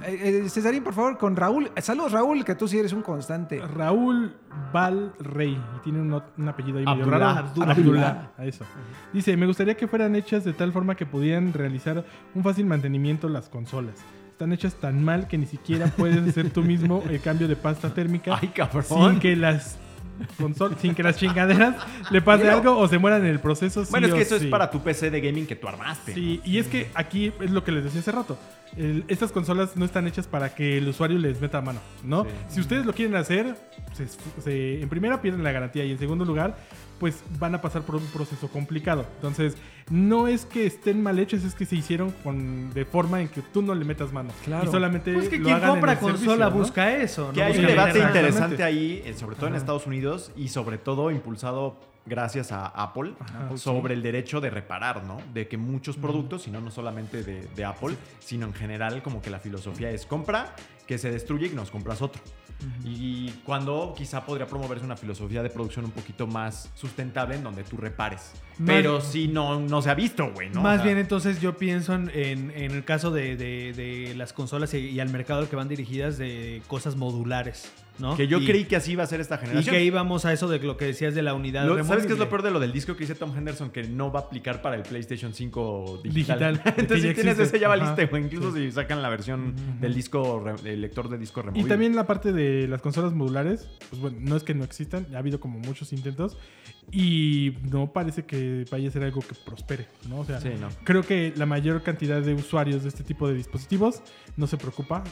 Eh, eh, Cesarín, por favor, con Raúl. Saludos, Raúl, que tú sí eres un constante. Raúl Val Rey. Y tiene un, un apellido ahí medio Abdullah. raro. Abdullah. Abdullah, a eso. Dice, me gustaría que fueran hechas de tal forma que pudieran realizar un fácil mantenimiento las consolas. Están hechas tan mal que ni siquiera puedes hacer tú mismo el cambio de pasta térmica Ay, sin que las consol- sin que las chingaderas le pase algo o se mueran en el proceso. sí Bueno, es que eso sí. es para tu PC de gaming que tú armaste. Sí, y es que aquí es lo que les decía hace rato. El- estas consolas no están hechas para que el usuario les meta mano, ¿no? Sí. Si ustedes lo quieren hacer, se- se- en primera pierden la garantía y en segundo lugar, pues van a pasar por un proceso complicado. Entonces, no es que estén mal hechos, es que se hicieron con, de forma en que tú no le metas mano. Claro. Y solamente Pues que lo quien hagan en compra el consola servicio, ¿no? busca eso. Que ¿no? hay un debate interesante ahí, eh, sobre todo en Ajá. Estados Unidos y sobre todo impulsado gracias a Apple Ajá, sobre el derecho de reparar, ¿no? De que muchos productos, y no, no solamente de, de Apple, sino en general como que la filosofía es compra, que se destruye y nos compras otro. Y cuando quizá podría promoverse una filosofía de producción un poquito más sustentable en donde tú repares. Más- Pero sí no, no se ha visto, güey, ¿no? Más O sea, bien entonces yo pienso en, en- en el caso de, de- de las consolas y, y al mercado al que van dirigidas de cosas modulares, ¿no? Que yo Y- creí que así iba a ser esta Y generación. que íbamos a eso de lo que decías de la unidad Lo- ¿Sabes qué es lo peor de lo del disco que dice Tom Henderson? Que no va a aplicar para el PlayStation 5 digital. Entonces, si tienes ese, ya valiste, güey. Incluso si sacan la versión del disco, lector de disco Y removible. también la parte de las consolas modulares, pues bueno, no es que no existan, ha habido como muchos intentos y no parece que vaya a ser algo que prospere, ¿no? O sea, Sí, no. creo que la mayor cantidad de usuarios de este tipo de dispositivos no se preocupa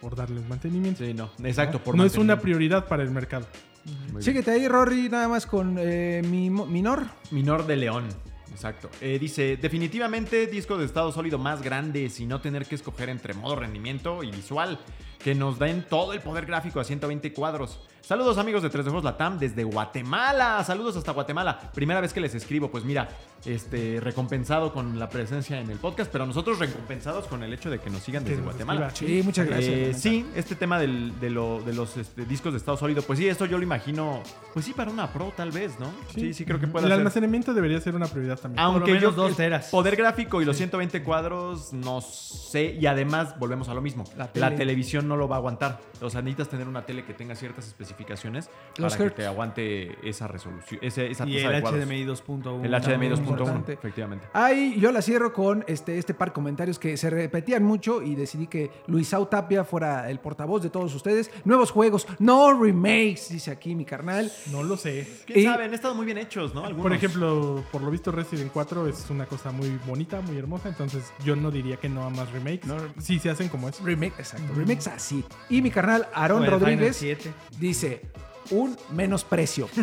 por darles mantenimiento. Sí, no. Exacto. ¿no? Por No es una prioridad para el mercado. Muy bien. Síguete ahí, Rory, nada más con eh, mi Minor. Minor de León. Exacto. Eh, dice, definitivamente disco de estado sólido más grande sin no tener que escoger entre modo rendimiento y visual, que nos den todo el poder gráfico a 120 cuadros. Saludos amigos de 3 de Juegos Latam desde Guatemala. Saludos hasta Guatemala. Primera vez que les escribo, pues mira, este recompensado con la presencia en el podcast, pero nosotros recompensados con el hecho de que nos sigan desde Guatemala. Sí, muchas gracias. Eh, neta. sí, este tema del- de, lo- de los este, discos de estado sólido, pues sí, esto yo lo imagino, pues sí, para una Pro tal vez, ¿no? Sí, sí, creo que puede El almacenamiento debería ser una prioridad también. Aunque yo dos teras. Poder gráfico y los 120 cuadros, no sé. Y además, volvemos a lo mismo. La La, tele. televisión no lo va a aguantar. O sea, necesitas tener una tele que tenga ciertas especificaciones Los para hertz. que te aguante esa resolución, ese- esa Y el. HDMI 2.1. El HDMI Muy 2.1, importante. efectivamente. Ahí yo la cierro con este, este par de comentarios que se repetían mucho y decidí que Luisao Tapia fuera el portavoz de todos ustedes. Nuevos juegos, no remakes, dice aquí mi carnal. No lo sé. ¿Quién Y- sabe? Han estado muy bien hechos, ¿no? Algunos. Por ejemplo, por lo visto Resident 4 es una cosa muy bonita, muy hermosa, entonces yo no diría que no a más remakes. No. Sí, se hacen como es. Remake, exacto, remakes así. Y mi carnal Final Rodríguez 7. dice un menos precio.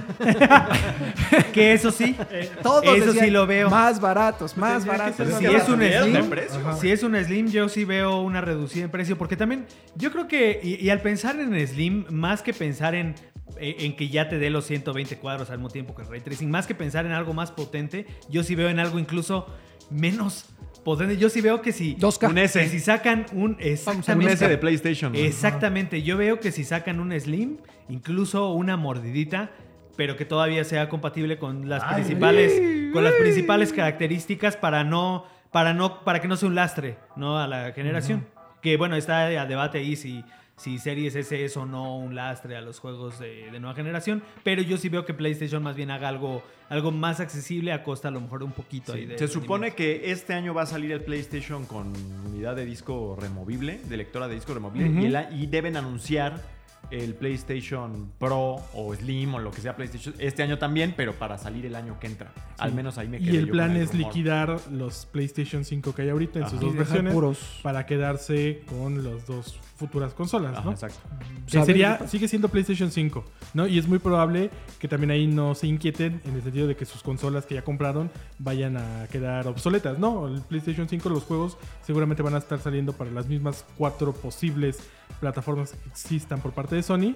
Que eso sí, Todos eso decían, sí lo veo. Más baratos, más baratos. Si es un ¿Subieron de Slim, precio? si es un Slim, yo sí veo una reducida en precio. Porque también, yo creo que, y, y al pensar en Slim, más que pensar en, eh, en que ya te dé los 120 cuadros al mismo tiempo que el Ray Tracing, más que pensar en algo más potente, yo sí veo en algo incluso menos potente. Yo sí veo que si, 2K. Un S. si sacan un. un Exactamente. S de PlayStation. ¿no? Exactamente, yo veo que si sacan un Slim, incluso una mordidita, pero que todavía sea compatible con las principales, con las principales características para no, para no, para que no sea un lastre, ¿no? A la generación. Que bueno, está a debate ahí si, si Series S es o no un lastre a los juegos de, de nueva generación, pero yo sí veo que PlayStation más bien haga algo, algo más accesible a costa a lo mejor un poquito ahí de Se supone que este año va a salir el PlayStation con unidad de disco removible, de lectora de disco removible, y, el- y deben anunciar el PlayStation Pro o Slim o lo que sea PlayStation este año también, pero para salir el año que entra. Al menos ahí me quedé Y el yo plan con es rumor. liquidar los PlayStation 5 que hay ahorita en Ajá. sus dos versiones puros. para quedarse con las dos futuras consolas, Ajá, ¿no? exacto. Pues, sería, ¿qué sigue siendo PlayStation 5, ¿no? Y es muy probable que también ahí no se inquieten en el sentido de que sus consolas que ya compraron vayan a quedar obsoletas, ¿no? El PlayStation 5, los juegos seguramente van a estar saliendo para las mismas cuatro posibles plataformas que existan por parte de Sony,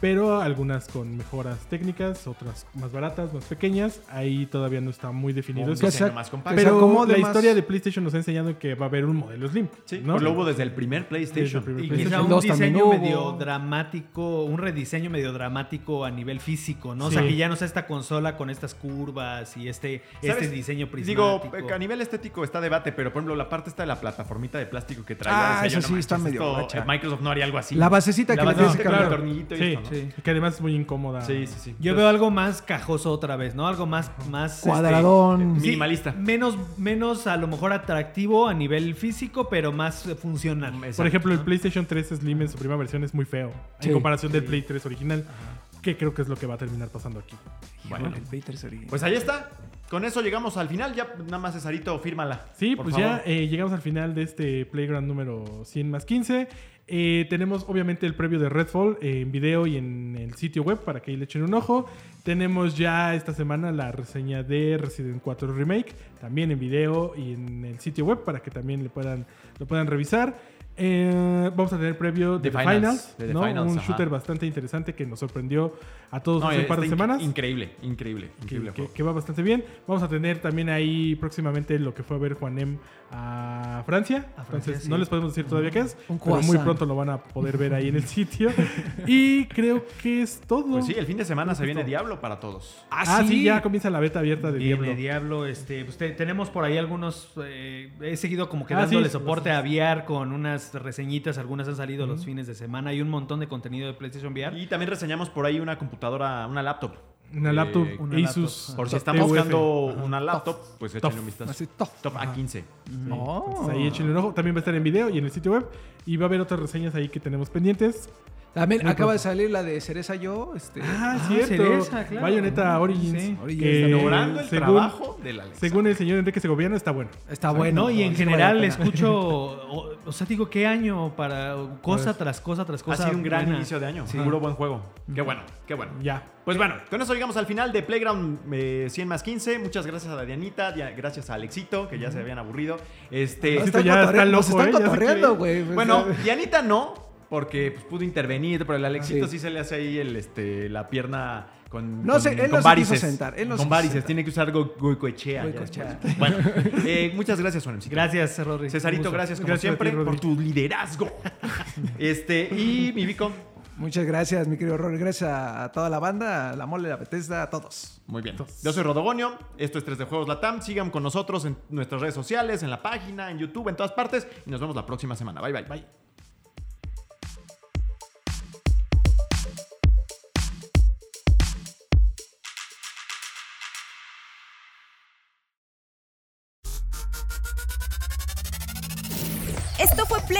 pero algunas con mejoras técnicas, otras más baratas, más pequeñas. Ahí todavía no está muy definido Un eso. más compacto. Pero acomode la más. historia de PlayStation nos ha enseñado que va a haber un modelo Slim. Sí, ¿no? pues lo hubo desde el primer PlayStation. Y quizá un 2 también diseño hubo. medio dramático, un rediseño medio dramático a nivel físico, ¿no? O sea, que ya no sea esta consola con estas curvas y este, este diseño Digo, prismático. eh, a nivel estético está debate, pero por ejemplo, la parte está de la plataformita de plástico que trae. Ah, esa sí está medio esto, eh, Microsoft no haría algo así. La basecita La que le que con el tornillito y Sí, esto, ¿no? Sí. que además es muy incómoda. Sí, sí, sí. Yo veo algo más cajoso otra vez, ¿no? Algo más, más este, Cuadradón. Sí. Minimalista. menos, menos a lo mejor atractivo a nivel físico, pero más eh, funcional. Exacto. Por ejemplo, el PlayStation 3 Slim en su primera versión es muy feo Sí. en comparación del Play 3 original, que creo que es lo que va a terminar pasando aquí. Bueno. El Play 3 original. Pues ahí está. Con eso llegamos al final. Ya nada más, Cesarito, fírmala. Sí, por pues favor. ya eh, llegamos al final de este Playground número 100 más 15. Eh, tenemos obviamente el previo de Redfall eh, en video y en el sitio web para que ahí le echen un ojo. Tenemos ya esta semana la reseña de Resident 4 Remake, también en video y en el sitio web para que también lo puedan revisar. Eh, vamos a tener previo de The The Finals, Finals, de The ¿no? Finals, un ajá. shooter bastante interesante que nos sorprendió a todos No, hace un par de semanas Increíble, increíble, increíble. que- va bastante bien. Vamos a tener también ahí próximamente lo que fue a ver Juanem a Francia. A Francia, Entonces, sí. no les podemos decir todavía qué es, Un pero muy pronto lo van a poder ver ahí en el sitio. y creo que es todo. Pues sí, el fin de semana se viene todo. Diablo para todos. Ah, sí, ya comienza la beta abierta de Viene Diablo. Diablo, este, pues, te- tenemos por ahí algunos, eh, he seguido como que Ah, dándole sí, soporte los- a VR con unas reseñitas, algunas han salido los fines de semana, hay un montón de contenido de PlayStation VR. Y también reseñamos por ahí una computadora, una laptop. Una Eh, laptop una Asus. laptop. Por si están buscando una laptop, pues échenle un vistazo. Así, tof. Top A15. Oh. Entonces, ahí échenle un ojo. También va a estar en video y en el sitio web. Y va a haber otras reseñas ahí que tenemos pendientes. También Muy acaba de salir la de Cereza Yo. Este, Ah, Ah, cierto. Cereza, claro. Bayonetta Origins. Sí. Origins, que Logrando el según- trabajo de la Alexa. Según el señor Enrique Segoviano, está bueno. está bueno. no, y en general la escucho, o, o sea, digo, ¿qué año para cosa Pues, tras cosa tras Ha cosa? sido un gran buena? inicio de año. Sí. Puro buen juego. Qué bueno, qué bueno. Ya. Pues bueno, con eso llegamos al final de Playground eh, 100 más 15. Muchas gracias a Dianita, dia- gracias a Alexito, que ya se habían aburrido. Este, Alexito están ya está cotorre- nos loco, están ¿eh? Cotorreando, güey. bueno, Dianita no, porque pues, pudo intervenir, pero el Alexito Sí. sí. se le hace ahí el, este, la pierna con, No con, sé, él con no se varices. quiso sentar, él no se con varices, sentar. tiene que usar go- goicoechea. Goicoechea. Bueno, eh, muchas gracias, Juanemcito. Gracias, Rodri. Cesarito, gracias como Gracias a ti, siempre Rodri. por tu liderazgo. este, y mi Vico. Muchas gracias, mi querido Rory. Gracias a, toda la banda, a la mole, a Bethesda, a todos. Muy bien. Yo soy Rodogonio, esto es 3 de Juegos Latam. Sigan con nosotros en nuestras redes sociales, en la página, en YouTube, en todas partes. Y nos vemos la próxima semana. Bye, bye. Bye.